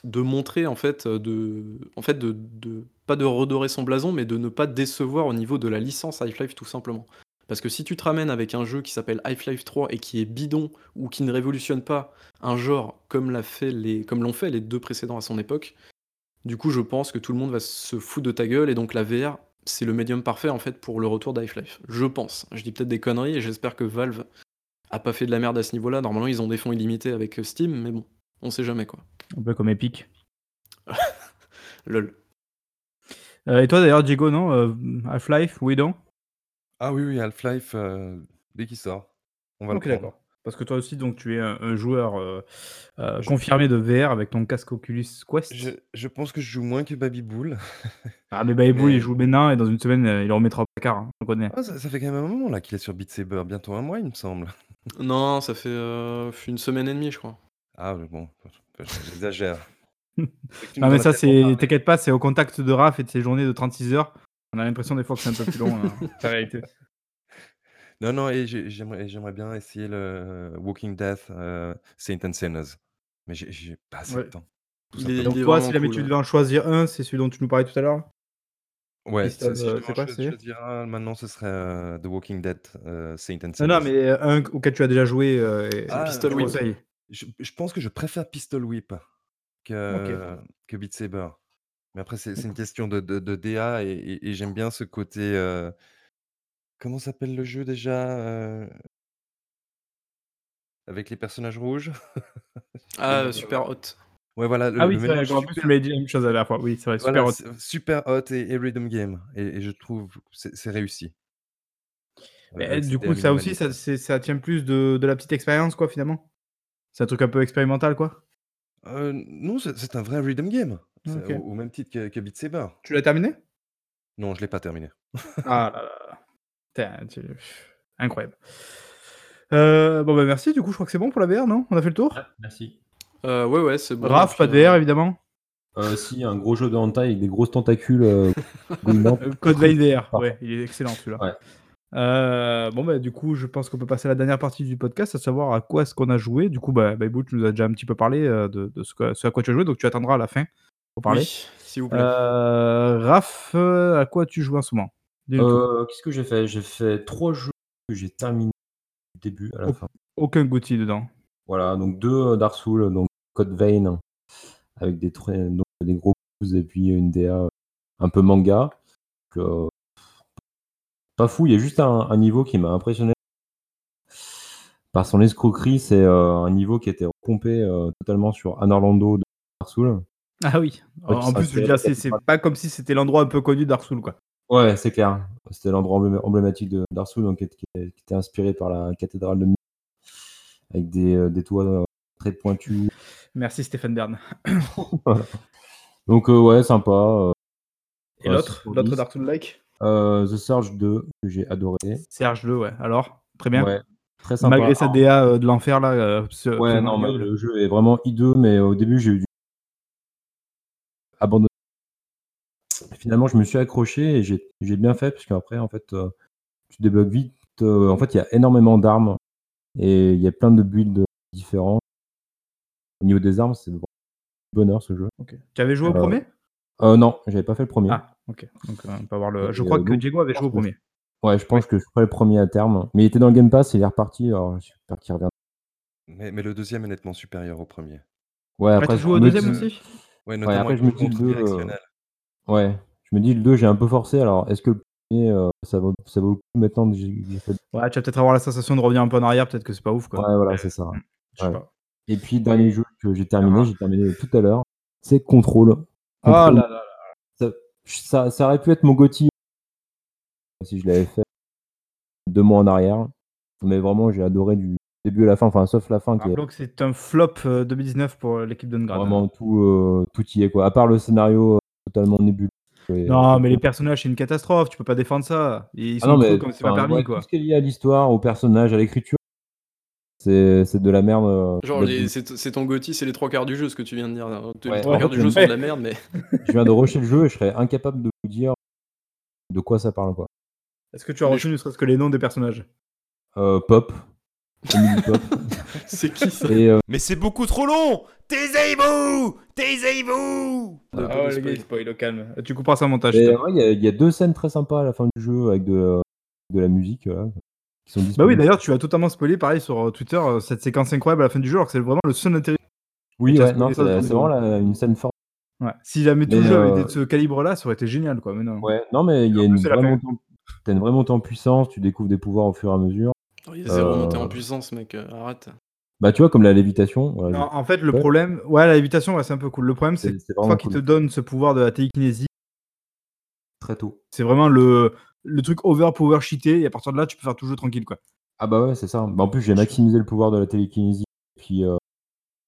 de montrer, en fait, de, en fait de, de- pas de redorer son blason, mais de ne pas décevoir au niveau de la licence Half-Life, tout simplement. Parce que si tu te ramènes avec un jeu qui s'appelle Half-Life 3 et qui est bidon ou qui ne révolutionne pas un genre comme l'a fait les, comme l'ont fait les deux précédents à son époque, du coup, je pense que tout le monde va se foutre de ta gueule et donc la VR, c'est le médium parfait en fait pour le retour d'Half-Life. Je pense. Je dis peut-être des conneries et j'espère que Valve a pas fait de la merde à ce niveau-là. Normalement, ils ont des fonds illimités avec euh, Steam, mais bon, on sait jamais quoi. Un peu comme Epic. Lol. Euh, et toi, d'ailleurs, Diego, non euh, Half-Life, oui, non Ah oui, oui, Half-Life, euh, dès qu'il sort, on va Ok, le prendre. d'accord. Parce que toi aussi, donc, tu es un, un joueur euh, euh, Je- confirmé de VR avec ton casque Oculus Quest. Je, je pense que je joue moins que Babybull. Ah, mais Baby Mais- il joue maintenant et dans une semaine, euh, il le remettra au placard. hein, on connaît. Ah, ça, ça fait quand même un moment là qu'il est sur Beat Saber, bientôt un mois, il me semble. Non, ça fait euh, une semaine et demie, je crois. Ah, mais bon, j'exagère. Non, mais ça, c'est. T'inquiète pas, c'est au contact de Raph et de ses journées de 36 heures. On a l'impression des fois que c'est un peu plus long, hein, la réalité. Non, non, et j'ai- j'aimerais j'aimerais bien essayer le euh, Walking Death, euh, Saint and Sinners. Mais j'ai- j'ai pas assez Ouais. de temps. tout Il est- simplement. Donc, toi, vraiment si jamais cool, tu devais en choisir un, c'est celui dont tu nous parlais tout à l'heure? Ouais, Christophe, si je euh, devais c'est en quoi, choi- c'est? choisir un maintenant, ce serait euh, The Walking Dead, euh, Saint and Non, Sinners. non, mais euh, un auquel tu as déjà joué. euh, et- Ah, Pistol Whip. je pense que je préfère Pistol Whip que, que Beat Saber. Mais après, c'est c'est une question de, de, de DA et, et- et j'aime bien ce côté. euh, comment s'appelle le jeu déjà euh, Avec les personnages rouges? Ah, super hot. Ouais, voilà, le Ah oui, le c'est vrai, mélange en plus, tu super m'avais dit la même chose la dernière fois. Oui, c'est vrai, super hot. c'est super hot et et rhythm game et et je trouve que c'est c'est réussi. Heu, Mais avec du cette coup, ça aussi, ça minimaliste. c'est ça tient plus de de la petite expérience, quoi, finalement? C'est un truc un peu expérimental, quoi? Heu, non, c'est c'est un vrai rhythm game. C'est au OK. au même titre que que Beat Saber. Tu l'as terminé? Non, je l'ai pas terminé. Ah là là là. Putain, tu incroyable. Heu, bon, bah, merci, du coup, je crois que c'est bon pour la VR, non? On a fait le tour? Merci. Heu, ouais, ouais, c'est bon Raph, pas de VR, évidemment? Heu, si, un gros jeu de hentai avec des grosses tentacules, Code Vein VR, ouais, il est excellent celui-là. Ouais. Bon, bah, du coup, je pense qu'on peut passer à la dernière partie du podcast, à savoir à quoi est-ce qu'on a joué. Du coup, bah, Baibou, tu nous as déjà un petit peu parlé, de de ce que ce à quoi tu as joué, donc tu attendras à la fin pour parler. Oui, s'il vous plaît. Heu, Raph, heu, à quoi tu joues en ce moment? Heu, qu'est-ce que j'ai fait? J'ai fait 3 jeux que j'ai terminés du début à la fin. aucun GOTY dedans. Voilà, donc 2 Dark Souls, donc Code Vein avec des donc des gros pouces et puis une DA un peu manga. Donc, pas fou, il y a juste un un niveau qui m'a impressionné par son escroquerie, c'est, un niveau qui était repompé, heu, totalement sur Anor Londo de Dark Souls. Ah oui, en Ouais, qui en plus, je veux dire, c'est pas comme si c'était l'endroit un peu connu Souls, quoi. Ouais, c'est clair. C'était l'endroit emblé emblématique de Dark Souls, donc qui qui était qui était inspiré par la cathédrale de avec des, heu, des toits, heu, très pointus. Merci Stéphane Bern. Voilà. Donc, heu, ouais, sympa, Et ouais, l'autre? 6 sur L'autre 10. Dark? Heu, The Surge 2 que j'ai adoré. Serge 2, ouais. Alors? Très bien? Ouais, très sympa. Malgré sa DA, de l'enfer là, ouais, non, le jeu est vraiment hideux, mais au début, j'ai eu du abandonné. Finalement, je me suis accroché et j'ai j'ai bien fait parce qu'après, en fait, heu, tu débloques vite, heu, en fait, il y a énormément d'armes et il y a plein de builds différents. Au niveau des armes, c'est bonheur ce jeu. Tu avais joué au Heu, 1er? heu, non, j'avais pas fait le 1er. Ah, OK. Donc, on peut avoir le je crois que donc Diego avait joué au 1er. ouais, je pense que je ferai le 1er à terme, mais il était dans le Game Pass et il est reparti, alors j'espère qu'il reviendra. Mais mais le 2e est nettement supérieur au 1er. Ouais, Ah, tu après as je joué au me 2e dis Heu, aussi? Ouais, ouais, notamment après avec je le me dis le contrôle 2, heu directionnel. ouais, je me dis le 2, j'ai un peu forcé, alors est-ce que le 1er, heu, ça vaut ça vaut le coup maintenant que j'ai j'ai fait Ouais, tu vas peut-être avoir la sensation de revenir un peu en arrière, peut-être que c'est pas ouf, quoi. Ouais, voilà, c'est ça. mmh, je sais Ouais. pas. Et puis dernier jeu que j'ai terminé, j'ai terminé tout à l'heure, c'est Control. Oh Control, là là là. ça ça ça aurait pu être mon GOTY si je l'avais fait 2 mois en arrière, mais vraiment j'ai adoré du début à la fin, enfin sauf la fin qui est que c'est un flop, heu, 2019 pour, heu, l'équipe d'Ungrad, vraiment tout, heu, tout y est quoi, à part le scénario, totalement nébuleux et Non, mais les personnages, c'est une catastrophe, tu peux pas défendre ça. Ils Ah non, sont creux mais comme c'est pas permis, ouais, tout quoi. ce qui est lié à l'histoire, aux personnages, à l'écriture, c'est c'est de la merde, Genre c'est ton GOTY, c'est les 3/4 du jeu, ce que tu viens de dire là. Les Ouais, 3/4 fait, du je jeu sont de la merde, mais je viens de rusher le jeu et je serais incapable de vous dire de quoi ça parle, quoi. Est-ce que tu as retenu je ne serait-ce que les noms des personnages? Emily Pop c'est qui ça? et heu Mais c'est beaucoup trop long Taisez-vous Taisez-vous Ah le gars, il spoil. au calme. Tu couperas ça au montage, ouais, il y a il y a 2 scènes très sympas à la fin du jeu avec de, heu, de la musique, qui sont Bah oui, d'ailleurs, tu as totalement spoilé, pareil, sur, Twitter, cette séquence incroyable à la fin du jeu, alors que c'est vraiment le seul intérêt Oui, ouais, non, c'est vraiment une scène forte. Ouais. Si jamais tout le jeu avait été de ce calibre-là, ça aurait été génial, quoi, mais non. ouais, non, mais il y a une vraie montée une vraie montée en puissance, tu découvres des pouvoirs au fur et à mesure. Il y a 0 montée en puissance, mec, heu, arrête. bah, tu vois, comme la lévitation, voilà, Non, je en fait, le ouais, problème ouais, la lévitation, ouais, c'est un peu cool. Le problème, c'est vraiment qu'il te donne ce pouvoir de la télékinésie Très tôt. c'est vraiment le le truc over power cheaté et à partir de là, tu peux faire tout le jeu tranquille, quoi. Ah bah, ouais, c'est ça. Bah, en plus, j'ai maximisé le pouvoir de la télékinésie puis, heu,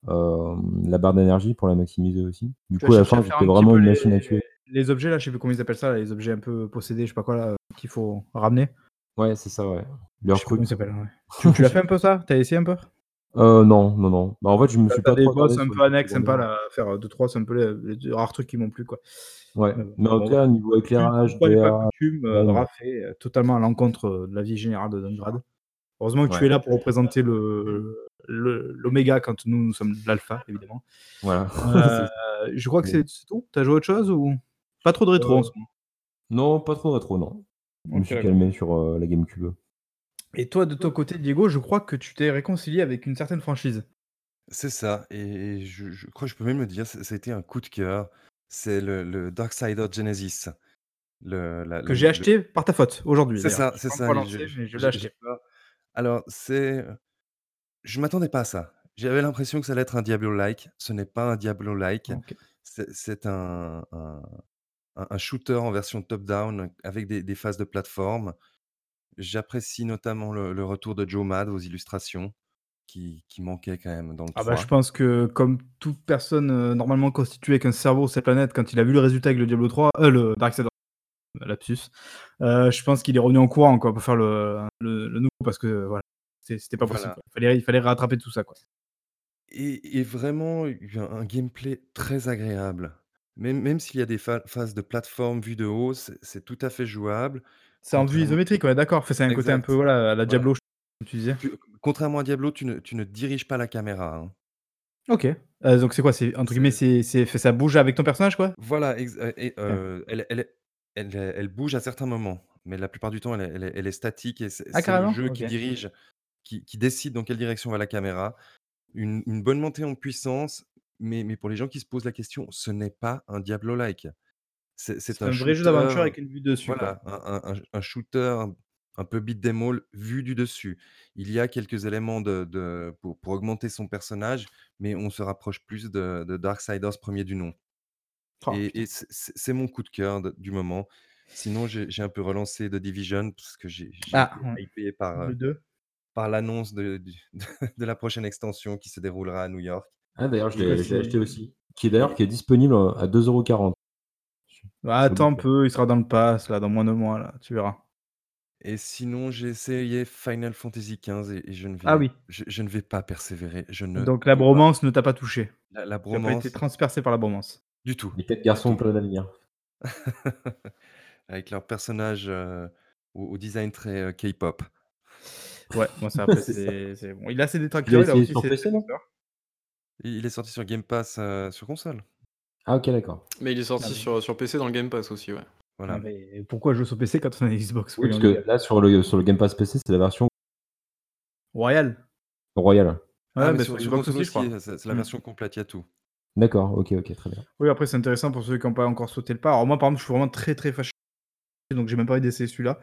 hem, la barre d'énergie pour la maximiser aussi. Du tu coup, à la fin, j'étais vraiment une les machine à tuer. les objets là, je sais plus comment ils appellent ça là, les objets un peu possédés, je sais pas quoi là, qu'il faut ramener. Ouais, c'est ça, ouais. Je sais comment ouais. Tu tu l'as fait un peu ça? Tu as essayé un peu? Heu, non, non, non. Bah, en fait, je me suis pas des boss un peu annexes secondaires. là faire, 2-3, c'est un peu les les rares trucs qui m'ont plu, quoi. Ouais, Mais en tout cas, niveau éclairage, coutume, heu, totalement à l'encontre, de la vie générale de Dungrad? Heureusement que tu es là pour représenter le l'oméga quand nous, nous sommes l'alpha, évidemment. voilà, je crois que c'est tout? Tu as joué autre chose ou? Pas trop de rétro en ce moment? non, pas trop rétro, non. Je me suis calmé sur, heu, la GameCube. Et toi, de ton côté, Diego, je crois que tu t'es réconcilié avec une certaine franchise. C'est ça et je je crois que je peux même le dire, ça ça a été un coup de cœur. C'est le le Darksider Genesis. Le la Que le j'ai le acheté par ta faute, aujourd'hui c'est ça, c'est ça lancé, je je l'ai acheté. alors c'est, je m'attendais pas à ça J'avais l'impression que ça allait être un Diablo-like. Ce n'est pas un Diablo-like. C'est c'est un un un un shooter en version top-down avec des des phases de plateforme. J'apprécie notamment le le retour de Joe Mad aux illustrations qui qui manquait quand même dans le Ah bah, 3. je pense que comme toute personne, heu, normalement constituée avec un cerveau sur cette planète, quand il a vu le résultat avec le Diablo 3, heu, le Darksiders, lapsus, heu, je pense qu'il est revenu en courant quoi pour faire le le le nouveau parce que voilà, c'est c'était pas possible Voilà. quoi. Fallait il fallait rattraper tout ça quoi. Et et vraiment eu un un gameplay très agréable. Même même s'il y a des pha phases de plateforme vue de haut, c'est c'est tout à fait jouable. C'est en vue Contrairement isométrique, ouais d'accord, enfin c'est un côté un peu exact, voilà, à la voilà. Diablo, comme tu disais. Tu contrairement à Diablo, tu ne tu ne diriges pas la caméra, hein. OK, heu, donc c'est quoi? C'est entre guillemets, C'est c'est c'est fait ça bouge avec ton personnage quoi? Voilà, ex heu et OK. heu, elle elle est elle bouge à certains moments, mais la plupart du temps, elle est elle est elle est statique et c'est Ah c'est le carrément? jeu OK. qui dirige, qui qui décide dans quelle direction va la caméra. Une une bonne montée en puissance, mais mais pour les gens qui se posent la question, ce n'est pas un Diablo-like. C'est un un vrai jeu shooter, d'aventure avec une vue dessus quoi. voilà, un un un un shooter un un peu beat 'em all vu du dessus. Il y a quelques éléments de de pour pour augmenter son personnage, mais on se rapproche plus de de Darksiders 1er du nom. Oh Et putain. et c'est c'est c'est mon coup de cœur de du moment. Sinon, j'ai j'ai un peu relancé The Division parce que j'ai j'ai Ah, été hypé par, Le 2? par l'annonce de du de de la prochaine extension qui se déroulera à New York. Ah d'ailleurs, je l'ai acheté aussi. Qui est d'ailleurs qui est disponible, à 2,40 €. Su Bah, attends un peu, il sera dans le pass là, dans moins de mois là, tu verras. Et sinon, j'ai essayé Final Fantasy XV et et je ne Ah vais oui. je je ne vais pas persévérer, je ne Donc la pas. bromance ne t'a pas touché? La la Tu as pas été bromance transpercé par la bromance? du tout, Les 4 du garçons tout. pleins d'avenir. Avec leurs personnages, heu, au au design très, heu, K-pop. Ouais, bon ça après C'est ça. c'est c'est bon, il a ses Tu détracteurs, il a essayé aussi sur PC, non? Il est sorti sur Game Pass, heu, sur console. Ah OK, d'accord. Mais il est Ah sorti mais sur sur PC dans le Game Pass aussi, ouais. Ah Voilà. mais pourquoi jouer sur PC quand on a une Xbox? Oui, parce que là sur le sur le Game Pass PC, c'est la version Royal? royale. Ouais, Ah mais bah sur Xbox console aussi je crois. aussi, c'est c'est la Mmh. version complète, il y a tout. D'accord, OK, OK, très bien. Oui après c'est intéressant pour ceux qui ont pas encore sauté le pas. Alors moi par exemple, je suis vraiment très, très fâché, donc j'ai même pas envie d'essayer celui-là.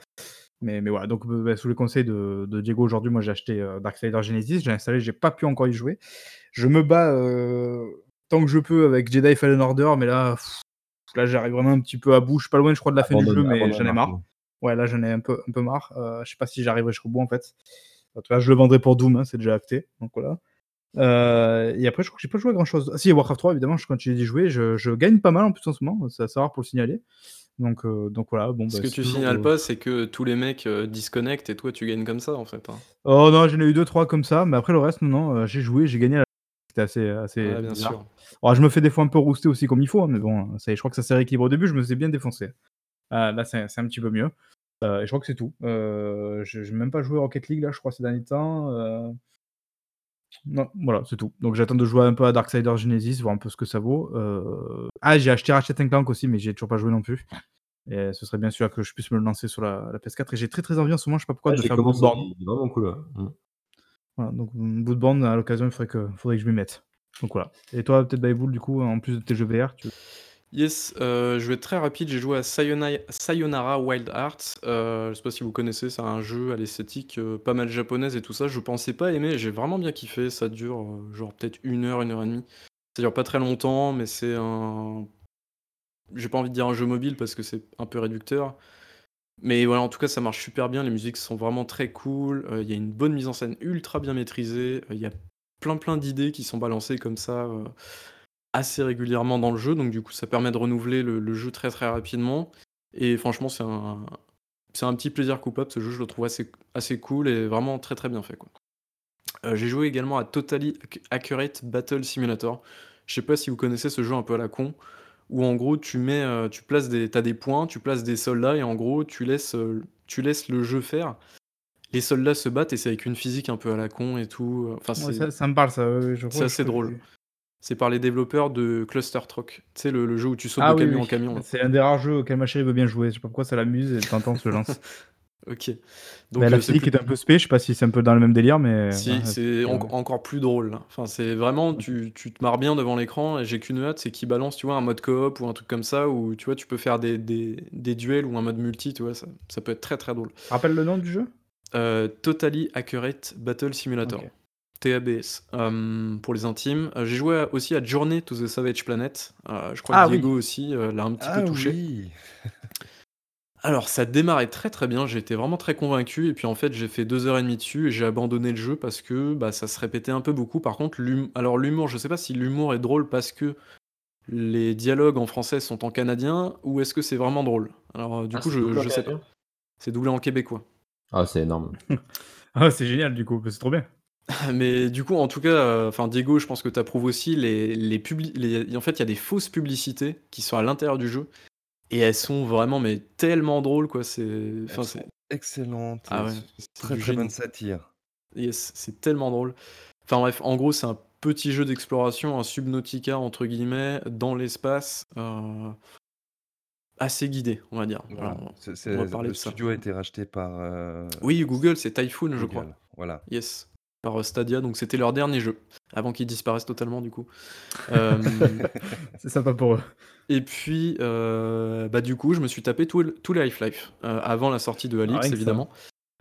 Mais mais voilà, donc bah, sous les conseils de de Diego aujourd'hui, moi j'ai acheté, heu, Darksiders Genesis, j'ai installé, j'ai pas pu encore y jouer. Je me bats, heu, tant que je peux avec Jedi Fallen Order, mais là, là j'arrive vraiment un petit peu à bout. Je suis pas loin je crois de la fin du jeu, mais j'en ai marre. Ouais là j'en ai un peu un peu marre, heu, je sais pas si j'arriverai jusqu'au bout en fait. En tout cas, je le vendrai pour Doom, hein, c'est déjà acté, donc voilà. Heu et après je crois que j'ai pas joué à grand chose. Ah si Warcraft 3 évidemment, je continue d'y jouer, je je gagne pas mal en plus en ce moment, c'est assez rare pour le signaler. Donc heu, donc voilà, bon Ce bah, que tu toujours, signales heu pas, c'est que tous les mecs, heu, disconnectent et toi tu gagnes comme ça en fait, hein. Oh non, j'en ai eu 2-3 comme ça, mais après le reste non, non, heu, j'ai joué, j'ai gagné à c'était assez assez Ouais, bien bizarre. sûr. Alors je me fais des fois un peu rouster aussi comme il faut, hein, mais bon, ça y est, je crois que ça s'est rééquilibré. Au début, je me faisais bien défoncer. Heu, là c'est c'est un petit peu mieux. Et je crois que c'est tout. Je j'ai même pas joué à Rocket League là, je crois ces derniers temps, non, voilà, c'est tout. Donc j'attends de jouer un peu à Darksiders Genesis, voir un peu ce que ça vaut. Heu ah j'ai acheté Ratchet& Clank aussi, mais j'y ai toujours pas joué non plus. Et ce serait bien celui-là que je puisse me le lancer sur la la PS4 et j'ai très, très envie en ce moment, je sais pas pourquoi, de j'ai faire Bloodborne. il est vraiment cool. Mmh. Voilà, donc mmh, Bloodborne à l'occasion, il faudrait que faudrait que je m'y mette. Donc voilà. Et toi peut-être Bayboul du coup, en plus de tes jeux VR, tu Yes, heu, je vais être très rapide, j'ai joué à Sayonara Wild Hearts, heu, je sais pas si vous connaissez, c'est un jeu à l'esthétique, heu, pas mal japonaise et tout ça. Je pensais pas aimer, j'ai vraiment bien kiffé, ça dure, heu, genre peut-être 1 heure, 1 heure et demie. Ça dure pas très longtemps, mais c'est un j'ai pas envie de dire un jeu mobile parce que c'est un peu réducteur. Mais voilà, en tout cas, ça marche super bien, les musiques sont vraiment très cool, il y a une bonne mise en scène ultra bien maîtrisée, il y a plein, plein d'idées qui sont balancées comme ça, assez régulièrement dans le jeu, donc du coup, ça permet de renouveler le le jeu très, très rapidement et franchement, c'est un c'est un petit plaisir coupable, ce jeu, je le trouve assez assez cool et vraiment très, très bien fait, quoi. Heu, j'ai joué également à Totally Acc Accurate Battle Simulator. Je sais pas si vous connaissez ce jeu un peu à la con, où en gros tu mets, heu, tu places des tu as des points, tu places des soldats et en gros tu laisses, heu, tu laisses le jeu faire. Les soldats se battent et c'est avec une physique un peu à la con et tout, enfin Ouais, ça ça me parle ça, je c'est assez drôle. C'est par les développeurs de Cluster Truck. Tu sais le le jeu où tu sautes de Ah oui, camion en oui, camion là? c'est un des rares jeux auxquels ma chérie veut bien jouer. Je sais pas pourquoi ça l'amuse et de en on se le lance. OK. Donc la heu, c'est physique plus est un peu spé, je sais pas si c'est un peu dans le même délire, mais Si, ouais, c'est enc encore plus drôle là. Enfin, c'est vraiment tu tu te marres bien devant l'écran et j'ai qu'une hâte, c'est qu'ils balancent, tu vois, un mode coop ou un truc comme ça où, tu vois, tu peux faire des des des duels ou un mode multi, tu vois? Ça ça peut être très, très drôle. Rappelle le nom du jeu? Heu, Totally Accurate Battle Simulator. TABS. Euh, pour les intimes. Euh, j'ai joué aussi à Journey to the Savage Planet. Euh, je crois Ah que oui. Diego aussi l'a un petit Ah peu touché. oui Alors, ça démarrait très très bien. J'étais vraiment très convaincu. Et puis en fait, j'ai fait deux heures et demie dessus et j'ai abandonné le jeu parce que bah, ça se répétait un peu beaucoup. Par contre, alors l'humour, je sais pas si l'humour est drôle parce que les dialogues en français sont en canadien ou est-ce que c'est vraiment drôle? Alors, du Ah, coup, je, je sais pas. C'est doublé en québécois. Ah, c'est énorme. Ah, c'est génial du coup, c'est trop bien. Mais du coup, en tout cas, euh, enfin Diego, je pense que tu approuves aussi les, les, publi- les- En fait, il y a des fausses publicités qui sont à l'intérieur du jeu et elles sont vraiment mais tellement drôles quoi. C'est, enfin Elles c'est, sont excellentes. Ah ouais, c'est c'est très du très bonne génie. satire. yes, c'est tellement drôle. Enfin bref, en gros, c'est un petit jeu d'exploration, un Subnautica entre guillemets dans l'espace, euh, assez guidé, on va dire. Voilà. Voilà, C'est- on c'est- va parler le de ça. studio a été racheté par euh, Oui, Google, c'est Typhoon, je crois. Google. Voilà. Yes, par euh, Stadia, donc c'était leur dernier jeu, avant qu'ils disparaissent totalement du coup. Euh, C'est sympa pour eux. et puis, euh, bah du coup, je me suis tapé tout, tout le Half-Life, euh, avant la sortie de Alix, que ça. évidemment.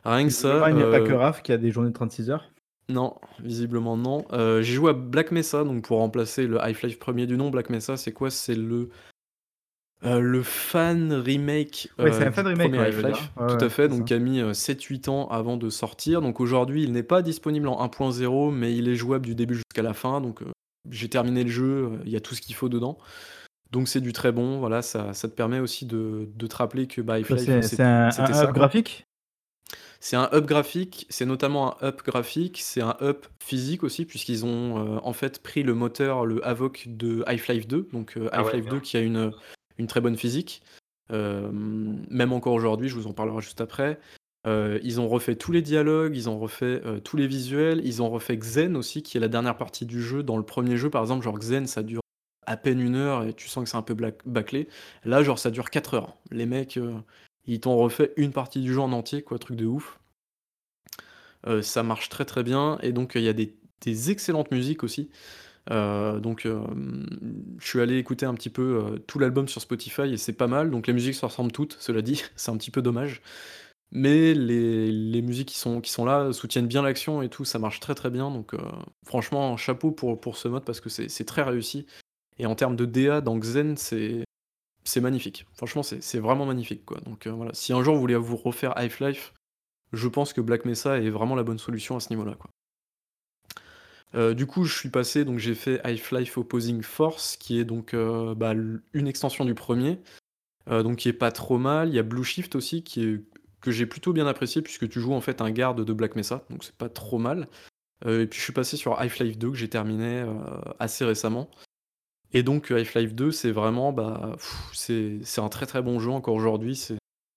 Rien que ça. il n'y a pas que Raph qui a des journées de 36 heures. Non, visiblement non. J'ai joué à Black Mesa, donc pour remplacer le Half-Life premier du nom, Black Mesa, c'est quoi? C'est le euh, le fan remake, Ouais, c'est euh, un fan remake, premier ouais, Half-Life. Ouais, Tout ouais, à fait, donc ça. qui a mis euh, 7-8 ans avant de sortir. Donc aujourd'hui, il n'est pas disponible en 1.0, mais il est jouable du début jusqu'à la fin. Donc euh, j'ai terminé le jeu, il y a tout ce qu'il faut dedans. Donc c'est du très bon, voilà, ça, ça te permet aussi de, de te rappeler que bah, Half-Life, C'est c'est- c'est un, c'était un ça. hub quoi. graphique? C'est un up graphique, c'est notamment un up graphique, c'est un up physique aussi, puisqu'ils ont euh, en fait pris le moteur, le Avoc de Half-Life 2, donc euh, Ah ouais, Half-Life 2 qui a une, une très bonne physique. Euh, même encore aujourd'hui, je vous en parlerai juste après. Euh, ils ont refait tous les dialogues, ils ont refait euh, tous les visuels, ils ont refait Xen aussi, qui est la dernière partie du jeu. Dans le premier jeu, par exemple, genre Xen, ça dure à peine une heure et tu sens que c'est un peu bâclé. Là, genre, ça dure 4 heures. Les mecs, ils t'ont refait une partie du jeu en entier, quoi, truc de ouf. Ça marche très très bien et donc il y a des excellentes musiques aussi. Euh, donc euh, je suis allé écouter un petit peu euh, tout l'album sur Spotify et c'est pas mal. Donc les musiques se ressemblent toutes, cela dit, c'est un petit peu dommage. Mais les, musiques qui sont, qui sont là soutiennent bien l'action et tout, ça marche très très bien. Donc franchement, chapeau pour, pour ce mode parce que c'est très réussi. Et en termes de DA dans Xen, c'est magnifique. Franchement, c'est vraiment magnifique. Quoi. Donc voilà, si un jour vous voulez vous refaire Half-Life, je pense que Black Mesa est vraiment la bonne solution à ce niveau-là. quoi. Euh, du coup, je suis passé, donc j'ai fait Half-Life Opposing Force, qui est donc euh, bah, une extension du premier, euh, donc qui est pas trop mal. Il y a Blue Shift aussi, qui que j'ai plutôt bien apprécié, puisque tu joues en fait un garde de Black Mesa, donc c'est pas trop mal. Et puis je suis passé sur Half-Life 2, que j'ai terminé assez récemment. Et donc Half-Life 2, c'est vraiment, bah, c'est un très très bon jeu encore aujourd'hui.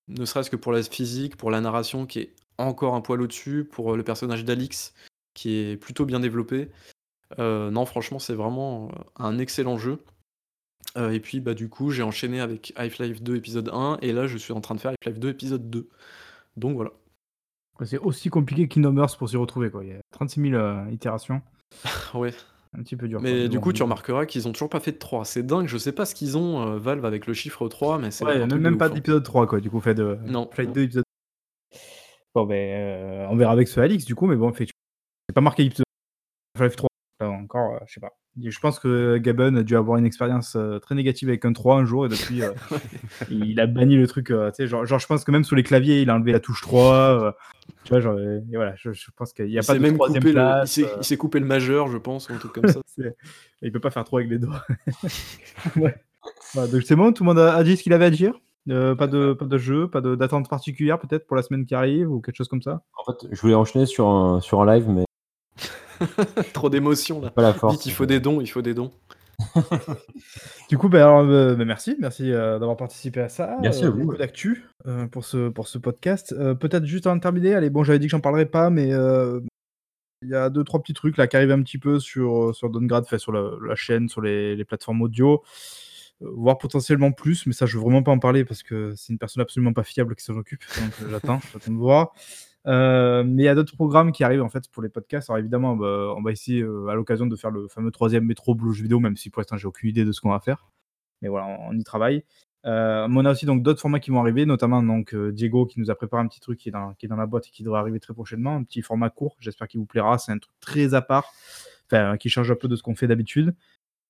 Ne serait-ce que pour la physique, pour la narration qui est encore un poil au-dessus, pour le personnage d'Alix qui est plutôt bien développé. Euh, non, franchement, c'est vraiment euh, un excellent jeu. Euh, et puis, bah, du coup, j'ai enchaîné avec Half-Life 2 épisode 1, et là, je suis en train de faire Half-Life 2 épisode 2. Donc voilà. C'est aussi compliqué que Kingdom Hearts pour s'y retrouver. Quoi. Il y a 36 000 euh, itérations. Ouais. Un petit peu dur. Mais du coup, tu remarqueras qu'ils ont toujours pas fait de 3. C'est dingue, je sais pas ce qu'ils ont, euh, Valve, avec le chiffre 3, mais c'est Ouais, même, pas hein. d'épisode 3, quoi. Du coup, fait de Non, Flight non. 2, épisode. Bon, ben, euh, on verra avec ce Alix, du coup, mais bon, fait, c'est pas marqué Half-Life 3. Là, encore, euh, je sais pas. Je pense que Gaben a dû avoir une expérience euh, très négative avec un 3 un jour, et depuis, euh, il a banni le truc. euh, tu sais, genre, genre, je pense que même sous les claviers, il a enlevé la touche 3. euh, tu vois, genre, et voilà, je, je pense qu'il n'y a Il pas s'est de même troisième coupé le, il place. s'est- euh, il s'est coupé le majeur, je pense, ou un truc comme ça. Il peut pas faire trop avec les doigts. ouais. Voilà, donc c'est bon, tout le monde a, a dit ce qu'il avait à dire? Euh, pas, de, pas de jeu, pas de- d'attente particulière peut-être pour la semaine qui arrive ou quelque chose comme ça? En fait, je voulais enchaîner sur un, sur un live, mais Trop d'émotions, là. pas la force. Vite, il faut des dons, il faut des dons. Du coup, ben, alors, euh, ben, merci, merci euh, d'avoir participé à ça. Merci à Euh, vous, beaucoup ouais. d'actu euh, pour, ce, pour ce podcast. Euh, peut-être juste avant de terminer, allez, bon, j'avais dit que j'en parlerais pas, mais euh, il y a deux, trois petits trucs là qui arrivent un petit peu sur, sur Downgrade, fait sur la, la chaîne, sur les, les plateformes audio, voire potentiellement plus, mais ça, je veux vraiment pas en parler parce que c'est une personne absolument pas fiable qui s'en occupe. Donc, j'attends, j'attends de voir. Euh, mais il y a d'autres programmes qui arrivent en fait pour les podcasts. Alors évidemment, bah, on va essayer euh, à l'occasion de faire le fameux troisième métro blue vidéo, même si pour l'instant j'ai aucune idée de ce qu'on va faire. Mais voilà, on, on y travaille. Euh, mais on a aussi donc d'autres formats qui vont arriver, notamment donc Diego qui nous a préparé un petit truc qui est, dans, qui est dans la boîte et qui devrait arriver très prochainement, un petit format court. J'espère qu'il vous plaira. C'est un truc très à part, enfin qui change un peu de ce qu'on fait d'habitude.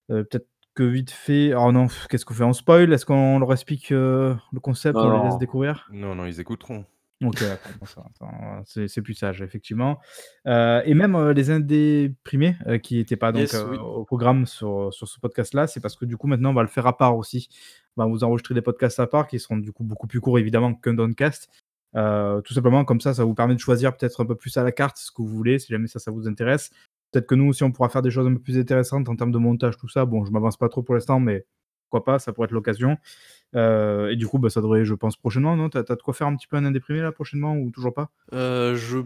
Peut-être que vite fait. Oh non, qu'est-ce qu'on fait? On spoil? Est-ce qu'on leur explique le concept? Non, On les laisse découvrir? Non, non, ils écouteront. Ok, va, c'est plus sage, effectivement. Euh, et même euh, les indéprimés euh, qui n'étaient pas donc, Yes, euh, oui. au programme sur, sur ce podcast-là, c'est parce que du coup, maintenant, on va le faire à part aussi. On va vous enregistrer des podcasts à part qui seront du coup beaucoup plus courts, évidemment, qu'un downcast. Euh, tout simplement, comme ça, ça vous permet de choisir peut-être un peu plus à la carte ce que vous voulez, si jamais ça, ça vous intéresse. Peut-être que nous aussi, on pourra faire des choses un peu plus intéressantes en termes de montage, tout ça. Bon, je m'avance pas trop pour l'instant, mais pourquoi pas, ça pourrait être l'occasion. Euh, et du coup, bah, ça devrait, je pense, prochainement, non? T'as de quoi faire un petit peu un indéprimé là, prochainement, ou toujours pas? Euh, je...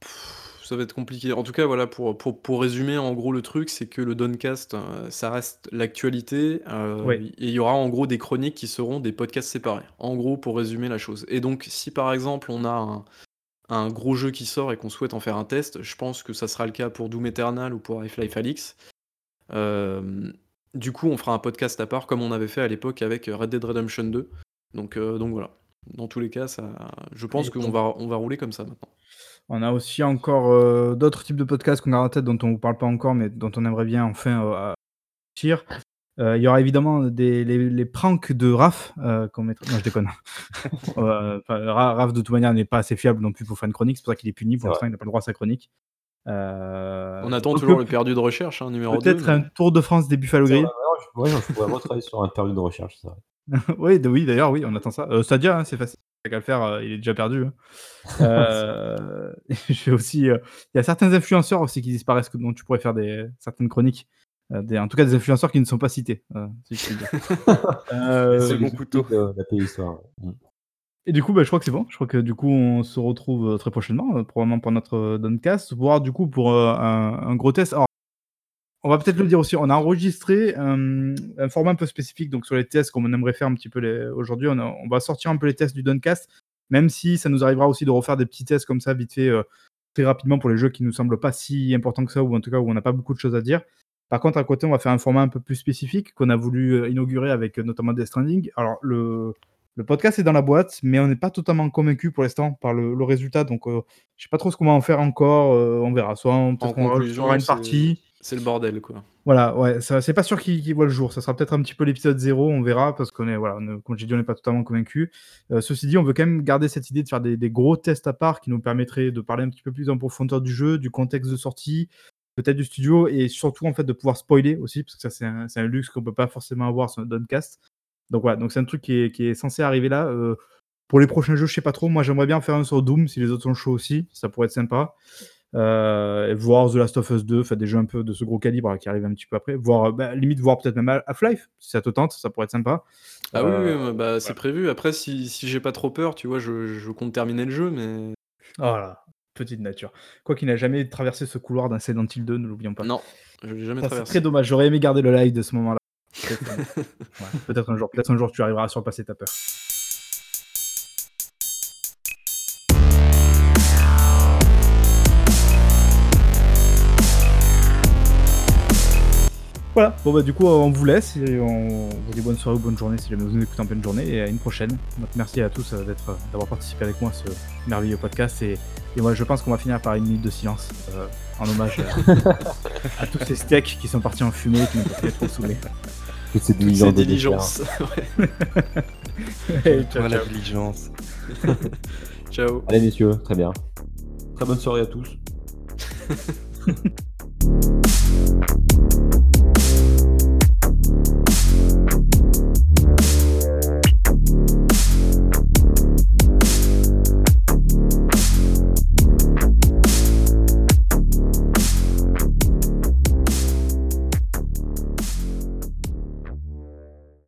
Pff, ça va être compliqué. En tout cas, voilà, pour, pour, pour résumer, en gros, le truc, c'est que le Doncast, euh, ça reste l'actualité. Et il y aura en gros des chroniques qui seront des podcasts séparés. En gros, pour résumer la chose. Et donc, si par exemple, on a un, un gros jeu qui sort et qu'on souhaite en faire un test, je pense que ça sera le cas pour Doom Eternal ou pour Half-Life. Euh, du coup, on fera un podcast à part, comme on avait fait à l'époque avec Red Dead Redemption 2. Donc, euh, donc voilà. Dans tous les cas, ça, je pense qu'on va, on va rouler comme ça maintenant. On a aussi encore euh, d'autres types de podcasts qu'on garde en tête dont on vous parle pas encore, mais dont on aimerait bien enfin euh, sortir. Euh, Il y aura évidemment des, les, les pranks de Raph euh, qu'on mettra. Non, je déconne. Euh, Raph, de toute manière, n'est pas assez fiable non plus pour faire une chronique. C'est pour ça qu'il est puni. Pour l'instant, il n'a pas le droit à sa chronique. Euh, On attend toujours le perdu de recherche, hein, numéro 2. Peut-être un tour de France des Buffalo Grill. ouais, je pourrais retravailler sur un perdu de recherche. Ça. oui, oui d'ailleurs, oui, on attend ça. Euh, Stadia, hein, c'est facile. T'as qu'à le faire, euh, il est déjà perdu. hein. Euh, je fais aussi. euh, Il y a certains influenceurs aussi qui disparaissent, dont tu pourrais faire des, certaines chroniques. Euh, des, en tout cas, des influenceurs qui ne sont pas cités. euh, si je puis dire. Euh, Les couteau. de La. Et du coup, bah, je crois que c'est bon. Je crois que du coup, on se retrouve euh, très prochainement, euh, probablement pour notre euh, Doncast, voire du coup pour un, gros test. Alors, on va peut-être le dire aussi, on a enregistré un format un peu spécifique donc sur les tests comme on aimerait faire un petit peu aujourd'hui. On, va sortir un peu les tests du Doncast, même si ça nous arrivera aussi de refaire des petits tests comme ça vite fait très rapidement pour les jeux qui nous semblent pas si importants que ça ou en tout cas où on n'a pas beaucoup de choses à dire. Par contre, à côté, on va faire un format un peu plus spécifique qu'on a voulu inaugurer avec notamment Death Stranding. Alors, le, le podcast est dans la boîte, mais on n'est pas totalement convaincu pour l'instant par le, le résultat. Donc, euh, je sais pas trop ce qu'on va en faire encore. euh, on verra. Soit on, conclusion, aura une c'est- partie. C'est le bordel, quoi. Voilà, ouais, c'est pas sûr qu'il voit le jour. Ça sera peut-être un petit peu l'épisode 0, on verra, parce qu'on est, voilà, on comme j'ai dit, on n'est pas totalement convaincu. Euh, ceci dit, on veut quand même garder cette idée de faire des, des gros tests à part qui nous permettraient de parler un petit peu plus en profondeur du jeu, du contexte de sortie, peut-être du studio, et surtout en fait de pouvoir spoiler aussi, parce que ça c'est un, luxe qu'on peut pas forcément avoir sur un Doncast. Donc voilà, donc c'est un truc qui est, qui est censé arriver là. Euh, pour les prochains jeux, je sais pas trop. Moi, j'aimerais bien faire un sur Doom si les autres sont chauds aussi. Ça pourrait être sympa. Euh, voir The Last of Us 2, enfin des jeux un peu de ce gros calibre là, qui arrivent un petit peu après. Voir, bah, limite, voir peut-être même Half-Life, si ça te tente, ça pourrait être sympa. Ah oui, Euh, oui, bah, c'est prévu. Après, si, si j'ai pas trop peur, tu vois, je, je compte terminer le jeu, mais Voilà, petite nature. Quoi qu'il n'a jamais traversé ce couloir d'un Silent Hill 2, ne l'oublions pas. non, je l'ai jamais Ça, c'est traversé. très dommage. J'aurais aimé garder le live de ce moment-là. Peut-être un... ouais, peut-être un jour. Peut-être un jour tu arriveras à surpasser ta peur. Voilà, bon bah du coup on vous laisse et on vous dit bonne soirée ou bonne journée si jamais vous nous écoutez en pleine journée et à une prochaine. Donc merci à tous euh, d'être, d'avoir participé avec moi à ce merveilleux podcast et, et moi je pense qu'on va finir par une minute de silence euh, en hommage à, à tous ces steaks qui sont partis en fumée et qui n'ont pas pu être consommés. Toutes ces diligences. ouais. ouais, diligence. ciao. Allez messieurs, très bien. Très bonne soirée à tous.